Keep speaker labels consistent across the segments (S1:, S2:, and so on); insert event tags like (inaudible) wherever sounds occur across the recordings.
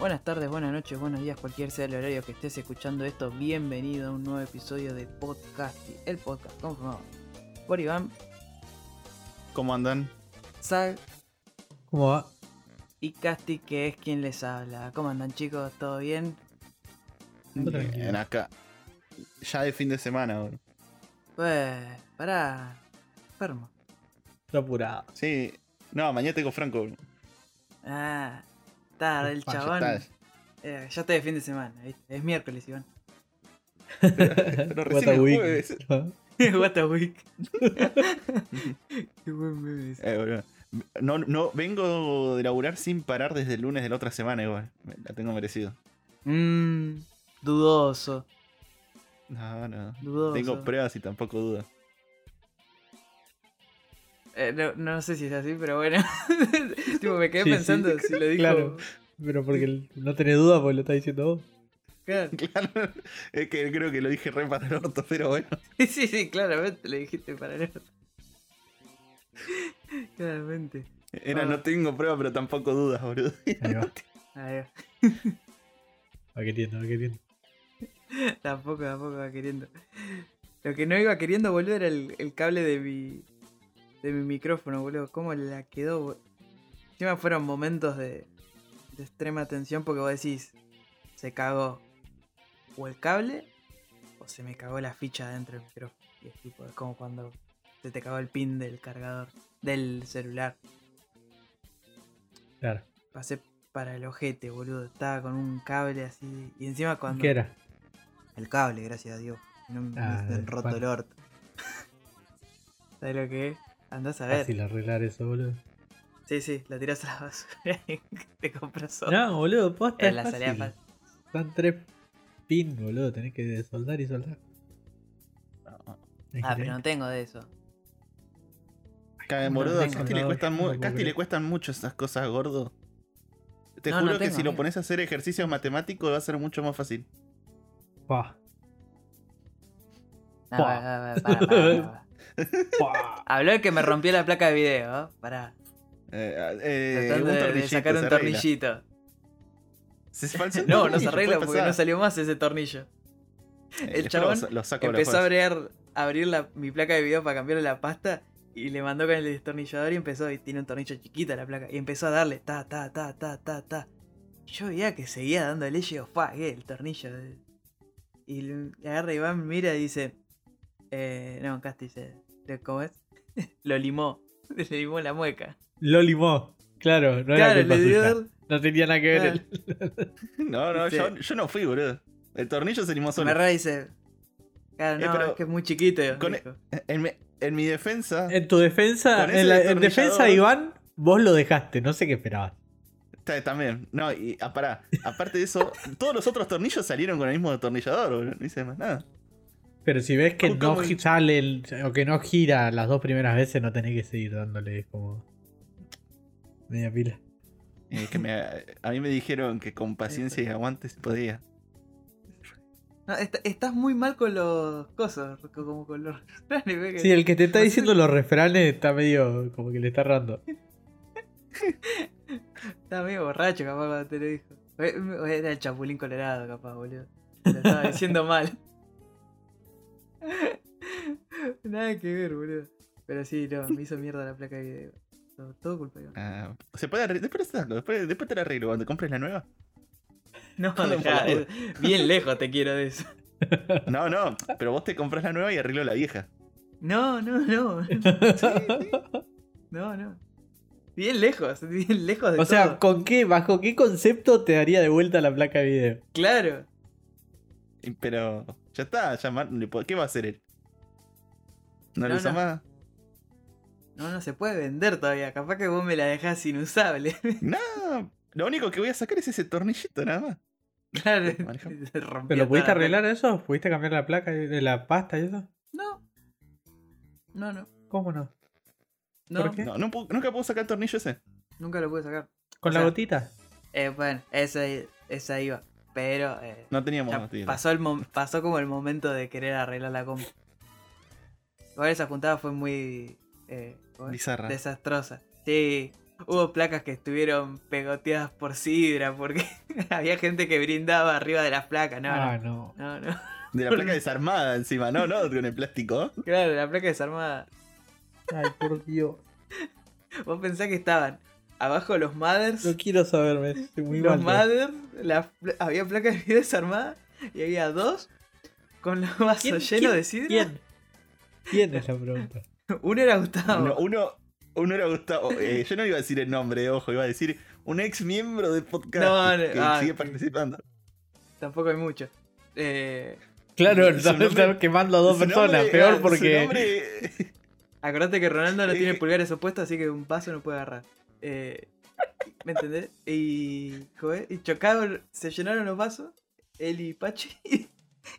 S1: Buenas tardes, buenas noches, buenos días, cualquier sea el horario que estés escuchando esto. Bienvenido a un nuevo episodio de Podcast, el podcast conformado por Iván,
S2: ¿Cómo andan?
S1: Sal
S3: ¿Cómo va?
S1: y Casti, que es quien les habla. ¿Cómo andan chicos? ¿Todo bien?
S2: Bien, acá. Ya de fin de semana, bro.
S1: Pues, pará, enfermo.
S3: Está apurado.
S2: Sí. No, mañana tengo Franco. bro.
S1: Ah, está, el
S3: Ah, ya
S1: chabón. Eh, ya está de fin de semana, ¿viste? Es miércoles, Iván. (laughs)
S2: Pero recién
S3: What a
S2: el
S3: week.
S2: jueves.
S1: What a week. Qué buen ese.
S2: Eh. No, no, vengo de laburar sin parar desde el lunes de la otra semana igual. Me- La tengo merecido.
S1: Mmm, dudoso,
S2: No, no.
S1: dudoso.
S2: Tengo pruebas y tampoco dudas.
S1: Eh, no, no sé si es así, pero bueno. (laughs) tipo, me quedé
S3: Sí, sí.
S1: pensando si lo dijo.
S3: Claro. Pero porque el- no tenés duda porque lo está diciendo vos.
S1: Claro. (laughs)
S2: Claro. Es que creo que lo dije re para el orto, pero bueno. (laughs)
S1: Sí, sí, claramente le dijiste para el orto. Claramente.
S2: Era
S1: Ah.
S2: no tengo pruebas, pero tampoco dudas, boludo.
S3: Ahí va.
S1: A ver,
S3: Va queriendo, va queriendo.
S1: tampoco, tampoco va queriendo. Lo que no iba queriendo, boludo, era el, el cable de mi. De mi micrófono, boludo. ¿Cómo la quedó? Encima fueron momentos de. de extrema tensión porque vos decís. Se cagó. O el cable. O se me cagó la ficha dentro del micrófono. Y es tipo, es como cuando se te cagó el pin del cargador. Del celular.
S3: Claro.
S1: Pasé para el ojete, boludo. Estaba con un cable así. Y encima cuando.
S3: ¿Qué era?
S1: El cable, gracias a Dios. No me
S3: Ah,
S1: me roto el orto. (laughs) ¿Sabes lo que es? Andás a ver.
S3: Fácil arreglar eso, boludo.
S1: Sí, sí, la tirás a la basura y (laughs) te compras otro.
S3: No, boludo, posta
S1: Es la salida
S3: fácil.
S1: fácil.
S3: Son tres pin, boludo. Tenés que soldar y soldar.
S1: Ah, pero no tengo de eso.
S2: Cabe,
S3: No
S2: boludo, a
S3: tengo,
S2: Casti le
S3: no,
S2: cuestan,
S3: no
S2: Casti le cuestan mucho esas cosas, gordo. Te
S1: No,
S2: juro
S1: no
S2: que
S1: tengo,
S2: si lo
S1: amigo.
S2: pones a hacer ejercicios matemáticos va a ser mucho más fácil.
S3: Pa,
S1: No, va, va, para, para, para, para.
S3: pa.
S1: Habló el que me rompió la placa de video, ¿eh? Pará.
S2: Eh, eh,
S1: Tratando
S2: un
S1: de- sacar un tornillito.
S2: Se
S1: No, no se arregla porque no salió más ese tornillo.
S2: Eh,
S1: el chabón
S2: lo, lo saco de la
S1: Empezó a abrir, abrir la- mi placa de video para cambiarle la pasta y le mandó con el destornillador y empezó, y tiene un tornillo chiquita la placa, y empezó a darle ta, ta, ta, ta, ta, ta. Y Yo veía que seguía dándole y yo, fa, ¿qué? El tornillo. de-". Y le agarra Iván, mira y dice, eh, no, Casti dice, ¿cómo es? (laughs) Lo limó, (laughs) le limó la mueca.
S3: Lo limó. Claro, no
S1: claro,
S3: era culpa suya. No tenía nada que ver.
S1: Claro.
S3: el- (laughs)
S2: No, no, yo, yo no fui, boludo. El tornillo se limó
S1: me
S2: solo.
S1: y dice, claro,
S2: Eh,
S1: no,
S2: pero
S1: es que es muy chiquito.
S2: con-
S1: dijo.
S2: En mi, en mi defensa,
S3: En tu defensa, en, la- en defensa, Iván, vos lo dejaste. No sé qué esperabas.
S2: ta- también. No, y ah, pará. Aparte de eso, todos los otros tornillos salieron con el mismo destornillador, boludo. No hice más nada.
S3: Pero si ves que
S2: ¿Cómo-
S3: no sale el- o que no gira las dos primeras veces, no tenés que seguir dándole como media pila.
S2: Eh, que me- a mí me dijeron que con paciencia y aguante se podía.
S1: No, est- estás muy mal con los cosas, como con los refranes,
S3: Sí, el que te está diciendo los refranes está medio como que le está errando.
S1: Estaba medio borracho, capaz, cuando te lo dijo. O- Era el chapulín colorado, capaz, boludo. Te Lo estaba diciendo (laughs) mal. (laughs) Nada que ver, boludo. Pero sí, no, me hizo mierda la placa de video. Todo, todo culpa de Iván.
S2: Ah, se puede arreglar. Después, después, después te la arreglo cuando compres la nueva.
S1: No, dejá, es- bien lejos te quiero de eso. (laughs)
S2: No, no, pero vos te compras la nueva y arreglo la vieja.
S1: No, no, no. (laughs) No, no. Bien lejos, bien lejos de
S3: O sea. ¿con qué, bajo qué concepto te daría de vuelta la placa de video?
S1: Claro.
S2: Pero ya está, ya ma- le puedo- ¿qué va a hacer él? ¿No,
S1: No,
S2: lo usa
S1: no.
S2: más?
S1: No, no se puede vender todavía. Capaz que vos me la dejás inusable. (laughs)
S2: No, lo único que voy a sacar es ese tornillito nada más.
S1: claro. (laughs)
S3: ¿Pero lo pudiste
S1: la
S3: arreglar eso? ¿Pudiste cambiar la placa de la pasta y eso?
S1: No. No, no.
S3: ¿Cómo no?
S1: No,
S3: ¿Por qué?
S2: No, no puedo- nunca puedo sacar el tornillo ese.
S1: nunca lo pude sacar.
S3: ¿Con
S1: O
S3: la
S1: sea,
S3: gotita?
S1: Eh, bueno, esa, esa iba. Pero eh,
S2: No teníamos batería.
S1: pasó, el pasó como el momento de querer arreglar la compu. Igual esa juntada fue muy eh.
S2: Bizarra.
S1: desastrosa. Sí, hubo placas que estuvieron pegoteadas por sidra porque (laughs) había gente que brindaba arriba de las placas. No,
S3: ah,
S1: no,
S3: no.
S1: no, no.
S2: De la placa desarmada encima, no, no, con el plástico.
S1: Claro, la placa desarmada.
S3: Ay, por Dios.
S1: Vos pensás que estaban abajo los mothers.
S3: No quiero saberme. Estoy muy
S1: los mothers, había placas de video desarmada y había dos con los vasos
S3: ¿Quién-
S1: llenos
S3: quién-
S1: de sidra.
S3: ¿Quién? ¿Quién es la pregunta?
S1: Uno era Gustavo.
S2: No, uno, uno era Gustavo. eh, yo no iba a decir el nombre, ojo, iba a decir un ex miembro del podcast
S1: No, no,
S2: que
S1: ah,
S2: sigue
S1: sí.
S2: participando.
S1: Tampoco hay mucho. Eh,
S3: Claro, están quemando a dos personas.
S2: nombre-
S3: peor
S2: ah,
S3: porque.
S2: nombre-
S1: acordate que Ronaldo no tiene pulgares opuestos, así que un paso no puede agarrar. Eh, ¿Me entendés? Y, joder, y chocaron, se llenaron los vasos, él y Pachi, (laughs)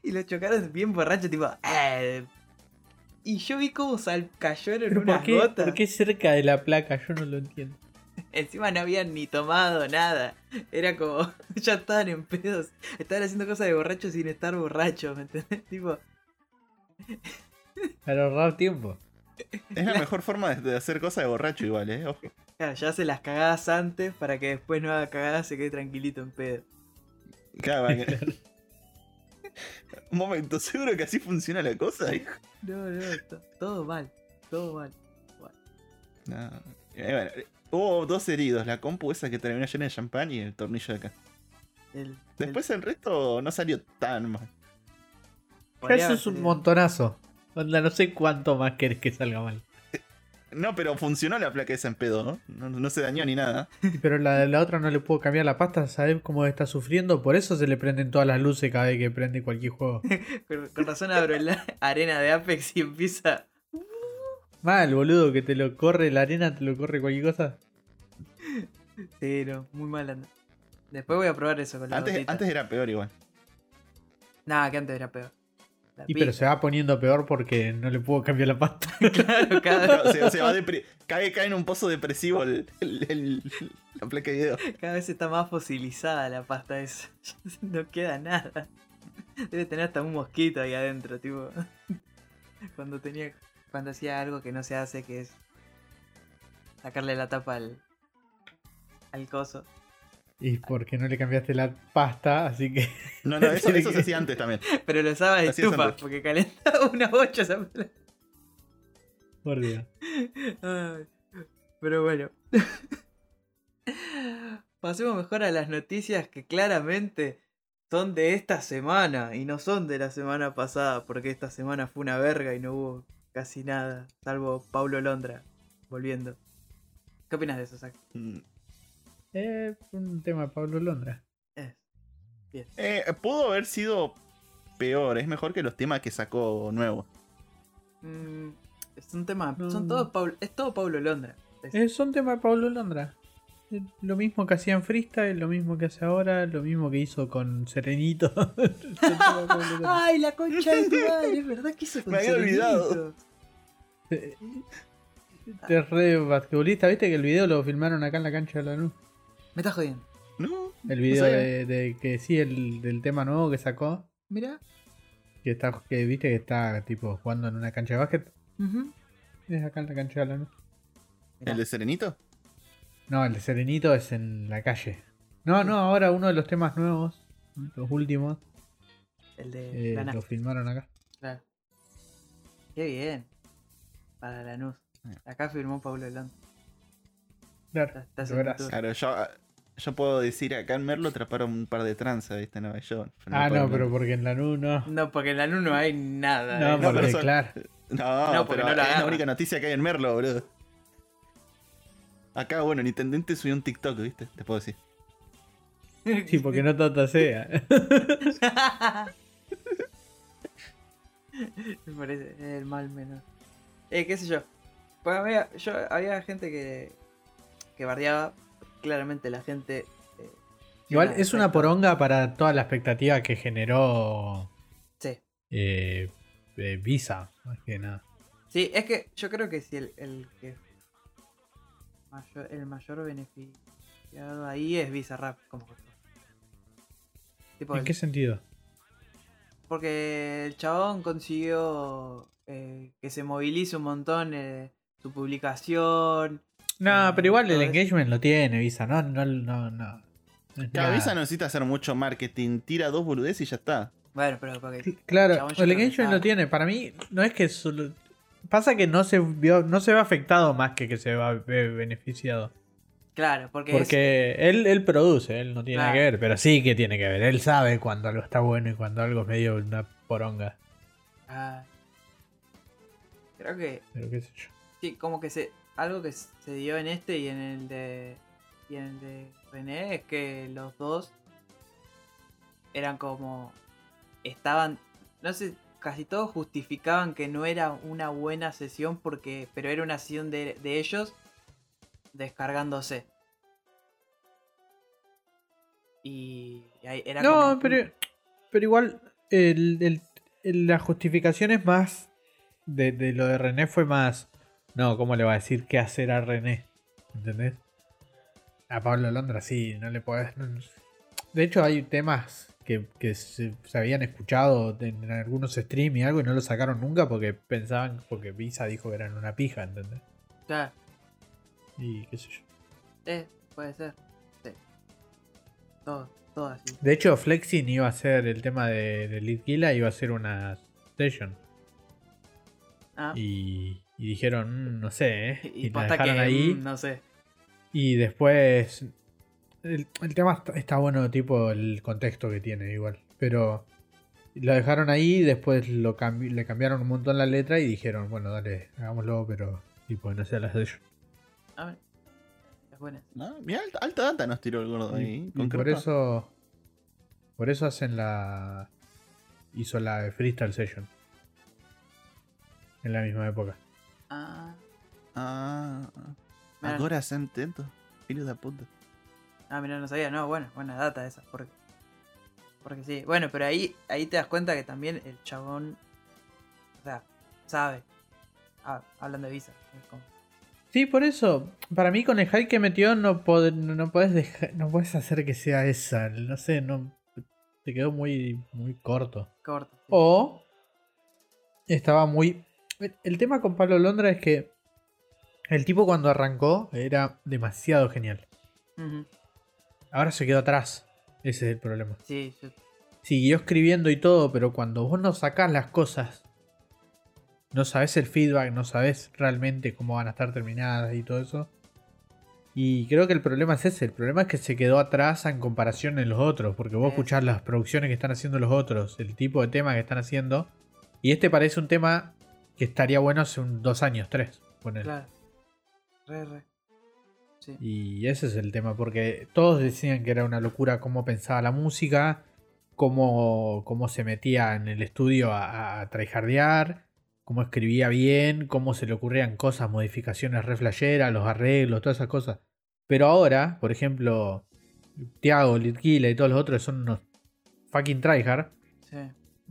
S1: y los chocaron bien borrachos, tipo. "Eh". Y yo vi cómo sal cayeron
S3: ¿Pero
S1: unas
S3: por qué,
S1: gotas.
S3: por qué cerca de la placa? Yo no lo entiendo.
S1: Encima no habían ni tomado nada. Era como, (laughs) ya estaban en pedos. Estaban haciendo cosas de borrachos sin estar borrachos, ¿me entendés? Tipo,
S3: Para ahorrar tiempo.
S2: Es la (laughs) mejor forma de de hacer cosas de borracho igual, eh. Ojo.
S1: Claro, ya hace las cagadas antes para que después no haga cagadas se quede tranquilito en pedo.
S2: Claro, (laughs) Un momento, ¿seguro que así funciona la cosa, hijo?
S1: No, no, to- todo mal, todo mal.
S2: No. Eh, bueno, eh, hubo dos heridos, la compu esa que terminó llena de champán y el tornillo de acá.
S1: El-
S2: Después el resto no salió tan mal.
S1: el-
S3: eso es un montonazo. Onda, no sé cuánto más querés que salga mal.
S2: No, pero funcionó la placa esa en pedo, ¿no? No, no se dañó ni nada.
S3: Pero la, la otra no le puedo cambiar la pasta, ¿sabes cómo está sufriendo? Por eso se le prenden todas las luces cada vez que prende cualquier juego. (laughs)
S1: Con, con razón abro la arena de Apex y empieza.
S3: Mal, boludo, que te lo corre la arena, te lo corre cualquier cosa.
S1: Sí, no, muy mal anda. Después voy a probar eso con la
S2: Antes,
S1: gotita.
S2: antes era peor igual.
S1: Nada, que antes era peor. La
S3: Y pero se va poniendo peor porque no le puedo cambiar la pasta. (laughs) (laughs)
S1: Claro, cada
S2: se, se va cae, cae en un pozo depresivo el, el- el- la placa de video.
S1: Cada vez está más fosilizada la pasta esa. (laughs) No queda nada. Debe tener hasta un mosquito ahí adentro, tipo. Cuando tenía. Cuando hacía algo que no se hace, que es sacarle la tapa al. al coso.
S3: Y porque no le cambiaste la pasta, así que. (laughs)
S2: No, no, eso, (laughs) eso se hacía antes también.
S1: Pero lo usaba de
S2: Así
S1: estufa, porque calentaba una bocha esa
S3: Por Dios.
S1: Ay, Pero bueno. (laughs) Pasemos mejor a las noticias que claramente son de esta semana y no son de la semana pasada, porque esta semana fue una verga y no hubo casi nada, salvo Paulo Londra volviendo. ¿Qué opinas de eso, Zach?
S3: Eh, un tema de Pablo Londra.
S1: Es. Bien.
S2: Eh, pudo haber sido peor, es mejor que los temas que sacó nuevos.
S1: Mm, es un tema.
S3: No.
S1: Son todos Paulo, es todo Paulo Londra. Es-
S3: Es un tema de Pablo Londra. Es Lo mismo que hacía en Freestyle, lo mismo que hace ahora, lo mismo que hizo con Serenito. (laughs) Pablo. (laughs)
S1: ¡Ay, la concha de tu madre! Es verdad que hizo con
S2: Me había
S1: Serenito.
S2: olvidado.
S3: Eh, Este es re basquetbolista, ¿viste que el video lo filmaron acá en la cancha de la luz?
S1: Me estás jodiendo.
S2: No,
S3: El video de, de que sí, el del tema nuevo que sacó.
S1: Mira.
S3: Que está, que viste que está tipo jugando en una cancha de básquet.
S1: Ujú.
S3: Es acá en la cancha de la luz.
S1: Mirá.
S2: ¿El de Serenito?
S3: No, el de Serenito es en la calle. No, no, ahora uno de los temas nuevos, los últimos,
S1: El de
S3: eh,
S1: Lanús,
S3: lo filmaron acá.
S1: claro. Qué bien. Para Lanús. Acá firmó Pablo Londra.
S3: Claro,
S2: yo, yo puedo decir, acá en Merlo atraparon un par de tranzas, ¿viste? En Nueva York.
S3: Ah,
S2: puedo
S3: no, pero porque en la luz no.
S1: No, porque en Lanús no hay nada.
S3: No,
S1: eh.
S3: porque
S2: son-
S3: claro.
S2: No,
S1: No, porque
S2: pero
S1: no la
S2: es la única noticia que hay en Merlo, boludo. Acá, bueno, el intendente subió un TikTok, ¿viste? Te puedo decir.
S3: Sí, porque no tanta sea. (laughs)
S1: Me parece el mal menor. Eh, qué sé yo. Pues había, yo, había gente que, que bardeaba. Claramente la gente. eh,
S3: Igual es una poronga para toda la expectativa que generó
S1: Sí.
S3: eh, eh, Visa, más que nada.
S1: Sí, es que yo creo que si el, el que. Mayor, el mayor beneficiado ahí es Bizarrap como. Tipo,
S3: ¿En
S1: el-
S3: qué sentido?
S1: Porque el chabón consiguió eh, que se movilice un montón eh, su publicación.
S3: No, pero igual el engagement lo tiene, Visa. No, no, no, no. Nada.
S2: Visa no necesita hacer mucho marketing, tira dos boludeces y ya está.
S1: Bueno, pero porque.
S3: Cl- Claro, el engagement lo tiene. Para mí, no es que solo. Pasa que no se vio, no se ve afectado más que que se va ve beneficiado.
S1: Claro, porque. es-
S3: Porque él, él produce, él no tiene nada que
S1: Claro.
S3: ver, pero sí que tiene que ver. Él sabe cuando algo está bueno y cuando algo es medio una poronga.
S1: Ah. creo que.
S3: Pero qué sé yo.
S1: Sí, como que se. Algo que se dio en este y en el de. Y en el de René es que los dos. Eran como. Estaban. No sé. Casi todos justificaban que no era una buena sesión porque. Pero era una sesión de, de ellos. Descargándose. Y. y ahí era
S3: No,
S1: como-
S3: pero, pero igual el, el- el- la justificación es más de, de lo de René fue más. No, ¿cómo le va a decir qué hacer a René? ¿Entendés? A Pablo Londra sí, no le podés. no- De hecho, hay temas que, que se, se habían escuchado en, en algunos streams y algo y no lo sacaron nunca porque pensaban, porque Visa dijo que eran una pija, ¿entendés?
S1: Claro.
S3: Y qué sé yo.
S1: Eh, puede ser. Sí. Todo, todo así.
S3: De hecho, Flexing iba a ser el tema de, de Lead Gila, iba a ser una session.
S1: Ah,
S3: Y, y dijeron, "Mm, no sé, ¿eh? (laughs)
S1: y,
S3: Y, la dejaron
S1: que,
S3: ahí.
S1: no sé.
S3: Y después. El, el tema está, está bueno, tipo, el contexto que tiene, igual. Pero lo dejaron ahí y después lo cambi- le cambiaron un montón la letra y dijeron, bueno, dale, hagámoslo, pero tipo, no sea la session.
S1: A ver. Es buena.
S2: ¿No? Mira, alta, alta data nos tiró el gordo
S3: Y,
S2: ahí.
S3: y
S2: con
S3: por eso. Por eso hacen la. Hizo la de Freestyle Session. En la misma época.
S1: Ah,
S2: Ah,
S1: Mira.
S2: ahora se intento. Filho da puta.
S1: ah, mira, no sabía. No, bueno, buena data esa. Porque, porque sí. Bueno, pero ahí, ahí te das cuenta que también el chabón. O sea, sabe. Ah, hablando de visa. es como-
S3: Sí, por eso. Para mí, con el hype que metió, no, pod- no, puedes dejar, no puedes hacer que sea esa. No sé, no. Te quedó muy, muy corto.
S1: corto. sí.
S3: O. Estaba muy. El tema con Pablo Londra es que. El tipo cuando arrancó era demasiado genial. Ahora se quedó atrás. Ese es el problema.
S1: Sí, yo-
S3: Siguió escribiendo y todo, pero cuando vos no sacás las cosas, no sabes el feedback, no sabes realmente cómo van a estar terminadas y todo eso. Y creo que el problema es ese, el problema es que se quedó atrás en comparación en los otros, porque vos
S1: Es-
S3: escuchás las producciones que están haciendo los otros, el tipo de tema que están haciendo, y este parece un tema que estaría bueno hace un, dos años, tres. ponele.
S1: claro. Re, re. Sí.
S3: Y ese es el tema, porque todos decían que era una locura cómo pensaba la música, cómo, cómo se metía en el estudio a, a tryhardear, cómo escribía bien, cómo se le ocurrían cosas, modificaciones re flasheras, los arreglos, todas esas cosas. Pero ahora, por ejemplo, Tiago, Litquila y todos los otros son unos fucking tryhard.
S1: Sí.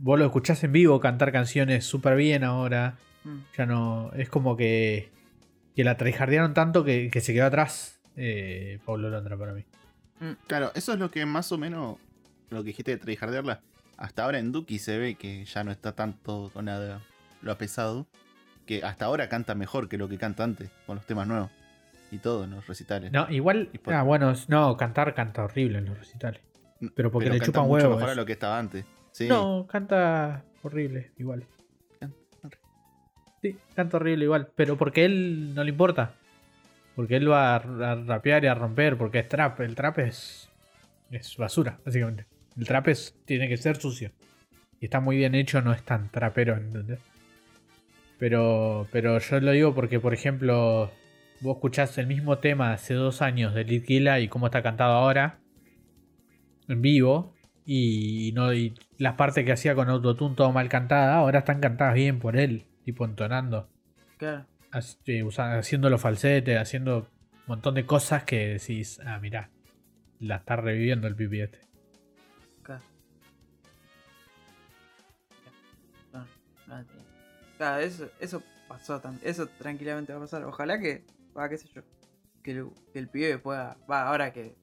S3: Vos lo escuchás en vivo cantar canciones súper bien ahora.
S1: Mm.
S3: Ya no. Es como que. Que la tryhardearon tanto que, que se quedó atrás. Eh, Pablo Londra para mí.
S2: Claro, eso es lo que más o menos. Lo que dijiste de tryhardearla. Hasta ahora en Duki se ve que ya no está tanto con nada lo pesado. Que hasta ahora canta mejor que lo que canta antes, con los temas nuevos. Y todo en los recitales.
S3: No, igual.
S2: Por-
S3: Ah, bueno, no, cantar canta horrible en los recitales. pero porque le
S2: canta
S3: chupan
S2: mucho
S3: huevos.
S2: mejor a lo que estaba antes. Sí.
S3: No, canta horrible igual.
S2: Canta horrible.
S3: Sí, canta horrible igual. Pero porque él no le importa. Porque él va a, a rapear y a romper. Porque es trap. El trap es. Es basura, básicamente. El trap es, tiene que ser sucio. Y está muy bien hecho, no es tan trapero, ¿entendés? Pero, pero yo lo digo porque, por ejemplo, vos escuchás el mismo tema hace dos años de Litquila y cómo está cantado ahora. En vivo. Y, no, y las partes que hacía con autotune todo mal cantada, ahora están cantadas bien por él, tipo entonando,
S1: Claro.
S3: hac- eh, usa- haciendo los falsetes, haciendo un montón de cosas que decís, ah, mirá, la está reviviendo el pipi este.
S1: Claro. Claro, eso, eso pasó. Eso tranquilamente va a pasar. Ojalá que, va, qué sé yo, que el, que el pibe pueda, va, ahora que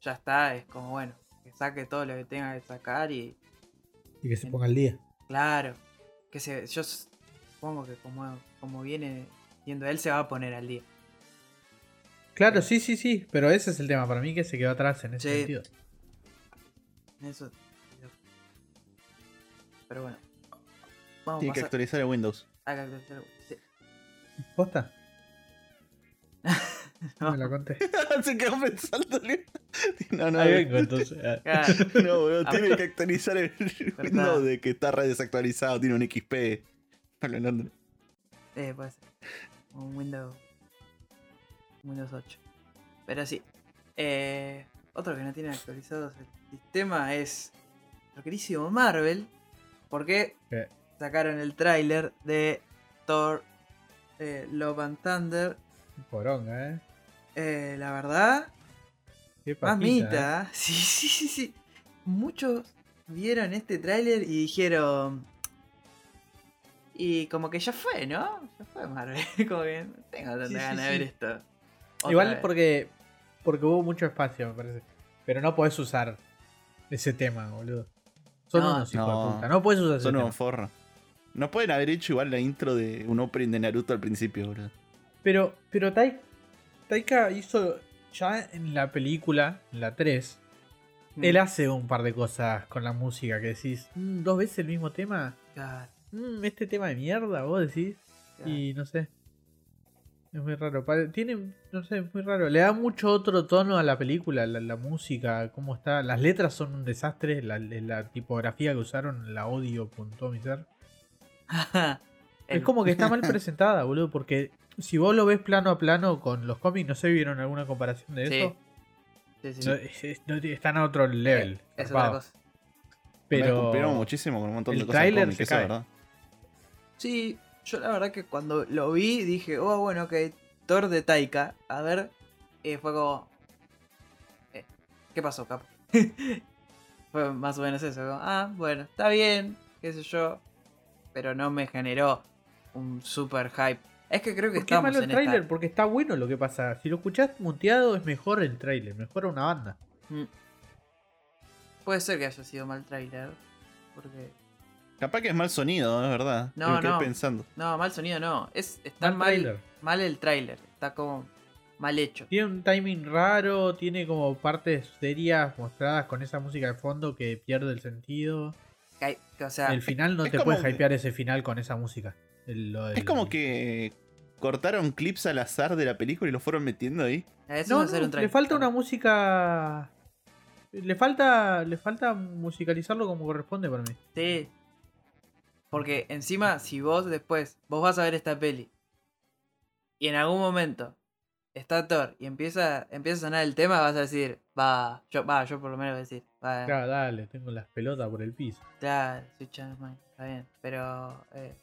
S1: ya está, es como bueno, saque todo lo que tenga que sacar y,
S3: Y que se ponga al día.
S1: claro, que se, yo supongo que como, como viene siendo él, se va a poner al día.
S3: Claro, sí, sí, sí. Pero ese es el tema. Para mí que se quedó atrás en ese
S1: Sí.
S3: sentido.
S1: Eso. Pero bueno. Vamos
S2: Tiene que actualizar el Windows.
S1: a que actualizar- sí.
S3: ¿Posta? (laughs) (laughs)
S1: No.
S3: Me la conté. (laughs)
S2: Se quedó pensando. (laughs) No, no,
S3: Ahí vengo entonces. Ah.
S1: Claro.
S2: no, boludo, tiene que actualizar el. Windows de que está re desactualizado, tiene un XP. Hablando.
S1: Eh, puede ser. Un Windows. Windows 8. Pero sí. Eh, otro que no tiene actualizados el sistema es. Lo querísimo Marvel. Porque
S3: ¿Qué?
S1: sacaron el tráiler de Thor eh, Love and Thunder.
S3: Poronga, ¿eh?
S1: Eh, la verdad,
S3: Qué pajita, ¿eh?
S1: mamita. (laughs) Sí, sí, sí, sí. Muchos vieron este tráiler y dijeron. Y como que ya fue, ¿no? Ya fue Marvel. (laughs) Como que no tengo tanta
S3: Sí, sí,
S1: ganas de ver esto. Otra
S3: Igual
S1: vez.
S3: porque, porque hubo mucho espacio, me parece. Pero no podés usar ese tema, boludo. Son
S1: No,
S3: unos hijos
S2: no.
S3: de puta. No podés usar ese
S2: Son
S3: tema.
S2: un forro. No pueden haber hecho igual la intro de un opening de Naruto al principio, boludo.
S3: Pero, pero Tai- Taika hizo ya en la película, en la 3,
S1: Mm,
S3: él hace un par de cosas con la música que decís, "Mm, dos veces el mismo tema, Mm, este tema de mierda, vos decís, y no sé. Es muy raro. Tiene, no sé, es muy raro. Le da mucho otro tono a la película, la, la música, cómo está. Las letras son un desastre. La, la tipografía que usaron la odio mi ser. (laughs) Es como que está mal presentada, boludo. Porque si vos lo ves plano a plano con los cómics, no sé, ¿vieron alguna comparación de
S1: Sí,
S3: eso?
S1: Sí, sí, sí.
S3: No, es- están a otro level.
S1: es otra cosa.
S2: Pero...
S3: Pero.
S2: cumplieron muchísimo con un montón
S3: el
S2: de cosas
S3: se
S2: eso
S3: cae.
S2: verdad.
S1: Sí, yo la verdad que cuando lo vi dije, oh, bueno, ok, Thor de Taika, a ver, y fue como, eh, ¿qué pasó, capo? (laughs) fue más o menos eso, como, ah, bueno, está bien, qué sé yo, pero no me generó un super hype. Es que creo que
S3: ¿Por qué es
S1: estamos
S3: malo el tráiler?
S1: esta...
S3: Porque está bueno lo que pasa. Si lo escuchás muteado es mejor el tráiler, mejora una banda.
S1: Mm. Puede ser que haya sido mal tráiler, porque...
S2: Capaz que es mal sonido, es verdad.
S1: No,
S2: Me quedé
S1: no.
S2: pensando.
S1: No, mal sonido no, es, está
S3: Mal
S1: mal,
S3: tráiler.
S1: mal el tráiler, está como mal hecho.
S3: Tiene un timing raro, tiene como partes serias mostradas con esa música de fondo que pierde el sentido.
S1: O sea,
S3: el final no te
S2: como
S3: puede
S2: que-
S3: hypear ese final con esa música. El-
S2: Es como que cortaron clips al azar de la película y lo fueron metiendo ahí.
S1: eso
S3: No,
S1: va a ser
S3: no,
S1: un
S3: le falta una música. Le falta, le falta musicalizarlo como corresponde para mí.
S1: Sí. Porque encima, si vos después, vos vas a ver esta peli y en algún momento está Thor y empieza, empieza a sonar el tema, vas a decir, va, yo, va, yo por lo menos voy a decir, va,
S3: Claro, dale, tengo las pelotas por el piso.
S1: claro, Switch on Mine, está bien, pero, eh,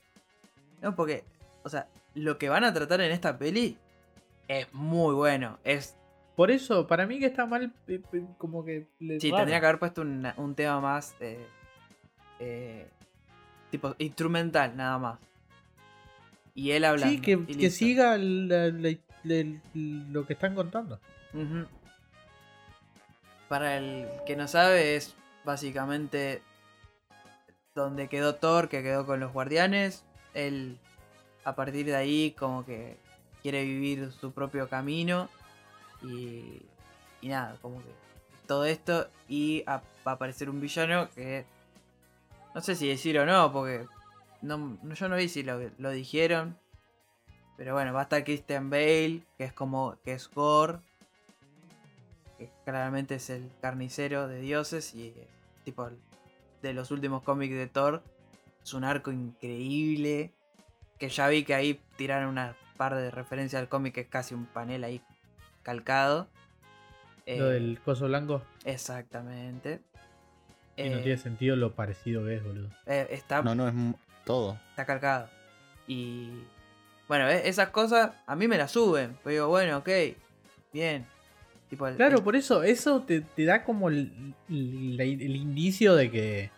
S1: no, porque, o sea, lo que van a tratar en esta peli es muy bueno, es,
S3: Por eso, para mí que está mal, como que. le-
S1: sí,
S3: raro.
S1: tendría que haber puesto una- un tema más, eh, eh, tipo, instrumental, nada más. Y él hablando.
S3: Sí, que, que siga la- la- la- lo que están contando.
S1: Para el que no sabe, es básicamente donde quedó Thor, que quedó con los guardianes. Él, a partir de ahí, como que quiere vivir su propio camino. Y, y nada, como que todo esto. Y va a aparecer un villano que no sé si decir o no, porque no, yo no vi si lo, dijeron. Pero bueno, va a estar Christian Bale, que es como que es Gore, que claramente es el carnicero de dioses y tipo de los últimos cómics de Thor. Es un arco increíble, que ya vi que ahí tiraron una par de referencias al cómic, que es casi un panel ahí calcado.
S3: Lo
S1: Eh,
S3: del coso blanco.
S1: Exactamente.
S3: Y no
S1: Eh,
S3: tiene sentido lo parecido que es, boludo.
S1: eh, está
S2: No, no, es todo.
S1: está calcado. Y bueno, e- esas cosas a mí me las suben. Pero digo, bueno, ok, bien. Tipo, el-
S3: Claro,
S1: el-
S3: por eso, eso te, te da como el, el- el indicio de que.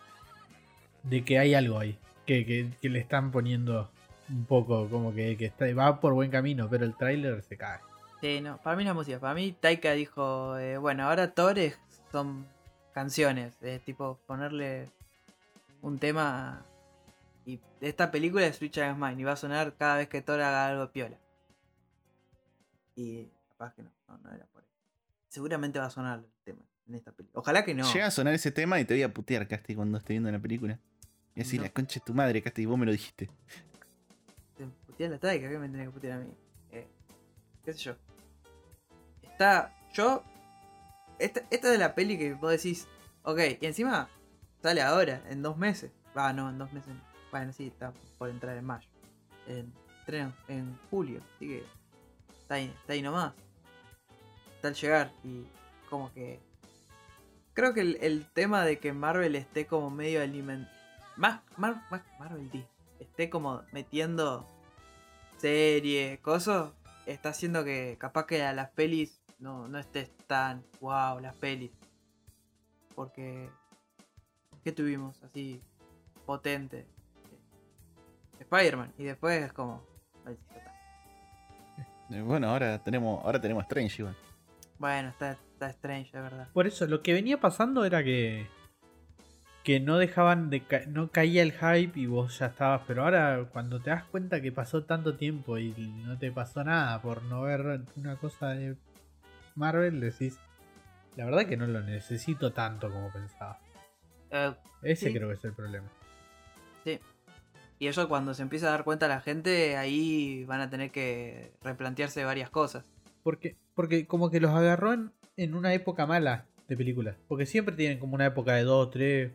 S3: De que hay algo ahí. Que, que- que le están poniendo un poco como que, que está, va por buen camino, pero el tráiler se cae.
S1: Sí, no, para mí la música. Para mí Taika dijo, eh, bueno, ahora Tores son canciones. Es tipo ponerle un tema. Y esta película es Switch Against Mine. Y va a sonar cada vez que Thor haga algo piola. Y capaz que no, no, no era por ahí. Seguramente va a sonar el tema en esta película. Ojalá que no.
S2: Llega a sonar ese tema y te voy a putear, Casti, cuando esté viendo la película. Y decir,
S1: No.
S2: la concha de tu madre, Casti, vos me lo dijiste.
S1: Te puteé la taika, ¿qué me tenés que putear a mí? Eh, ¿Qué sé yo? Está. Yo. Esta, esta es la peli que vos decís. Ok, y encima sale ahora, en dos meses. Va, no, en dos meses. no. Bueno, sí, está por entrar en mayo. En, en julio, así que. Está ahí, está ahí nomás. Está al llegar y como que. Creo que el, el tema de que Marvel esté como medio alimentado. Más, Mar- más Marvel Disney esté como metiendo serie, cosas, está haciendo que capaz que a las pelis no, no estés tan wow las pelis. Porque ¿qué tuvimos así potente? Spider-Man y después es como.
S2: Eh, Bueno, ahora tenemos, ahora tenemos Strange igual.
S1: Bueno, está, está Strange, de verdad.
S3: Por eso, lo que venía pasando era que. Que no dejaban de. ca- No caía el hype y vos ya estabas. Pero ahora, cuando te das cuenta que pasó tanto tiempo y no te pasó nada por no ver una cosa de Marvel, decís. La verdad que no lo necesito tanto como pensaba.
S1: Eh,
S3: Ese
S1: Sí.
S3: creo que es el problema.
S1: sí. Y eso cuando se empieza a dar cuenta la gente, ahí van a tener que replantearse varias cosas.
S3: Porque, porque como que los agarró en, en una época mala de películas. Porque siempre tienen como una época de dos, tres,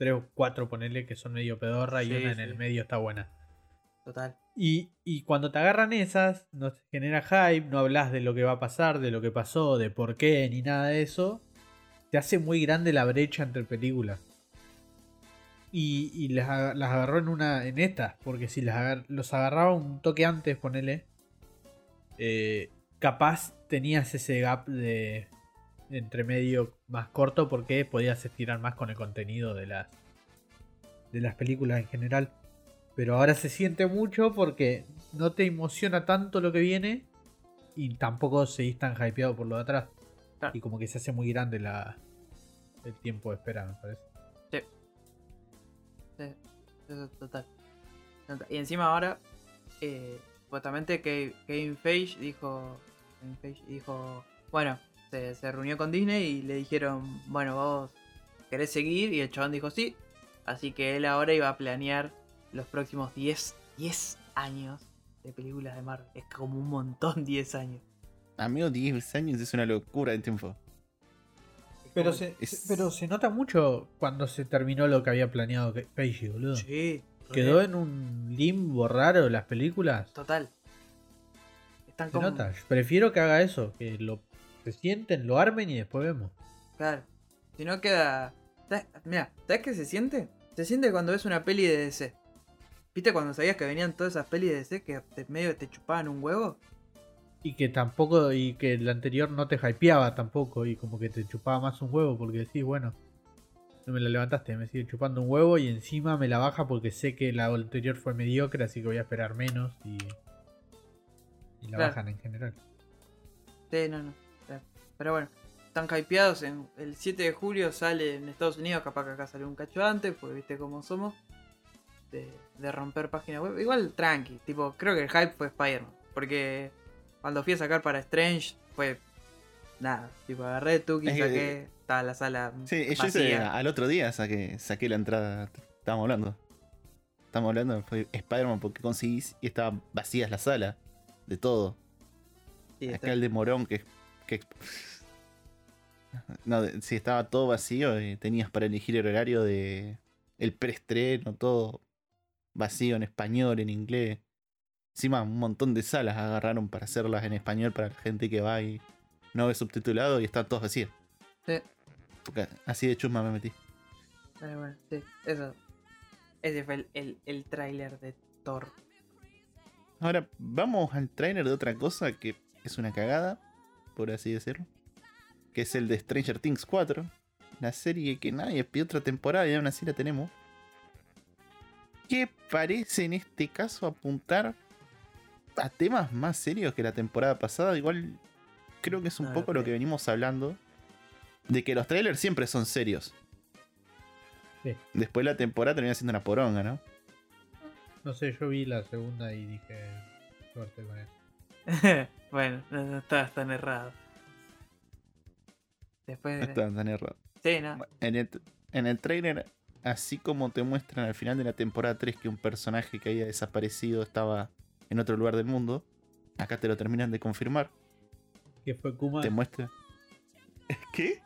S3: tres o cuatro, ponele, que son medio pedorra y
S1: Sí,
S3: una en el medio está buena.
S1: Total.
S3: Y, y cuando te agarran esas, no te genera hype, no hablas de lo que va a pasar, de lo que pasó, de por qué, ni nada de eso. Te hace muy grande la brecha entre películas. Y, y las, las agarró en una en estas, porque si las agar- los agarraba un toque antes, ponele, eh, capaz tenías ese gap de entre medio más corto porque podías estirar más con el contenido de las de las películas en general. Pero ahora se siente mucho porque no te emociona tanto lo que viene y tampoco seguís tan hypeado por lo de atrás. Y como que se hace muy grande la, el tiempo de espera, me parece.
S1: Sí, eso total. Total. Y encima ahora, eh, supuestamente Kevin Feige dijo, Kevin Feige dijo, bueno, se, se reunió con Disney y le dijeron, bueno, vos querés seguir y el chabón dijo sí, así que él ahora iba a planear los próximos 10, 10 años de películas de Marvel. Es como un montón (laughs) 10 años.
S2: Amigo, 10 años es una locura de tiempo.
S3: Pero se,
S2: es-
S3: pero se nota mucho cuando se terminó lo que había planeado que- Feige, boludo.
S1: Sí,
S3: Quedó
S1: re-
S3: en un limbo raro las películas.
S1: Total. Están
S3: Se
S1: como...
S3: nota. Prefiero que haga eso, que lo se sienten, lo armen y después vemos.
S1: Claro. Si no queda. Mira, ¿sabes qué se siente? Se siente cuando ves una peli de DC. ¿Viste cuando sabías que venían todas esas pelis de DC que te, medio te chupaban un huevo?
S3: Y que tampoco, y que el anterior no te hypeaba tampoco, y como que te chupaba más un huevo, porque decís, bueno, no me la levantaste, me sigue chupando un huevo y encima me la baja porque sé que la anterior fue mediocre, así que voy a esperar menos y, y la
S1: Claro.
S3: bajan en general.
S1: Sí, no, no. Pero bueno, están hypeados. En, el 7 de julio sale en Estados Unidos, capaz que acá salió un cacho antes, porque viste cómo somos. De, de romper página web. Igual tranqui, tipo, creo que el hype fue Spider-Man. Porque cuando fui a sacar para Strange fue nada. Tipo, agarré Tuki,
S2: Es que-
S1: saqué, estaba la sala
S2: Sí, yo hice-
S1: vacía.
S2: al otro día saqué, saqué la entrada. Estábamos hablando. Estábamos hablando, fue Spider-Man porque conseguís y estaba vacías la sala. De todo.
S1: Sí,
S2: Acá el de Morón que. Que (laughs) no, si estaba todo vacío, eh, tenías para elegir el horario de. El preestreno, todo vacío en español, en inglés. Encima, un montón de salas agarraron para hacerlas en español para la gente que va y no ve subtitulado y están vacías.
S1: Sí.
S2: Porque así de chusma me metí.
S1: Pero bueno, sí, eso. Ese fue el, el, el tráiler de Thor.
S2: Ahora, vamos al trailer de otra cosa que es una cagada, por así decirlo. Que es el de Stranger Things 4. La serie que nadie pidió otra temporada y aún así la tenemos. Que parece en este caso apuntar a temas más serios que la temporada pasada. Igual creo que es un
S1: lo
S2: poco lo que venimos hablando. De que los trailers siempre son serios.
S3: Sí.
S2: Después la temporada termina siendo una poronga, ¿no?
S3: No sé, yo vi la segunda y dije, suerte con eso. (laughs)
S1: bueno, no, no estabas tan errado. Después.
S2: No estaban tan errados.
S1: Sí, no.
S2: En el, en el trailer, así como te muestran al final de la temporada 3 que un personaje que había desaparecido estaba en otro lugar del mundo, acá te lo terminan de confirmar.
S3: Que fue Kuma.
S2: Te muestra. (laughs) ¿Qué?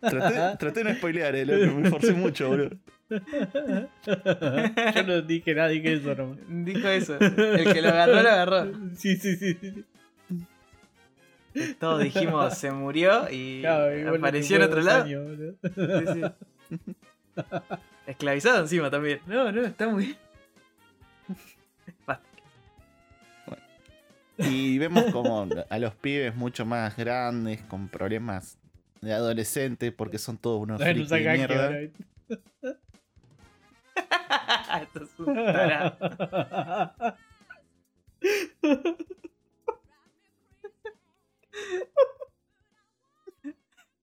S2: Traté, traté de no spoilear, eh, me esforcé mucho, bro. (laughs)
S3: Yo no dije nada, dije eso nomás.
S1: Dijo eso. El que lo agarró, lo agarró. (laughs)
S3: Sí, sí, sí. sí.
S1: Todos dijimos se murió y
S3: Claro,
S1: apareció en otro lado.
S3: años, boludo.
S1: Sí, sí. Esclavizado encima también. No, no, está muy bien.
S2: Y vemos como a los pibes mucho más grandes, con problemas de adolescentes, porque son todos unos. (laughs)
S1: Esto es un tarado.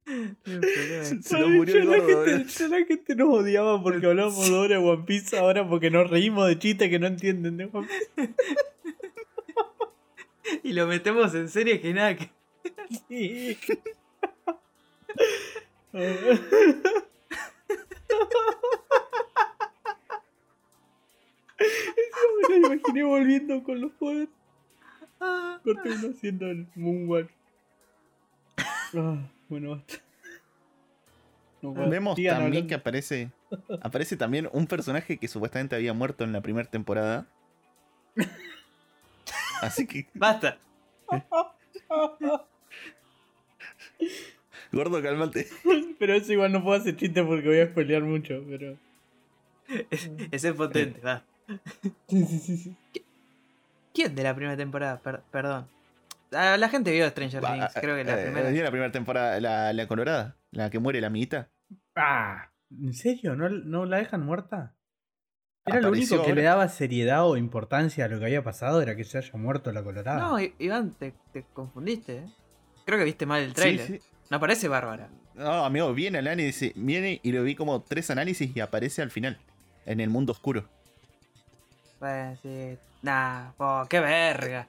S1: Problema.
S2: Se nos murió el
S3: la gente- ya la gente nos odiaba porque hablamos de One Piece ahora porque nos reímos de chistes que no entienden de One Piece.
S1: Y lo metemos en serie que nada que.
S3: Sí. (laughs) Eso me lo imaginé volviendo con los poderes. Corte uno haciendo el Moonwalk. Ah, bueno, basta. No.
S2: Vemos
S3: Sigan
S2: también
S3: hablando.
S2: que aparece aparece también un personaje que supuestamente había muerto en la primera temporada. Así que,
S1: Basta.
S2: gordo, cálmate.
S3: Pero eso igual no puedo hacer chiste porque voy a spoilear mucho, pero.
S1: Es- Ese es potente, va.
S3: Sí, sí, sí, sí.
S1: ¿Quién de la primera temporada? Per- perdón. Ah, la gente vio Stranger Things, creo que la
S2: Eh,
S1: primera.
S2: ¿vio la primera temporada, la, la colorada, la que muere la amiguita.
S3: Ah, ¿en serio? ¿No, no la dejan muerta? Era lo
S2: Apareció
S3: único que
S2: ahora.
S3: le daba seriedad o importancia a lo que había pasado, era que se haya muerto la colorada.
S1: No, Iván, te, te confundiste, ¿eh? Creo que viste mal el
S2: Sí,
S1: trailer.
S2: sí.
S1: No aparece Bárbara.
S2: No, amigo, viene el análisis, viene y lo vi como tres análisis y aparece al final, en el mundo oscuro.
S1: Nah, po, qué verga.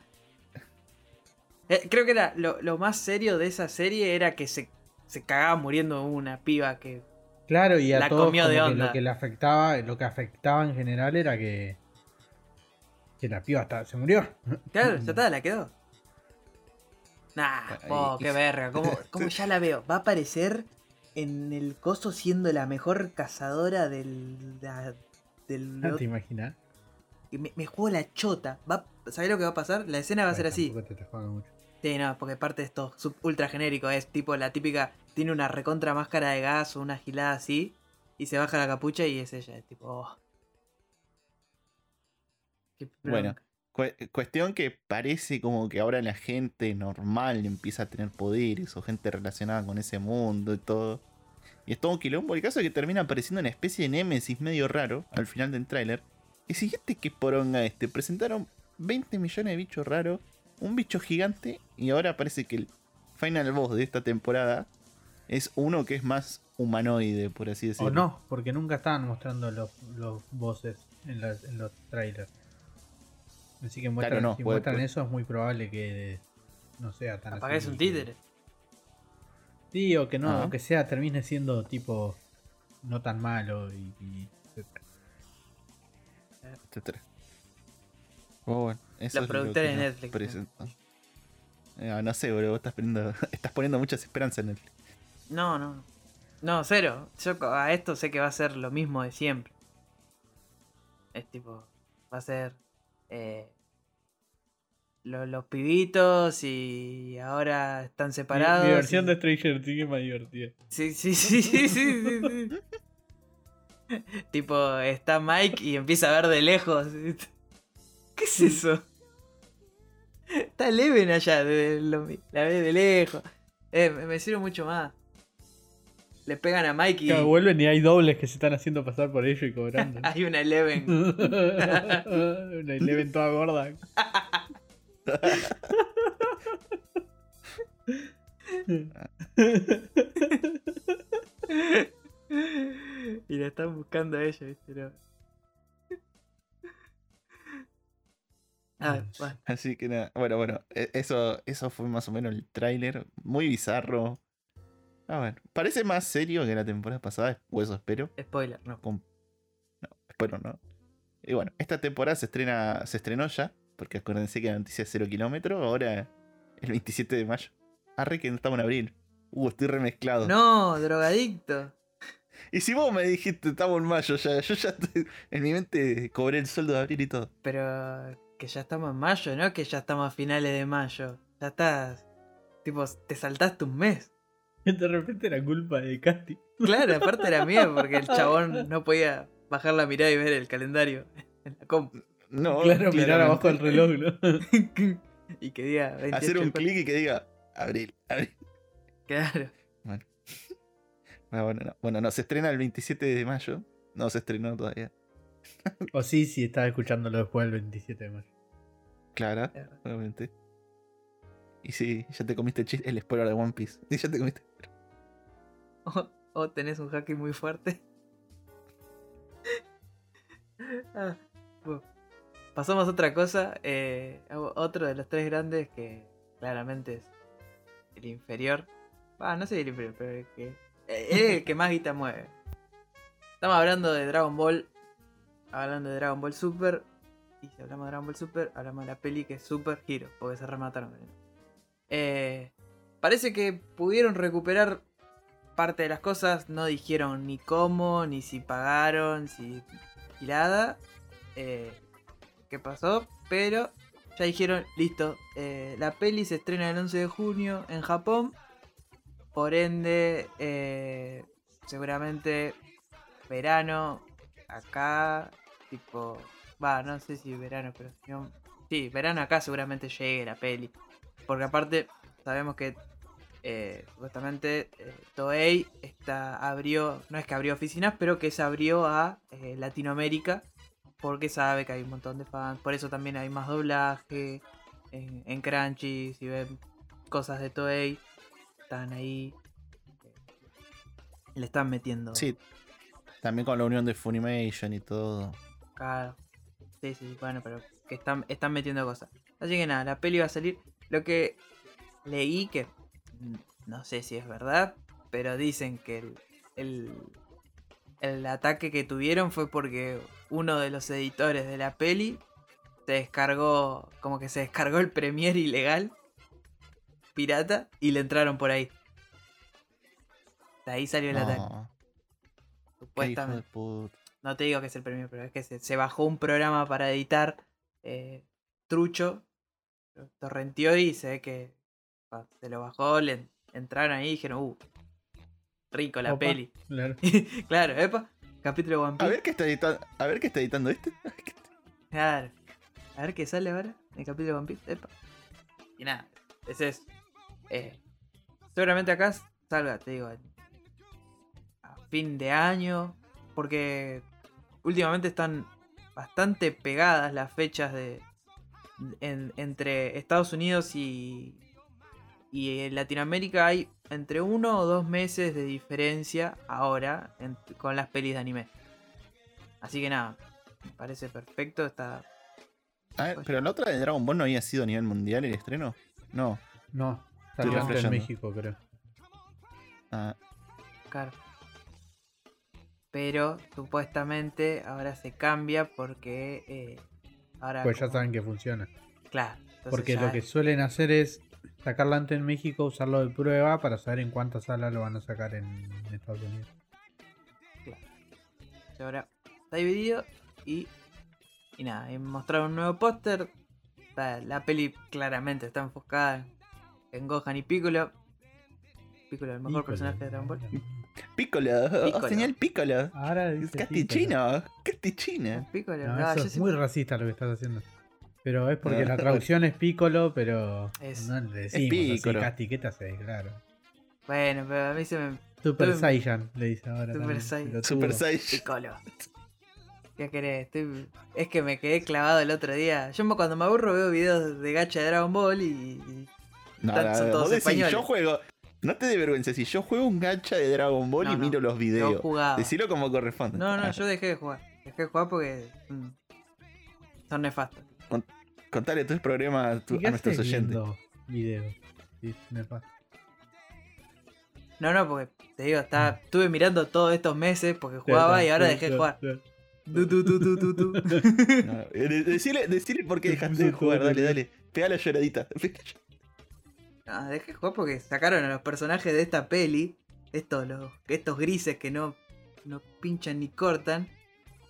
S1: Eh, creo que era lo, lo más serio de esa serie era que se, se cagaba muriendo una piba que.
S3: Claro, y a
S1: La
S3: todos
S1: comió de
S3: que
S1: onda.
S3: lo que le afectaba, lo que afectaba en general era que que la piba hasta se murió.
S1: Claro, ya (laughs) está, la quedó. Nah,
S2: Bueno,
S1: po, qué verga. ¿Cómo, (laughs) cómo ya la veo? Va a aparecer en el coso siendo la mejor cazadora del. la- del
S3: No te imaginas.
S1: Me, me juego la chota. Va, ¿Sabés lo que va a pasar? La escena va a ser así.
S3: Te jugando mucho.
S1: Sí, no, porque parte de esto sub- ultra genérico es tipo la típica. Tiene una recontra máscara de gas o una gilada así. Y se baja la capucha y es ella. Es tipo. oh.
S2: Bueno. Cu- cuestión que parece como que ahora la gente normal empieza a tener poderes o gente relacionada con ese mundo y todo. Y es todo un quilombo. El caso es que termina apareciendo una especie de némesis medio raro al final del tráiler. Y siguiente que poronga este. Presentaron 20 millones de bichos raros, un bicho gigante y ahora parece que el final boss de esta temporada es uno que es más humanoide, por así decirlo.
S3: O no, porque nunca estaban mostrando los, los voces en, las- en los trailers. Así que muestran,
S2: no,
S3: si
S2: puede-
S3: muestran
S2: puede.
S3: eso es muy probable que no sea tan
S1: Capaz
S3: así.
S1: un títere.
S3: Sí, o que no, o que sea, termine siendo tipo no tan malo y, y etcétera.
S2: Etcétera. Oh, bueno, eso
S1: La
S2: es lo
S1: productora
S2: que
S1: de Netflix.
S2: Eh, no sé, bro, vos estás poniendo, (laughs) estás poniendo muchas esperanzas en Netflix.
S1: No, no. No, cero. Yo a esto sé que va a ser lo mismo de siempre. Es tipo. Va a ser. Eh, lo- los pibitos y ahora están separados.
S3: Mi, mi versión
S1: y-
S3: de Stranger Things es más divertida.
S1: Sí, sí, (laughs) sí, sí, sí, sí, sí. (laughs) tipo, está Mike y empieza a ver de lejos. (laughs) ¿Qué es eso? Está Leven allá, de- lo- la ve de lejos. Eh, me me sirve mucho más. Le pegan a Mike y
S3: Claro, vuelven y hay dobles que se están haciendo pasar por ello y cobrando. (laughs)
S1: hay una Eleven.
S3: Una Eleven toda gorda. (laughs)
S1: y la están buscando a ella, ¿viste? No. (laughs) Ah, bueno.
S2: Así que nada, bueno, bueno, e- eso, eso fue más o menos el tráiler. Muy bizarro. Ah, bueno. Parece más serio que la temporada pasada, o eso espero.
S1: Spoiler, no.
S2: Con- No, espero no. Y bueno, esta temporada se estrena, se estrenó ya, porque acuérdense que la noticia es 0 kilómetros, ahora el 27 de mayo. Arre que no estamos en abril. Uh, estoy remezclado.
S1: No, drogadicto.
S2: Y si vos me dijiste estamos en mayo ya, yo ya estoy- en mi mente cobré el sueldo de abril y todo.
S1: Pero que ya estamos en mayo, ¿no? Que ya estamos a finales de mayo. Ya estás. Tipo, te saltaste un mes. (laughs)
S3: De repente era culpa de Katy.
S1: Claro, aparte era mía, porque el (laughs) chabón no podía bajar la mirada y ver el calendario (laughs) en la compu.
S2: No,
S3: claro, mirar abajo del reloj, ¿no?
S1: y que diga 28
S2: Hacer un clic y que diga abril, abril.
S1: Claro.
S2: Ah, bueno, no. bueno, no, se estrena el 27 de mayo. No se estrenó todavía.
S3: O sí, sí, estaba escuchándolo después del 27 de mayo.
S2: Clara, obviamente. Y sí, ya te comiste el, chiste- el spoiler de One Piece. (laughs) Y ya te comiste.
S1: O, o tenés un hacking muy fuerte. (laughs) Ah, bueno. Pasamos a otra cosa. eh, otro de los tres grandes que claramente es el inferior. Ah, no sé el inferior, pero el que, eh, el que más guita mueve. Estamos hablando de Dragon Ball. Hablando de Dragon Ball Super. Y si hablamos de Dragon Ball Super, hablamos de la peli que es Super Hero. Porque se remataron. Eh, parece que pudieron recuperar parte de las cosas. No dijeron ni cómo, ni si pagaron, si girada. Eh, qué pasó. Pero ya dijeron, listo. eh, la peli se estrena el 11 de junio en Japón. Por ende, eh, seguramente verano acá. Tipo, va, no sé si verano, pero si no- sí, verano acá seguramente llegue la peli. Porque aparte, sabemos que eh, supuestamente eh, Toei está, abrió, no es que abrió oficinas, pero que se abrió a eh, Latinoamérica porque sabe que hay un montón de fans. Por eso también hay más doblaje en, en Crunchy, si ven cosas de Toei, están ahí. eh, Le están metiendo.
S2: Sí. También con la unión de Funimation y todo.
S1: Claro. Sí, sí, bueno, pero que están, están metiendo cosas. Así que nada, la peli va a salir. Lo que leí que mm, no sé si es verdad, pero dicen que el, el, el ataque que tuvieron fue porque uno de los editores de la peli se descargó, como que se descargó el Premiere ilegal, pirata, y le entraron por ahí. De ahí salió el ataque,
S2: No, de
S1: supuestamente. No te digo que es el premio, pero es que se, se bajó un programa para editar eh, trucho, lo torrenteó y se ve que se lo bajó, le entraron ahí y dijeron, uh, rico la
S3: Opa,
S1: peli.
S3: Claro. (laughs)
S1: claro, epa, capítulo One
S2: A
S1: Piece.
S2: ver qué está editando. A ver qué está editando este. (laughs)
S1: Claro. A ver qué sale ahora en el capítulo One Piece. Epa. Y nada, ese es. Eh, seguramente acá salga, te digo, a fin de año. Porque últimamente están bastante pegadas las fechas de. en- entre Estados Unidos y. Y en Latinoamérica hay entre uno o dos meses de diferencia ahora en- con las pelis de anime. Así que nada, me parece perfecto. Está
S2: A ver, pero la otra de Dragon Ball no había sido a nivel mundial el estreno. No.
S3: No,
S2: Estoy
S3: en. México, creo.
S2: Ah,
S1: Claro. Pero supuestamente ahora se cambia porque eh, ahora.
S3: Pues ya saben que funciona.
S1: Claro.
S3: Porque lo que suelen hacer es sacarla antes en México, usarlo de prueba para saber en cuántas salas lo van a sacar en Estados Unidos.
S1: ahora está dividido y. Y nada, y mostraron un nuevo póster. La, la peli claramente está enfocada en, Gohan y Piccolo. Piccolo, el mejor personaje de Dragon Ball.
S2: Piccolo.
S1: Piccolo.
S2: Señal Piccolo.
S3: Ahora dice
S2: Castichino. Castichina.
S1: Piccolo,
S3: No,
S1: no,
S3: eso
S1: yo
S3: es muy racista lo que estás haciendo. Pero es porque
S2: No.
S3: la traducción es Piccolo, pero
S1: Es-
S3: no le decimos así. Casti, ¿qué te haces? Claro.
S1: Bueno, pero a mí se me.
S3: Super Saiyan le dice ahora.
S1: Super Saiyan.
S2: Super Saiyan.
S1: Piccolo. ¿Qué querés? Estoy- Es que me quedé clavado el otro día. Yo cuando me aburro veo videos de gacha de Dragon Ball y. y-
S2: No, no,
S1: son
S2: no,
S1: todos
S2: vos decís,
S1: españoles.
S2: yo juego. No te dé vergüenza, si yo juego un gacha de Dragon Ball
S1: No,
S2: y
S1: no,
S2: miro los
S1: No
S2: videos.
S1: jugaba.
S2: Decilo como corresponde.
S1: No, no,
S2: Ah,
S1: yo dejé de jugar. Dejé de jugar porque. mm, son nefastos.
S2: Contale tus problemas a, tu-
S3: ¿Y qué
S2: a nuestros oyentes.
S3: videos? Sí, nefasto.
S1: No, no, porque te digo, estaba, estuve mirando todos estos meses porque jugaba y ahora dejé de jugar. Du, du, du, du, du, du.
S2: No, eh, de- decile, decile por qué dejaste de jugar, dale, dale. Pega la lloradita.
S1: No, dejé de jugar porque sacaron a los personajes de esta peli, estos, los, estos grises que no, no pinchan ni cortan.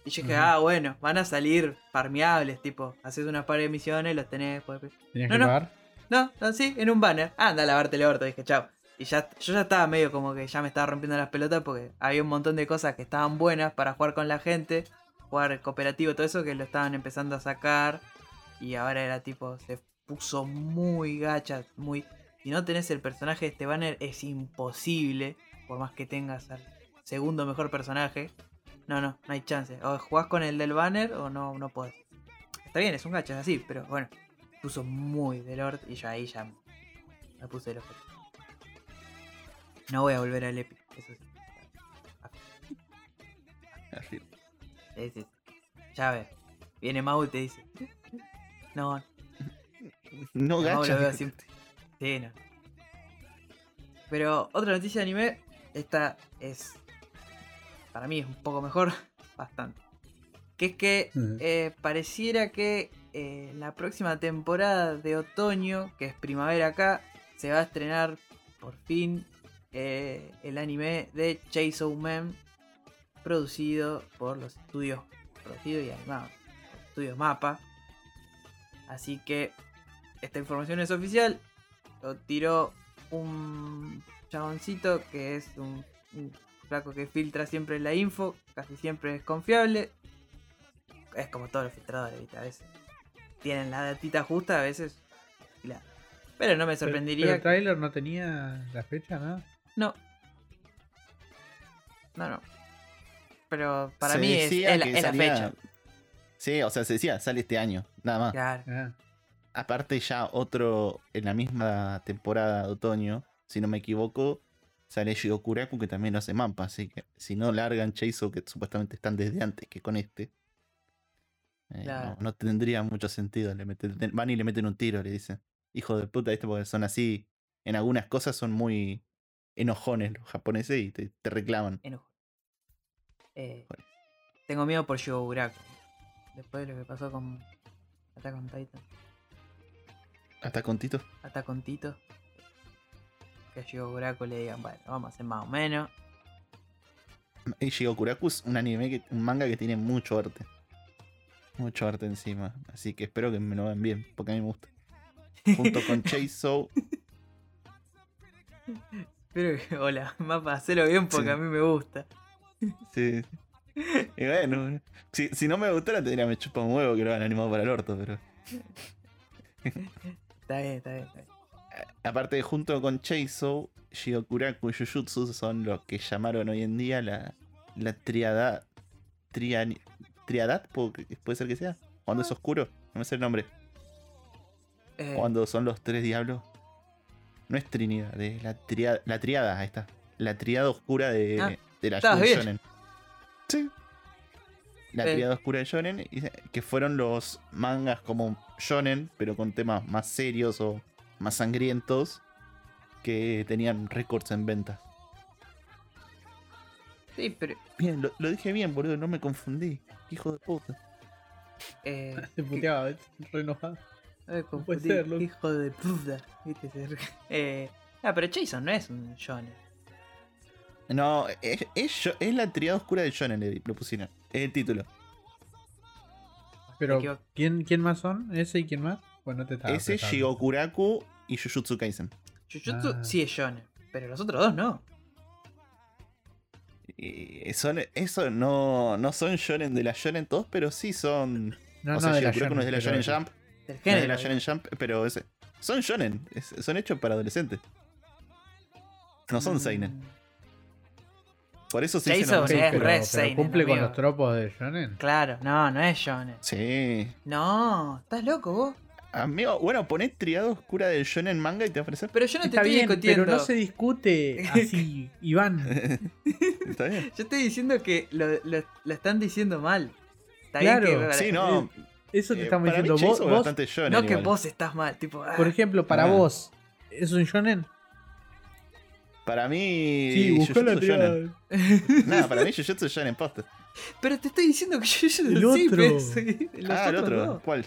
S1: Y yo dije, ah, bueno, van a salir farmeables, tipo, haces una par de misiones, los tenés. pues,
S3: ¿Tenías
S1: No,
S3: que
S1: no.
S3: pagar?
S1: No, no, sí, en un banner. Ah, anda a lavarte el orto, dije, chao. Y ya, yo ya estaba medio como que ya me estaba rompiendo las pelotas porque había un montón de cosas que estaban buenas para jugar con la gente, jugar cooperativo, todo eso que lo estaban empezando a sacar. Y ahora era tipo, se puso muy gacha, muy... Si no tenés el personaje de este banner es imposible, por más que tengas al segundo mejor personaje. No, no, no hay chance. O jugás con el del banner o no, no podés. Está bien, es un gacha, es así, pero bueno puso muy del Lord y yo ahí ya me puse el ojo. No voy a volver al Epic, eso sí.
S2: Así.
S1: Sí, sí. Ya ves. Viene Mau y te dice. No,
S2: No
S1: no, lo veo siempre. Pero otra noticia de anime, esta es. Para mí es un poco mejor, (laughs) bastante. Que es que eh, pareciera que eh, la próxima temporada de otoño, que es primavera acá, se va a estrenar por fin eh, el anime de Chainsaw Man, producido por los estudios, producido y animado, estudios Mapa. Así que esta información es oficial, lo tiró un chaboncito que es un, un flaco que filtra siempre la info, casi siempre es confiable. Es como todos los filtradores, ¿viste? A veces tienen la datita justa, a veces. la- Pero no me sorprendería.
S3: Pero el trailer no tenía la fecha, ¿no?
S1: No. No, no. Pero para
S2: Se
S1: mí es, la, es fecha.
S2: Sí, o sea, se decía, sale este año, nada más.
S1: Claro.
S3: Ah,
S2: Aparte ya otro en la misma temporada de otoño, si no me equivoco, sale Shigokuraku que también lo hace Mampa, así que si no largan Cheiso que supuestamente están desde antes que con este, eh,
S1: Claro.
S2: no, no tendría mucho sentido. Le meten- van y le meten un tiro, le dicen. Hijo de puta, ¿viste? Porque son así, en algunas cosas son muy enojones los japoneses y te, te reclaman.
S1: Enojo. Eh, tengo miedo por Shigoguraku. Después de lo que pasó con Attack on Titan.
S2: Hasta con Tito.
S1: Attack on Tito. Que a Shigoguraku le digan, bueno, vamos a hacer más o menos.
S2: Y Shigokuraku es un anime, que, un manga que tiene mucho arte. Mucho arte encima. Así que espero que me lo vean bien, porque a mí me gusta. (laughs) Junto con Cheiso.
S1: Pero que, hola, mapa, hacelo bien porque
S2: Sí.
S1: a mí me gusta.
S2: Sí. Y bueno, si, si no me gustara, te diría me chupa un huevo que lo hagan animado para el orto, pero.
S1: Está bien, está bien, está bien.
S2: Aparte, junto con Cheiso, Shigokuraku y Jujutsu son los que llamaron hoy en día la, la triada. ¿Triadad? ¿Puede, ser que sea? Cuando es oscuro, no me sé el nombre.
S1: Eh,
S2: Cuando son los tres diablos. No es Trinidad, es la triada, la triada, ahí está. La triada oscura de,
S1: Ah,
S2: de la shonen. Sí. La
S1: Eh.
S2: triada oscura de shonen, y- que fueron los mangas como shonen, pero con temas más serios o más sangrientos, que tenían récords en ventas.
S1: sí, pero.
S2: Bien, lo, lo dije bien, boludo, no me confundí. Hijo de puta.
S1: Eh, (laughs)
S3: se puteaba, re enojado.
S1: Ay,
S3: puede ser,
S1: hijo de puta. ¿Viste? (laughs) Eh, ah, pero Jason no es un shonen.
S2: No, es, es, la triada oscura de shonen, le lo pusieron. Es el título.
S3: Pero. ¿quién, ¿quién más son? ¿Ese y quién más? Bueno, te estaba
S2: Ese es
S3: prestando.
S2: Shigokuraku y Jujutsu Kaisen.
S1: Jujutsu
S3: Ah.
S1: sí es shonen, pero los otros dos no.
S2: Y son, eso no, no son shonen de la shonen todos, pero sí son.
S3: No,
S2: o sea,
S3: no, de
S2: Shigokuraku no es de la shonen jump.
S1: Del
S2: No es
S1: género.
S2: de la shonen jump, pero es- son shonen. es- son hechos para adolescentes. No son
S1: Mm,
S2: seinen. Por eso se dicen
S3: Sí,
S1: es
S3: pero,
S1: re
S3: pero
S1: seinen,
S3: cumple con los tropos de Shonen.
S1: Claro, no, no es shonen.
S2: Sí.
S1: No, ¿estás loco vos?
S2: Amigo, bueno, ponés triada oscura del shonen manga y te ofreces.
S1: Pero yo no te
S3: Está
S1: estoy
S3: bien,
S1: discutiendo.
S3: pero no se discute (laughs) así, Iván. (laughs)
S2: Está bien.
S1: Yo estoy diciendo que lo, lo- lo están diciendo mal. Está
S3: Claro.
S1: bien que.
S2: Sí, no.
S3: Eso te
S2: Eh,
S3: estamos
S2: para mí
S3: diciendo. Vos,
S1: No que vos estás mal, tipo. ah,
S3: por ejemplo, para
S2: Ah.
S3: vos, ¿es un shonen?
S2: Para mí.
S3: Sí, buscá la
S2: Jujutsu shonen. Nada, para mí (laughs) Jujutsu shonen posta.
S1: Pero te estoy diciendo que yo, yo
S3: El
S1: sí,
S3: otro.
S1: los
S2: ah, el otro.
S1: no.
S2: ¿Cuál?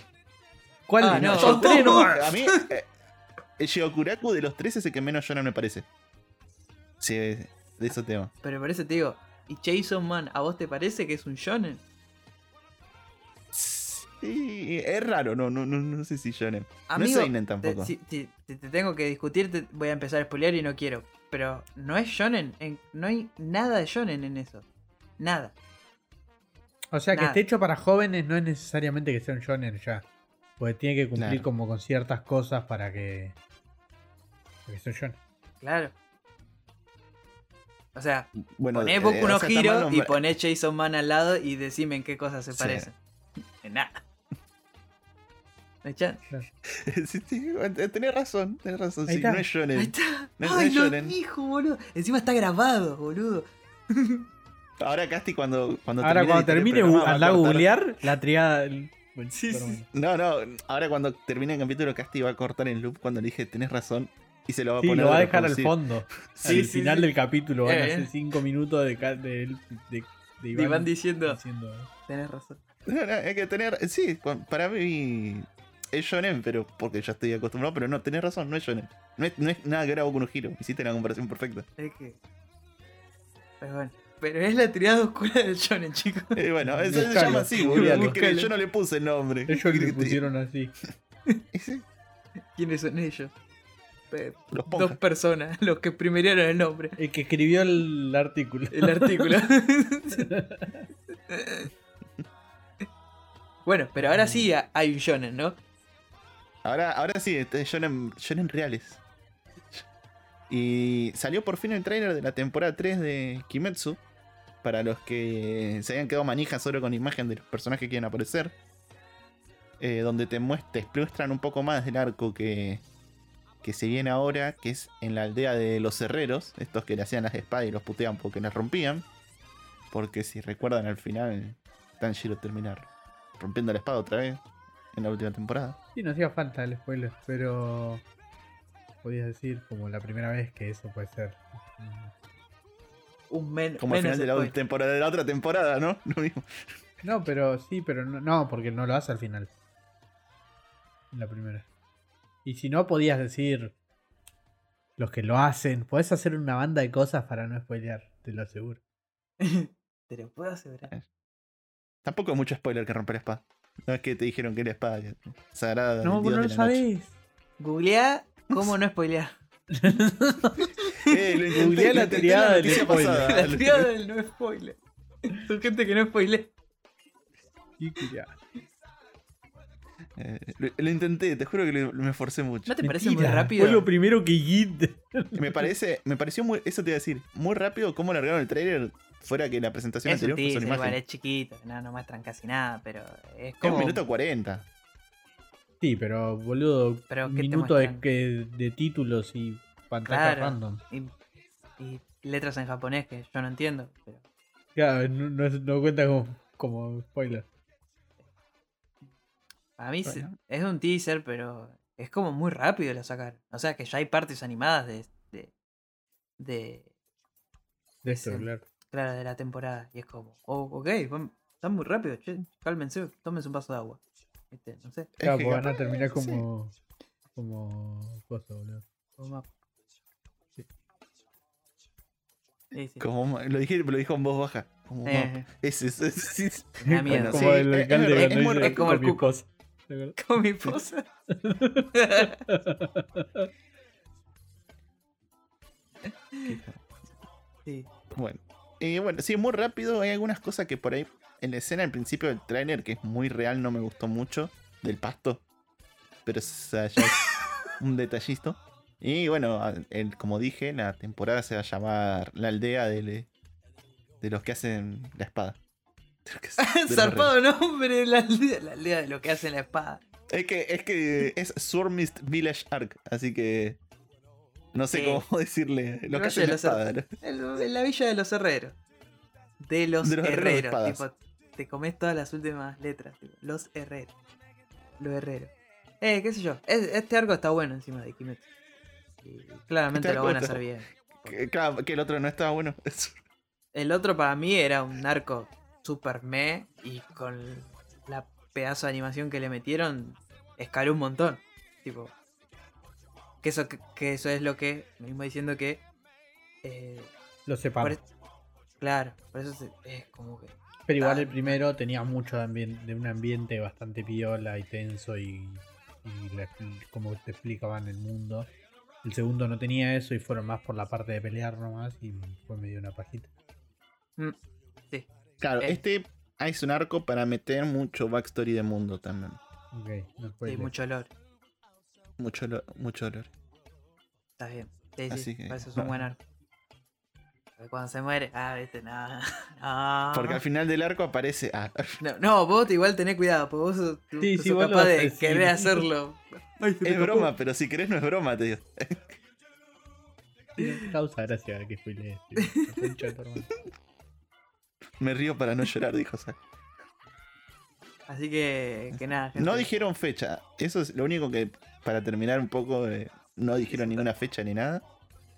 S3: ¿Cuál?
S1: Ah, no.
S3: Son tres (laughs) nomás.
S2: A mí, eh, el Shigokuraku de los tres es el que menos shonen me parece. Sí, de ese tema.
S1: Pero por eso te digo, ¿y Jason Man, a vos te parece que es un shonen?
S2: Sí, es raro, no, no, no, no sé si shonen. no es seinen tampoco.
S1: si- te tengo que discutir, te voy a empezar a spoilear y no quiero. Pero no es shonen, en- no hay nada de shonen en eso. Nada.
S3: O sea, que esté hecho para jóvenes no es necesariamente que sea un shonen ya. Porque tiene que cumplir
S2: Claro.
S3: como con ciertas cosas para que. para que sea un shonen.
S1: Claro. O sea,
S2: Bueno,
S1: poné
S2: eh,
S1: Boku no
S2: o sea, está
S1: Hero
S2: mal
S1: y poné Jason Man al lado y decime en qué cosas se
S2: Sí.
S1: parecen. En nada. (laughs)
S2: Sí, sí, tenés razón, tenés razón.
S3: Ahí
S2: Sí,
S3: está.
S2: no es shonen.
S1: Ahí está.
S2: No es-
S1: Ay,
S2: no es
S1: dijo, boludo. Encima está grabado, boludo.
S2: Ahora Casti cuando, cuando
S3: Ahora, cuando termine,
S2: programa, va a
S3: anda a
S2: cortar-
S3: googlear la triada. del- bueno,
S1: Sí, sí.
S2: No, no, ahora cuando termine el capítulo Casti va a cortar el loop cuando le dije tenés razón y se lo va a
S3: Sí,
S2: poner
S3: lo va a
S2: de
S3: dejar al fondo. (laughs)
S1: Sí,
S3: al
S1: sí,
S3: final
S1: sí.
S3: del capítulo van a
S1: Eh,
S3: ser
S1: eh.
S3: 5 minutos de, ca- de, de, de
S1: Y
S3: Iván
S1: van diciendo,
S3: diciendo,
S1: tenés razón.
S2: No, no, hay que tener. Sí, para mí es shonen, pero porque ya estoy acostumbrado, pero no, tenés razón, no es shonen. No es, no es nada que era Boku no Hero. Hiciste la comparación perfecta.
S1: Es que. Pero bueno. Pero es la triada oscura del shonen, chicos. (laughs)
S2: Eh, bueno, eso se llama así, boludo. Yo no le puse el nombre.
S3: Ellos
S2: ¿Qué
S3: le
S2: querés que te
S3: pusieron así. (laughs)
S2: Sí,
S1: ¿Quiénes son ellos?
S2: Los
S1: Dos personas, (laughs) los que primeriaron el nombre.
S3: El que escribió el artículo.
S1: El artículo. bueno, pero ahora sí ha- hay un shonen, ¿no?
S2: Ahora, ahora sí, shonen, shonen reales. Y salió por fin el trailer de la temporada 3 de Kimetsu. Para los que se hayan quedado manijas solo con imagen de los personajes que quieren aparecer. Eh, donde te, te muestran un poco más del arco que, que se viene ahora, que es en la aldea de los herreros, estos que le hacían las espadas y los puteaban porque las rompían. Porque si recuerdan al final, Tanjiro terminar rompiendo la espada otra vez en la última temporada.
S3: Sí, no hacía falta el spoiler, pero podías decir como la primera vez que eso puede ser.
S1: Un men
S2: Como al final de la,
S1: spoiler.
S2: temporada, de la otra temporada, ¿no? (laughs) Lo mismo.
S3: No, pero sí, pero no, no, porque no lo hace al final. En la primera. Y si no, podías decir los que lo hacen. Podés hacer una banda de cosas para no spoilear, te lo aseguro. (laughs)
S1: Te lo puedo asegurar.
S2: Tampoco es mucho spoiler que romper espada. No es que te dijeron que era espada que- sagrada.
S3: No, vos no lo sabés.
S1: Googleá cómo no spoilear. (laughs)
S2: Eh, lo (laughs) intenté, lo
S3: la triada del spoiler.
S1: La triada del no spoiler. Son gente que no spoilea.
S2: Eh, lo, lo intenté, te juro que lo- me esforcé mucho.
S1: ¿No te parece muy
S3: Mentira,
S1: rápido?
S3: Fue lo primero que Git.
S2: Me parece, me pareció muy, eso te iba a decir, muy rápido cómo largaron el trailer fuera que la presentación
S1: Es un
S2: anterior fue solo
S1: igual es chiquito, no, no muestran casi nada, pero es
S2: Es
S1: como...
S2: un minuto 40.
S3: Sí, pero boludo,
S1: Pero,
S3: un
S1: ¿qué te
S3: minuto de, que- de títulos y pantalla
S1: Claro.
S3: random.
S1: Y, y letras en japonés que yo no entiendo, pero...
S3: Claro, no, no, es- no cuenta como, como spoiler.
S1: A mí
S2: Bueno.
S1: es un teaser, pero es como muy rápido lo sacar. O sea que ya hay partes animadas de... de, de
S3: De esto, claro.
S1: Claro, de la temporada. Y es como, oh, ok, van- están muy rápido, che, cálmense, tómense un vaso de agua. ¿Viste? No sé.
S3: Claro, porque van a terminar
S2: sí.
S3: como. Como. Cosa, boludo.
S1: Toma.
S3: Sí.
S1: Sí, sí.
S2: Como, lo, dije, lo dijo en voz baja. Como
S1: Eh,
S3: como el
S2: es-
S3: alcalde
S2: es es
S3: dice
S1: es como el cuco.
S3: esposa. ¿Te acuerdas? (laughs)
S1: Con mi esposa. (laughs) sí.
S2: Bueno. Y bueno, sí, muy rápido. Hay algunas cosas que por ahí en la escena al principio del tráiler, que es muy real, no me gustó mucho. Del pasto. Pero ya es (laughs) un detallito. Y bueno, el- como dije, la temporada se va a llamar La aldea de, de los que hacen la espada. Los (laughs) hacen- los
S1: Zarpado nombre, la aldea, la aldea de lo que hace la espada.
S2: Es que es que es Swordmist Village Arc, así que no sé cómo (laughs) decirle lo que
S1: los. Her- en la villa de los herreros. De los,
S2: De los herreros
S1: tipo, te comes todas las últimas letras. tipo, los herreros. Los herreros. Eh, qué sé yo. es- Este arco está bueno encima de Kimetsu. Y claramente
S2: Este
S1: lo van a hacer bien.
S2: Que, claro, que el otro no estaba bueno. (laughs)
S1: El otro para mí era un arco super me y con la pedazo de animación que le metieron, escaló un montón. Tipo, que eso, que, que eso es lo que, mismo diciendo que... eh,
S3: Lo
S1: es- claro, por eso se- es como que...
S3: Pero igual
S1: Ah.
S3: el primero tenía mucho de, ambien- de un ambiente bastante piola y tenso y, y la- como te explicaban el mundo. El segundo no tenía eso y fueron más por la parte de pelear nomás y fue medio una pajita.
S1: mm, sí,
S2: Claro,
S1: Eh.
S2: este es un arco para meter mucho backstory de mundo también.
S3: Ok, no
S1: sí,
S3: spoiler.
S1: mucho olor.
S2: Mucho, lo- mucho olor.
S1: Está bien. Sí, sí,
S2: Así que,
S1: por eso es un
S2: no.
S1: buen arco. Cuando se muere, ah, viste, no, (laughs) no.
S2: Porque al final del arco aparece. Ah,
S1: No, no, vos igual tenés cuidado, porque vos sos,
S3: Sí, sí, vos
S1: capaz de
S3: haces, sí.
S1: querer hacerlo. (laughs) Ay,
S2: es broma, pero si querés no es broma, te digo.
S3: Sí, Causa gracia que tu hermano.
S2: Me río para no llorar, dijo Sara.
S1: Así que, que nada. gente.
S2: No dijeron fecha. Eso es lo único que, para terminar un poco, eh, no dijeron ninguna fecha ni nada.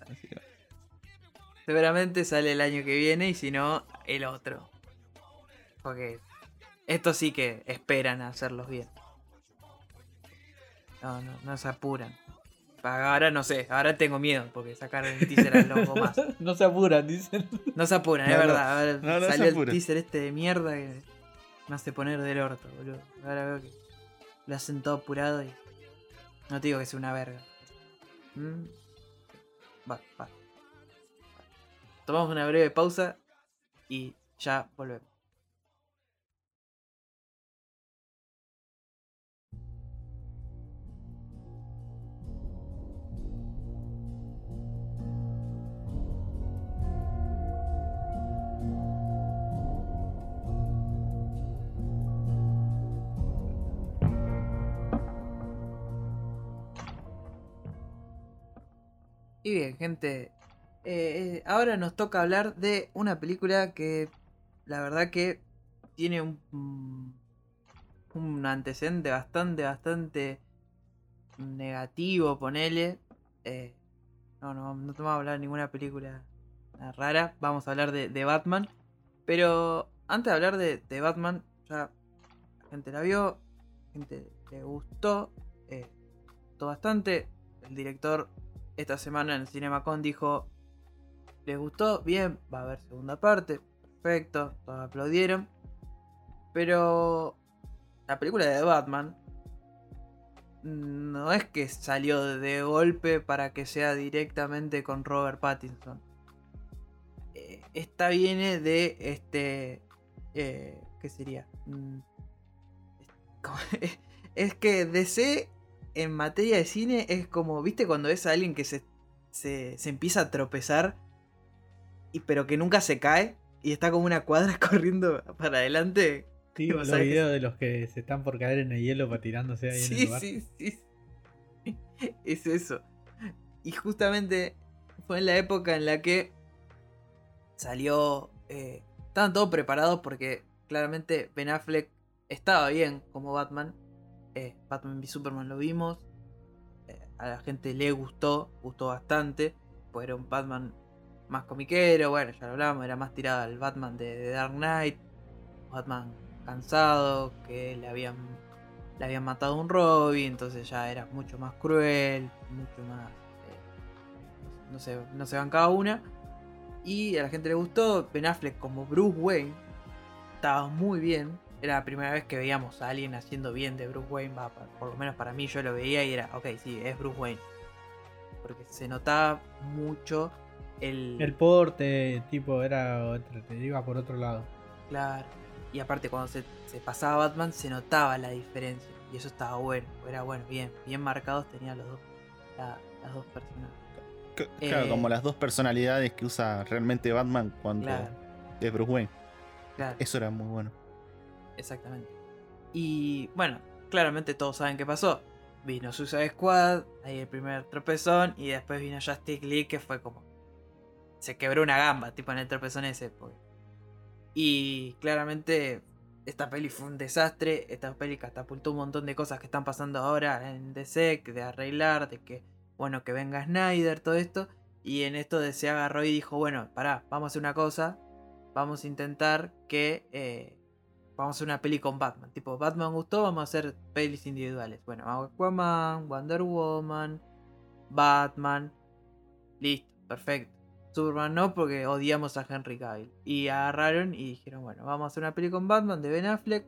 S2: Así que,
S1: Seguramente sale el año que viene y si no, el otro. Porque estos sí que esperan a hacerlos bien. No, no, no se apuran. Ahora no sé, ahora tengo miedo porque sacaron el teaser al logo más. (laughs)
S3: no se apuran, dicen.
S1: No se apuran,
S2: No,
S1: es verdad. Ahora
S2: No, no se
S1: salió el teaser este de mierda que me hace poner del orto, boludo. Ahora veo que lo hacen todo apurado y. No te digo que sea una verga. Mm. Va, va. Tomamos una breve pausa y ya volvemos. Y bien, gente. eh, eh, ahora nos toca hablar de una película que la verdad que tiene un, un antecedente bastante, bastante negativo, ponele. Eh, no, no, no te vamos a hablar de ninguna película rara. Vamos a hablar de, de Batman. Pero antes de hablar de, de Batman, ya la gente la vio, la gente le gustó, eh, gustó bastante. El director esta semana en el CinemaCon dijo, les gustó, bien, va a haber segunda parte, perfecto, todos aplaudieron. Pero la película de Batman no es que salió de golpe para que sea directamente con Robert Pattinson. Eh, esta viene de este... Eh, ¿Qué sería? Mm, es (laughs) que DC en materia de cine es como, ¿viste cuando ves a alguien que se, se, se empieza a tropezar y pero que nunca se cae y está como una cuadra (laughs) corriendo para adelante?
S3: Sí, los
S1: que-
S3: videos de los que se están por caer en el hielo para tirándose ahí en el
S1: Sí,
S3: lugar.
S1: sí, sí. (laughs) Es eso. Y justamente fue en la época en la que salió... eh, estaban todos preparados porque claramente Ben Affleck estaba bien como Batman. Eh, Batman v Superman lo vimos. eh, a la gente le gustó, gustó bastante. Pues era un Batman más comiquero, bueno, ya lo hablamos, era más tirado al Batman de, Dark Knight. Batman cansado, que le habían, le habían matado a un Robin, entonces ya era mucho más cruel, mucho más... eh, no, se, no se una. Y a la gente le gustó, Ben Affleck como Bruce Wayne estaba muy bien. Era la primera vez que veíamos a alguien haciendo bien de Bruce Wayne, por lo menos para mí yo lo veía y era, ok, sí, es Bruce Wayne. Porque se notaba mucho el...
S3: El porte, tipo, era otro, te iba por otro lado.
S1: Claro. Y aparte cuando se, se pasaba Batman se notaba la diferencia. Y eso estaba bueno. Era bueno, bien. Bien marcados tenían los dos. la- las dos personas.
S2: Claro,
S1: Eh.
S2: como las dos personalidades que usa realmente Batman cuando
S1: Claro,
S2: es Bruce Wayne.
S1: claro.
S2: Eso era muy bueno.
S1: Exactamente. Y bueno, claramente todos saben qué pasó. Vino Suicide Squad, ahí el primer tropezón, y después vino Justice League, que fue como. Se quebró una gamba, tipo en el tropezón ese. porque- Y claramente esta peli fue un desastre, esta peli catapultó un montón de cosas que están pasando ahora en DC, de arreglar, de que, bueno, que venga Snyder, todo esto. Y en esto de se agarró y dijo, bueno, pará, vamos a hacer una cosa, vamos a intentar que... eh, vamos a hacer una peli con Batman. Tipo, Batman gustó, vamos a hacer pelis individuales. Bueno, Aquaman, Wonder Woman, Batman. Listo, perfecto. Superman no, porque odiamos a Henry Cavill. Y agarraron y dijeron, bueno, vamos a hacer una peli con Batman de Ben Affleck.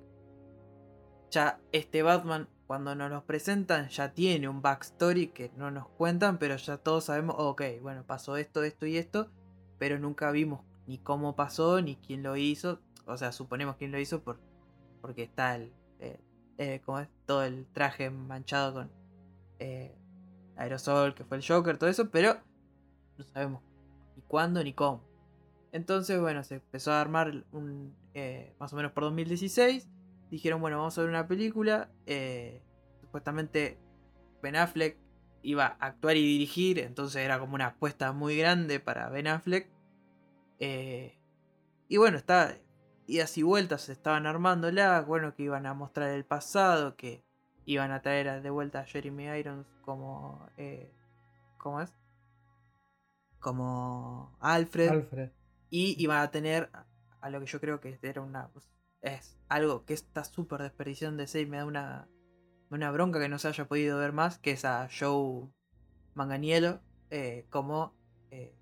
S1: Ya este Batman, cuando nos los presentan, ya tiene un backstory que no nos cuentan, pero ya todos sabemos, ok, bueno, pasó esto, esto y esto, pero nunca vimos ni cómo pasó, ni quién lo hizo. O sea, suponemos quién lo hizo por, porque está el, eh, eh, ¿cómo es? todo el traje manchado con eh, aerosol, que fue el Joker, todo eso, pero no sabemos ni cuándo ni cómo. Entonces, bueno, se empezó a armar un, eh, más o menos por 2016. Dijeron, bueno, vamos a ver una película. supuestamente Ben Affleck iba a actuar y dirigir, entonces era como una apuesta muy grande para Ben Affleck. Y bueno, está idas y vueltas estaban armándola, bueno, que iban a mostrar el pasado, que iban a traer a- de vuelta a Jeremy Irons como... Eh, ¿Cómo es? Como Alfred.
S3: Alfred.
S1: Y iba a tener a- lo que yo creo que era una. pues, Es algo que está súper desperdiciando de y me da una, una bronca que no se haya podido ver más, que es a Joe Manganiello eh, como eh,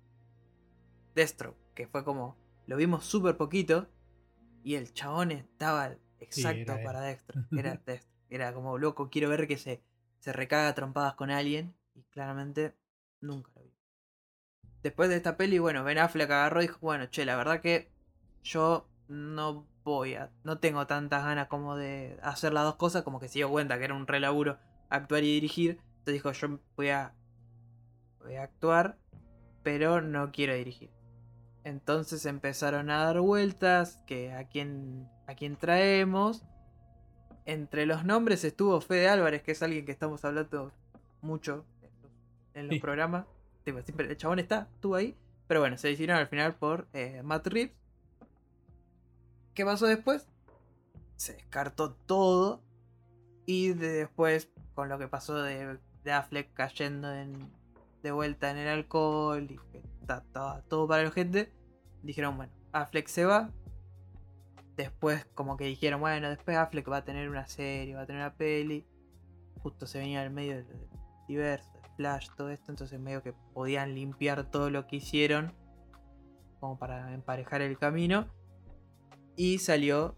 S1: Destro, que fue como. Lo vimos súper poquito y el chabón estaba exacto para Destro. Era (laughs) Destro. Era como loco, quiero ver que se, se recaga trompadas con alguien y claramente nunca lo vi. Después de esta peli, bueno, Ben Affleck agarró y dijo, bueno, che, la verdad que yo no voy a, no tengo tantas ganas como de hacer las dos cosas, como que se dio cuenta que era un re laburo actuar y dirigir. Entonces dijo, yo voy a, voy a actuar, pero no quiero dirigir. Entonces empezaron a dar vueltas, que a quién, a quién traemos. Entre los nombres estuvo Fede Álvarez, que es alguien que estamos hablando mucho en los,
S3: Sí.
S1: programas. Siempre el chabón está, estuvo ahí. Pero bueno, se decidieron al final por eh, Matt Reeves. ¿Qué pasó después? Se descartó todo. Y de- después, con lo que pasó de, de Affleck cayendo en, de vuelta en el alcohol y que está, estaba todo para la gente, dijeron, bueno, Affleck se va. Después, como que dijeron, bueno, después Affleck va a tener una serie, va a tener una peli. Justo se venía al medio del diverso, de Flash, todo esto. Entonces, medio que podían limpiar todo lo que hicieron, como para emparejar el camino. Y salió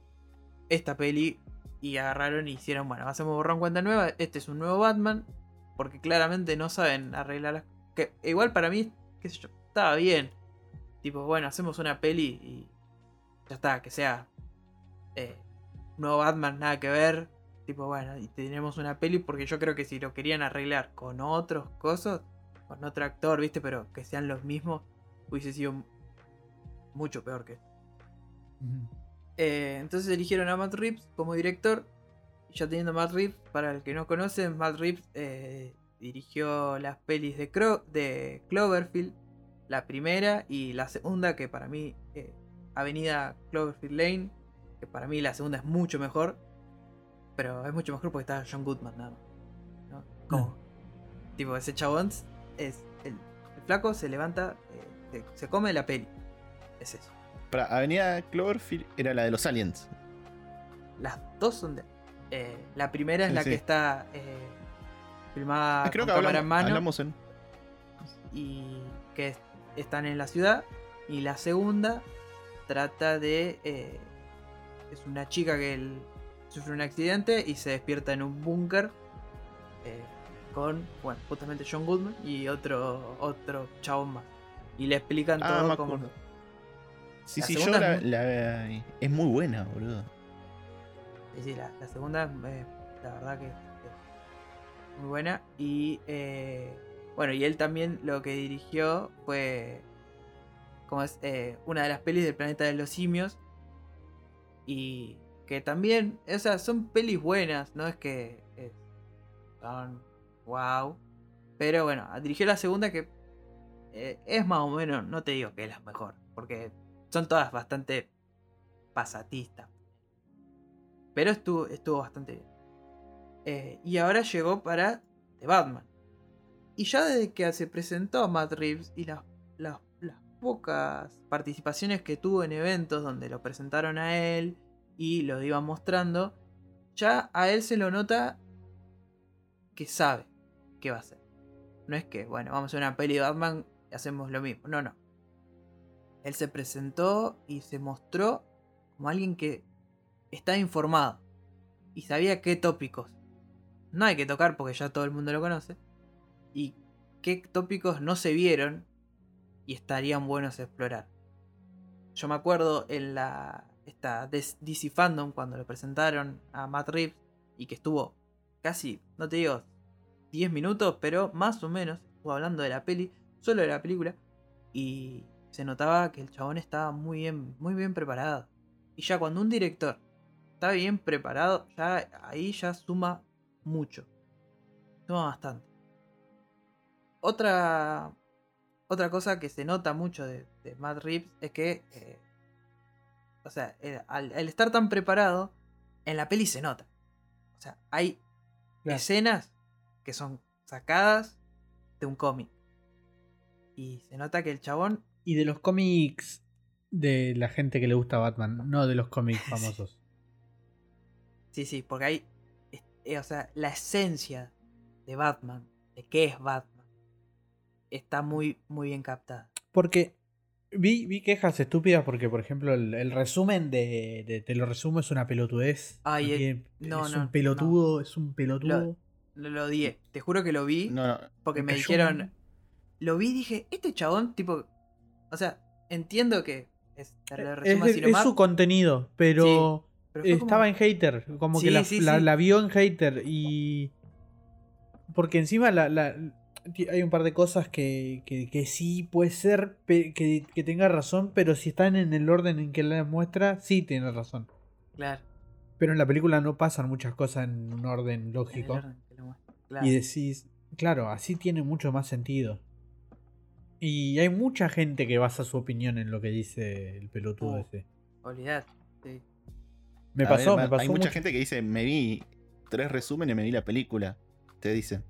S1: esta peli y agarraron y hicieron, bueno, hacemos borrón cuenta nueva, este es un nuevo Batman, porque claramente no saben arreglar las... Que igual para mí, qué sé yo, estaba bien. Tipo, bueno, hacemos una peli y ya está, que sea eh, nuevo Batman, nada que ver. Tipo, bueno, y tenemos una peli porque yo creo que si lo querían arreglar con otros cosas, con otro actor, viste, pero que sean los mismos, hubiese sido mucho peor que. Eh, entonces eligieron a Matt Reeves como director. Y ya teniendo a Matt Reeves, para el que no conocen, Matt Reeves eh, dirigió las pelis de, Cro- de Cloverfield, la primera y la segunda, que para mí, eh, Avenida Cloverfield Lane, que para mí la segunda es mucho mejor. Pero es mucho mejor porque está John Goodman nada más. ¿no? Como, tipo, ese chabón es. El, el flaco se levanta, eh, se, se come la peli. Es eso.
S2: Para Avenida Cloverfield era la de los aliens.
S1: Las dos son de. eh, la primera es
S2: Sí,
S1: la
S2: sí.
S1: que está eh, filmada
S2: Creo
S1: con
S2: que
S1: cámara
S2: hablamos,
S1: en mano
S2: hablamos en.
S1: y que es- están en la ciudad. Y la segunda trata de. eh, es una chica que sufre un accidente y se despierta en un búnker eh, con, bueno, justamente John Goodman y otro otro chabón más. Y le explican
S2: Ah,
S1: todo como.
S2: Sí,
S1: La
S2: sí, yo la,
S1: es muy-
S2: la- es muy buena, boludo.
S1: Sí, sí, la, la segunda, eh, la verdad que muy buena. Y eh, bueno, y él también lo que dirigió fue, como es, eh, una de las pelis del planeta de los simios. Y que también, o sea, son pelis buenas, no es que eh, son wow. Pero bueno, dirigió la segunda que es más o menos, no te digo que es la mejor, porque son todas bastante pasatistas. Pero estuvo, estuvo bastante bien. Eh, y ahora llegó para The Batman. Y ya desde que se presentó Matt Reeves y las, las, pocas participaciones que tuvo en eventos donde lo presentaron a él y lo iban mostrando, ya a él se lo nota que sabe qué va a hacer. No es que, bueno, vamos a una peli de Batman y hacemos lo mismo. No, no. Él se presentó y se mostró como alguien que estaba informado y sabía qué tópicos no hay que tocar porque ya todo el mundo lo conoce y qué tópicos no se vieron y estarían buenos a explorar. Yo me acuerdo en la esta DC Fandom cuando lo presentaron a Matt Reeves y que estuvo casi, no te digo 10 minutos, pero más o menos estuvo hablando de la peli, solo de la película y se notaba que el chabón estaba muy bien, muy bien preparado. Y ya cuando un director está bien preparado, ya ahí ya suma mucho. Suma bastante. Otra, otra cosa que se nota mucho de, de Matt Reeves es que, eh, o sea, al, al, estar tan preparado, en la peli se nota. O sea, hay claro. escenas que son sacadas de un cómic. Y se nota que el chabón...
S3: Y de los cómics de la gente que le gusta Batman, no de los cómics (laughs) famosos.
S1: sí, sí, porque hay... Eh, o sea, la esencia de Batman, de qué es Batman, está muy, muy bien captada.
S3: Porque vi, vi quejas estúpidas porque, por ejemplo, el, el resumen de, de, Te lo resumo es una pelotudez.
S1: Ay,
S3: no,
S1: el, no,
S3: es
S1: no,
S3: un pelotudo,
S1: no.
S3: es un pelotudo.
S1: Lo, lo odié. Te juro que lo vi
S2: No, no.
S1: porque me dijeron...
S3: un-
S1: Lo vi y dije, este chabón, tipo... O sea, entiendo que... Es, te lo
S3: Es,
S1: resumo así
S3: es su contenido, pero
S1: pero fue como-
S3: estaba en hater. Como
S1: Sí,
S3: que la,
S1: sí,
S3: la-
S1: sí.
S3: la vio en hater y. Porque encima la, hay un par de cosas que, que, que sí puede ser que, que tenga razón, pero si están en el orden en que la muestra, sí tiene razón.
S1: Claro.
S3: Pero en la película no pasan muchas cosas en un orden lógico.
S1: orden. Claro.
S3: Y decís, claro, así tiene mucho más sentido. Y hay mucha gente que basa su opinión en lo que dice el pelotudo
S1: Uh.
S3: ese.
S1: Olvidate.
S3: Me pasó,
S2: ver,
S3: me pasó.
S2: Hay mucha
S3: mucho.
S2: gente que dice, me vi tres resúmenes y me vi la película. Te dicen.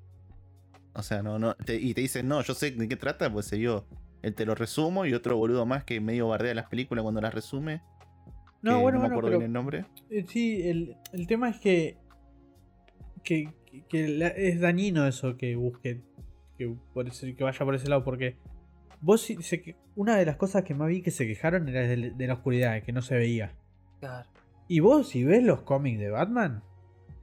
S2: O sea, no, no. te- y te dicen, no, yo sé de qué trata, pues se vio. Él te lo resumo y otro boludo más que medio bardea las películas cuando las resume.
S3: No, bueno,
S2: no me
S3: bueno,
S2: acuerdo
S3: pero
S2: bien el nombre.
S3: eh, sí, el, el tema es que que, que la- es dañino eso que busque que, por ese- que vaya por ese lado porque vos se una de las cosas que más vi que se quejaron era de, de la oscuridad, que no se veía.
S1: Claro.
S3: Y vos si ves los cómics de Batman,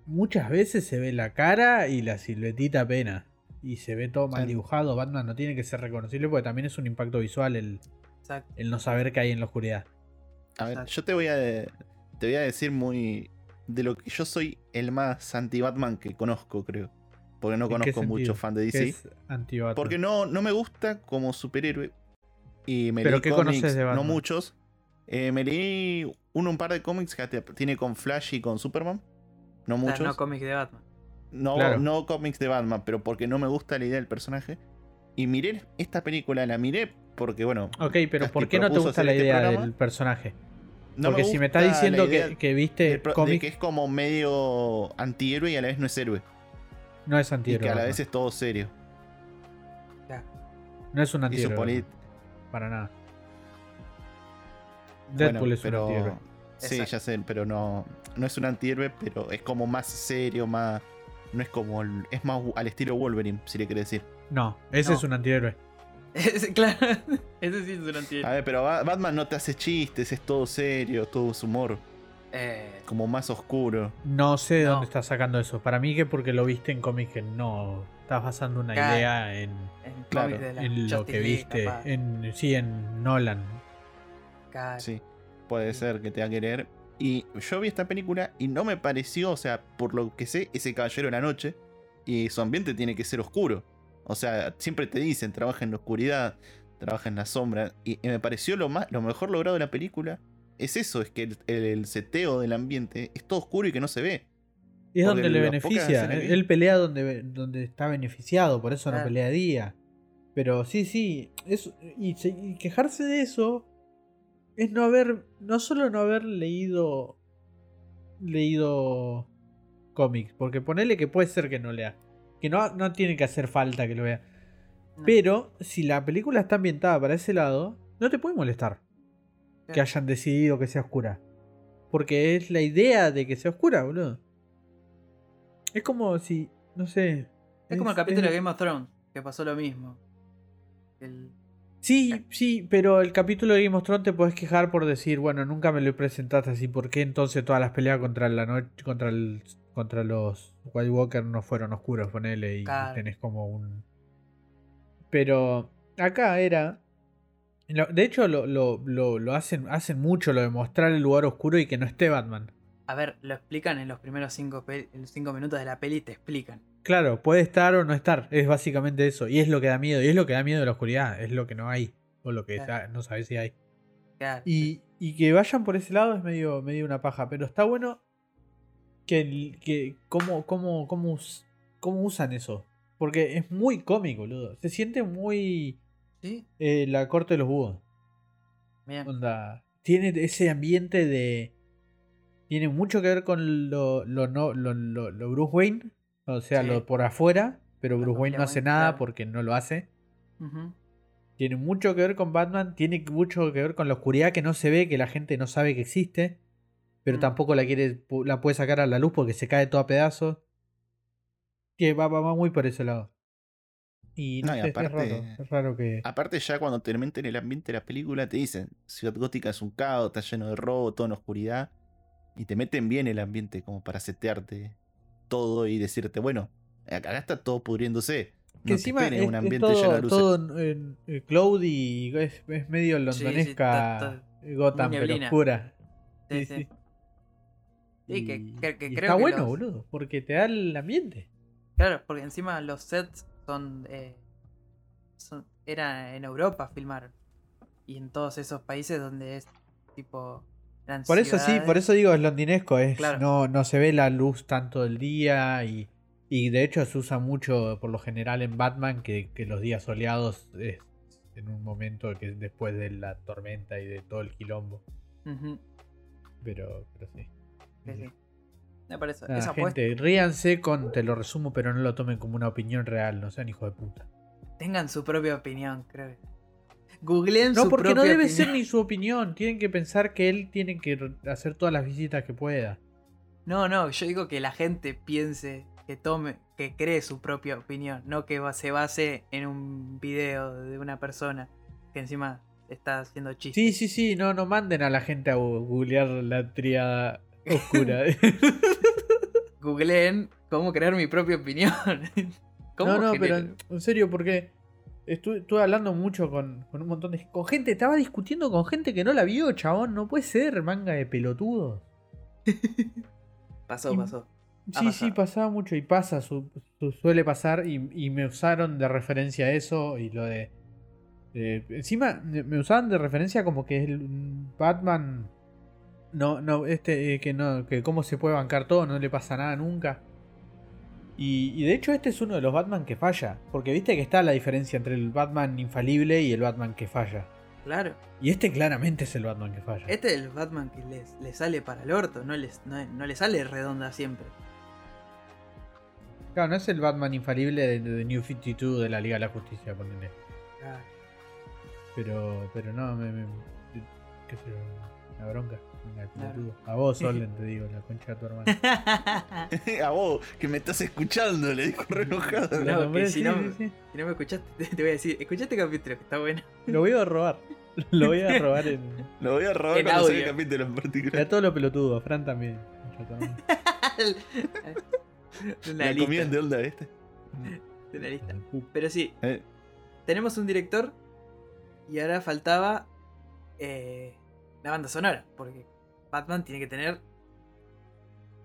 S3: muchas veces se ve la cara y la siluetita apenas. Y se ve todo mal dibujado. Batman no tiene que ser reconocible porque también es un impacto visual el, no saber qué hay en la oscuridad.
S2: A ver,
S1: Exacto.
S2: yo te voy a te voy a decir muy de lo que yo soy el más anti Batman que conozco, creo. Porque no
S3: ¿En qué
S2: conozco mucho fan de DC.
S3: es anti-Batman.
S2: Porque no, no me gusta como superhéroe. Y me
S3: ¿Pero
S2: leí
S3: qué
S2: cómics,
S3: conoces de
S2: no
S3: Batman?
S2: muchos. Eh, me leí uno, un par de cómics que tiene con Flash y con Superman. No muchos.
S1: no cómics de Batman.
S2: No,
S3: Claro.
S2: no cómics de Batman, pero porque no me gusta la idea del personaje. Y miré esta película, la miré porque, bueno,
S3: Ok, pero ¿por qué no te gusta la
S2: este
S3: idea del personaje?
S2: no
S3: Porque si me estás diciendo que, viste cómics,
S2: que es como medio antihéroe y a la vez no es héroe.
S3: no es
S2: Y
S3: antihéroe.
S2: que a la vez es todo serio.
S3: No es un
S2: Y su
S3: antihéroe. Para nada.
S2: Bueno,
S3: Deadpool es
S2: pero-
S3: un antihéroe.
S2: Sí,
S1: Exacto.
S2: ya sé, pero no, no es un antihéroe, pero es como más serio, más. No es como. el- es más al estilo Wolverine, si le querés decir.
S3: No, ese
S1: No.
S3: es un antihéroe. (laughs)
S1: Ese- claro. (laughs) Ese sí es un antihéroe.
S2: A ver, pero Ba- Batman no te hace chistes, es todo serio, todo es humor,
S1: Eh,
S2: como más oscuro.
S3: No sé de
S1: No.
S3: dónde estás sacando eso. Para mí que porque lo viste en cómics que no. Estás basando una
S1: Claro.
S3: idea en,
S1: en
S2: Claro,
S3: en lo
S1: Justice
S3: que viste.
S1: capaz.
S3: En, sí, en Nolan.
S1: Claro.
S2: Sí, puede
S1: Sí.
S2: ser que te va a querer. Y yo vi esta película y no me pareció, o sea, por lo que sé, ese caballero de la noche y su ambiente tiene que ser oscuro. O sea, siempre te dicen, trabaja en la oscuridad, trabaja en la sombra. Y, y me pareció lo, más, lo mejor logrado de la película. Es eso, es que el, el- el seteo del ambiente es todo oscuro y que no se ve.
S3: Y es
S2: Porque
S3: donde le beneficia.
S2: que-
S3: Él pelea donde, donde está beneficiado, por eso no pelea de día. Pero sí, sí. Eso, y quejarse de eso es no haber. No solo no haber leído leído cómics. Porque ponele que puede ser que no lea. Que no, no tiene que hacer falta que lo vea.
S1: No.
S3: Pero si la película está ambientada para ese lado, no te puede molestar que hayan decidido que sea oscura. Porque es la idea de que sea oscura, boludo. Es como si, no sé.
S1: Es como el capítulo de Game of Thrones, que pasó lo mismo. El-
S3: Sí, sí, pero el capítulo de Game of Thrones te puedes quejar por decir, bueno, nunca me lo presentaste así, ¿por qué entonces todas las peleas contra la noche, contra el, contra los White Walker no fueron oscuros, ponele, y
S1: Claro.
S3: tenés como un. Pero acá era. De hecho, lo, lo, lo, lo hacen, hacen mucho lo de mostrar el lugar oscuro y que no esté Batman.
S1: A ver, lo explican en los primeros cinco, pe- en los cinco minutos de la peli, te explican.
S3: Claro, puede estar o no estar, es básicamente eso. Y es lo que da miedo, y es lo que da miedo de la oscuridad, es lo que no hay, o lo que
S1: Claro.
S3: no sabes si hay.
S1: Claro.
S3: Y, y que vayan por ese lado es medio, medio una paja. Pero está bueno que, que cómo, cómo, cómo, cómo usan eso. Porque es muy cómico, boludo. Se siente muy
S1: ¿Sí?
S3: eh, la corte de los búhos.
S1: Bien.
S3: Onda, tiene ese ambiente de... Tiene mucho que ver con lo, lo, no, lo, lo- lo Bruce Wayne. O sea,
S1: Sí.
S3: lo por afuera. Pero Bruce Wayne no hace nada
S1: claro.
S3: porque no lo hace. Tiene mucho que ver con Batman, tiene mucho que ver con la oscuridad que no se ve, que la gente no sabe que existe, pero
S1: Mm.
S3: tampoco la quiere la puede sacar a la luz porque se cae todo a pedazos. Que va, va, va muy por ese lado. Y no,
S2: No, y
S3: sé, es
S2: aparte-
S3: raro, es raro que.
S2: Aparte ya cuando te meten el ambiente de la película te dicen, Ciudad Gótica es un caos, está lleno de robo, todo en oscuridad. Y te meten bien el ambiente como para setearte todo y decirte, bueno, acá está todo pudriéndose.
S3: Que
S2: No
S3: encima
S2: te
S3: es,
S2: un ambiente
S3: todo,
S2: de luces.
S3: todo en, en cloud y es, es medio
S1: sí,
S3: londonesca
S1: está-
S3: Gotham,
S1: muy
S3: pero oscura.
S1: Sí,
S3: Sí,
S1: sí.
S3: sí.
S1: Sí, que-
S3: Y-
S1: que- que
S3: y
S1: creo
S3: está
S1: que
S3: bueno,
S1: los-
S3: boludo, porque te da el ambiente.
S1: Claro, porque encima los sets son, eh, son. Era en Europa filmaron. Y en todos esos países donde es tipo.
S3: Por eso sí, por eso digo es londinesco, es
S1: Claro.
S3: no, no se ve la luz tanto del día y, y de hecho se usa mucho por lo general en Batman que, que los días soleados es en un momento que es después de la tormenta y de todo el quilombo. Pero, pero sí.
S1: sí, sí. Me parece.
S3: Nada,
S1: esa
S3: gente, ríanse con, te lo resumo, pero no lo tomen como una opinión real, no sean hijo de puta.
S1: Tengan su propia opinión, creo. Googleen
S3: No,
S1: su
S3: porque no debe
S1: opinión.
S3: ser ni su opinión, tienen que pensar que él tiene que hacer todas las visitas que pueda.
S1: No, no, yo digo que la gente piense, que tome, que cree su propia opinión, no que se base en un video de una persona que encima está haciendo chistes.
S3: Sí, sí, sí, no, no manden a la gente a googlear la triada (laughs) oscura.
S1: Googleen cómo crear mi propia opinión. (laughs) ¿Cómo
S3: no, no, pero en serio, porque estuve, estuve hablando mucho con, con un montón de con gente, estaba discutiendo con gente que no la vio, chabón, no puede ser, manga de pelotudos. (laughs)
S1: Pasó,
S3: y-
S1: pasó. Ha
S3: Sí, sí, pasaba mucho y pasa, su- su- suele pasar y, y me usaron de referencia a eso y lo de... encima me me usaban de referencia como que el Batman... No, no, este, eh, que no, que cómo se puede bancar todo, no le pasa nada nunca. Y, y de hecho este es uno de los Batman que falla, porque viste que está la diferencia entre el Batman infalible y el Batman que falla.
S1: Claro.
S3: Y este claramente es el Batman que falla.
S1: Este es el Batman que les, le sale para el orto, no, les, no, no le sale redonda siempre.
S3: Claro, no es el Batman infalible de, de New 52 de la Liga de la Justicia, ponele.
S1: Claro.
S3: Pero, pero no, me, me- qué sé yo, una bronca. Venga,
S1: Claro.
S3: pelotudo. A vos, (laughs) Solden, te digo, la concha de tu hermano. (laughs)
S2: a vos, que me estás escuchando, le dijo re enojado.
S1: No, que si
S3: sí,
S1: no-
S3: sí, sí.
S1: Si no me escuchaste, (laughs) te, voy a decir, escuchaste el capítulo, que está bueno.
S3: Lo voy a robar. Lo voy a robar en,
S2: Lo voy a robar
S1: En
S2: cuando el
S1: audio.
S2: capítulo en
S3: a
S2: particular.
S3: todos los pelotudos. Fran también. de
S2: La
S1: lista,
S2: comida de onda, ¿viste?
S1: una lista.
S3: Uh,
S1: Pero sí,
S2: Eh,
S1: tenemos un director y ahora faltaba eh, la banda sonora, porque Batman tiene que tener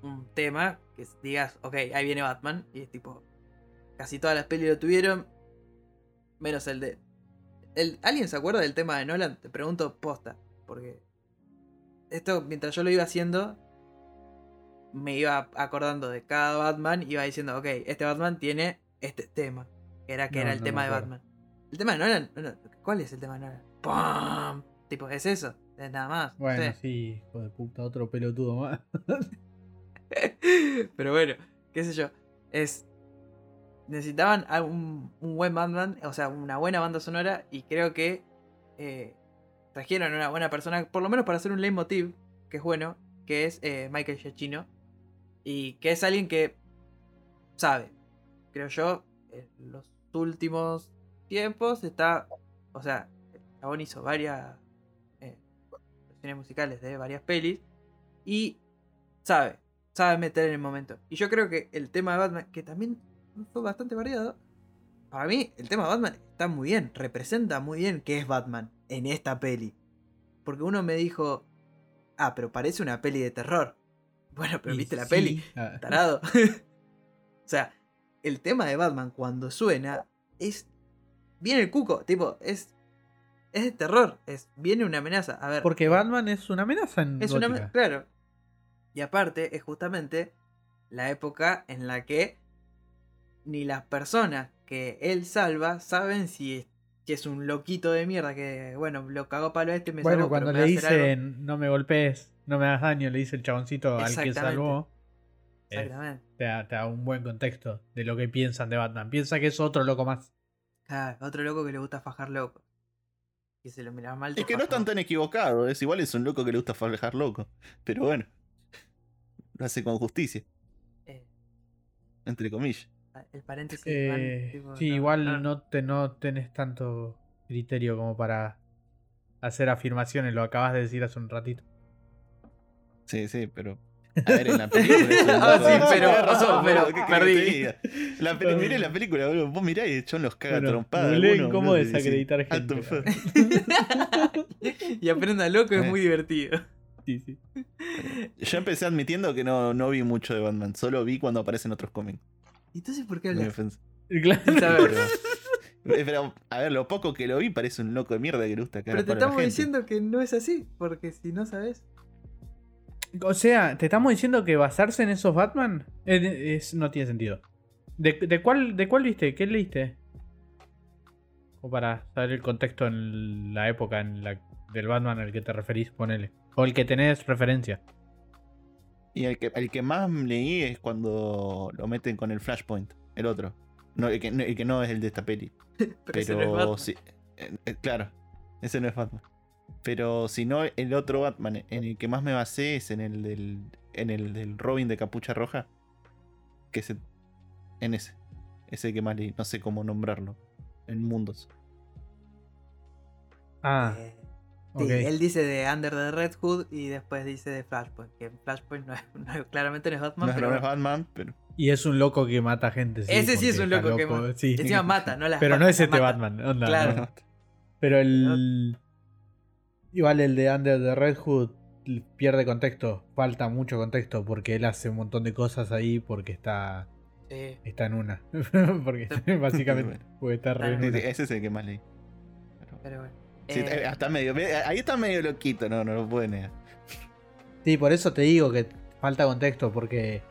S1: un tema que digas, ok, ahí viene Batman, y es tipo, casi todas las pelis lo tuvieron, menos el de... El, ¿Alguien se acuerda del tema de Nolan? Te pregunto posta, porque esto mientras yo lo iba haciendo, me iba acordando de cada Batman, iba diciendo, ok, este Batman tiene este tema, que era que
S3: No,
S1: era el
S3: no
S1: tema de. Batman. El tema de Nolan, no, no, ¿cuál es el tema de Nolan? ¡Pum! Tipo, es eso, es nada más. no
S3: Bueno, sí, hijo de puta, otro pelotudo más. (laughs)
S1: Pero bueno, qué sé yo. Es. Necesitaban un, un buen Batman, o sea, una buena banda sonora. Y creo que eh, trajeron a una buena persona, por lo menos para hacer un leitmotiv, que es bueno, que es eh, Michael Giacchino. Y que es alguien que sabe, creo yo, en los últimos tiempos está. O sea, chabón hizo varias musicales de varias pelis. Y sabe, sabe meter en el momento. Y yo creo que el tema de Batman, que también fue bastante variado, para mí el tema de Batman está muy bien, representa muy bien qué es Batman en esta peli. Porque uno me dijo, ah, pero parece una peli de terror. (laughs) Bueno, pero
S3: Y
S1: viste la peli,
S3: Ah,
S1: tarado. (laughs) o sea, el tema de Batman cuando suena es. Viene el cuco, tipo, es. Es de terror, es, viene una amenaza. A ver.
S3: Porque Batman es una amenaza en
S1: Es una.
S3: Gótica.
S1: ame- Claro. Y aparte, es justamente la época en la que ni las personas que él salva saben si es, si es un loquito de mierda que, bueno, lo cagó palo este y me
S3: Bueno,
S1: salvó,
S3: cuando le dicen no me golpees, no me hagas daño, le dice el chaboncito al que
S1: Exactamente.
S3: salvó. eh,
S1: Exactamente.
S3: te, da, te da un buen contexto de lo que piensan de Batman. Piensa que es otro loco más.
S1: Claro, otro loco que le gusta fajar loco. Que se lo miraba mal.
S2: Es que no están tan equivocados. Es igual es un loco que le gusta fajar loco. Pero bueno. Lo hace con justicia,
S1: Eh,
S2: entre comillas.
S1: el paréntesis.
S3: Eh,
S1: tipo,
S3: sí,
S1: no,
S3: igual
S1: no.
S3: no. te, no tenés tanto criterio como para hacer afirmaciones. Lo acabas de decir hace un ratito.
S2: Sí, sí, pero. A ver, en la película. (laughs)
S1: Ah, sí, pero-
S2: Tenés razón,
S1: pero
S2: boludo, ¿qué querés que
S1: perdí.
S2: La miré la película, boludo. Vos mirá y chabón los caga
S3: Bueno,
S2: trompada.
S3: cómo desacreditar gente,
S1: y aprenda loco es
S2: Eh.
S1: muy divertido.
S3: Sí, sí.
S2: Yo empecé admitiendo que no, no vi mucho de Batman. Solo vi cuando aparecen otros cómics.
S1: Entonces, ¿por qué hablas?
S2: ofensa. (laughs)
S3: Claro.
S2: Pero, eh, pero, a ver, lo poco que lo vi parece un loco de mierda que le gusta
S1: Pero te estamos diciendo que no es así. Porque si no sabes.
S3: O sea, te estamos diciendo que basarse en esos Batman es- no tiene sentido. ¿De, de cuál, ¿De cuál viste? ¿Qué leíste? O para saber el contexto en la época en la, del Batman al que te referís, ponele. O el que tenés referencia.
S2: Y el que, el que más leí es cuando lo meten con el Flashpoint, el otro. No, el, que, no- el que no es el de esta peli.
S1: Pero, (laughs)
S2: Pero,
S1: ese no es Batman.
S2: sí. eh, eh, claro, ese no es Batman. Pero si no, el otro Batman en el que más me basé es en el del, en el del Robin de capucha roja. Que es el- en ese. Ese que más leí. No sé cómo nombrarlo. En mundos.
S3: Ah,
S1: Eh, sí, él dice de Under the Red Hood y después dice de Flashpoint. Que Flashpoint no es, (laughs) no es- claramente no es Batman,
S2: No, es-
S1: pero.
S2: no es Batman, pero.
S3: Y es un loco que mata gente. sí,
S1: Ese sí es un loco que mata.
S3: sí.
S1: Encima mata, no las
S3: Pero no es este
S1: mata.
S3: Batman. onda,
S1: Claro.
S3: no. Pero el. Igual el de Under the Red Hood pierde contexto. Falta mucho contexto porque él hace un montón de cosas ahí porque está.
S1: Sí.
S3: Está en una. (laughs) porque (laughs) básicamente. Porque está re en
S2: Sí,
S3: una.
S2: sí, ese es el que más leí. Pero-
S1: Pero bueno.
S2: sí,
S1: Eh,
S2: hasta medio, me- ahí está medio loquito, no, no lo puede negar.
S3: Sí, por eso te digo que falta contexto porque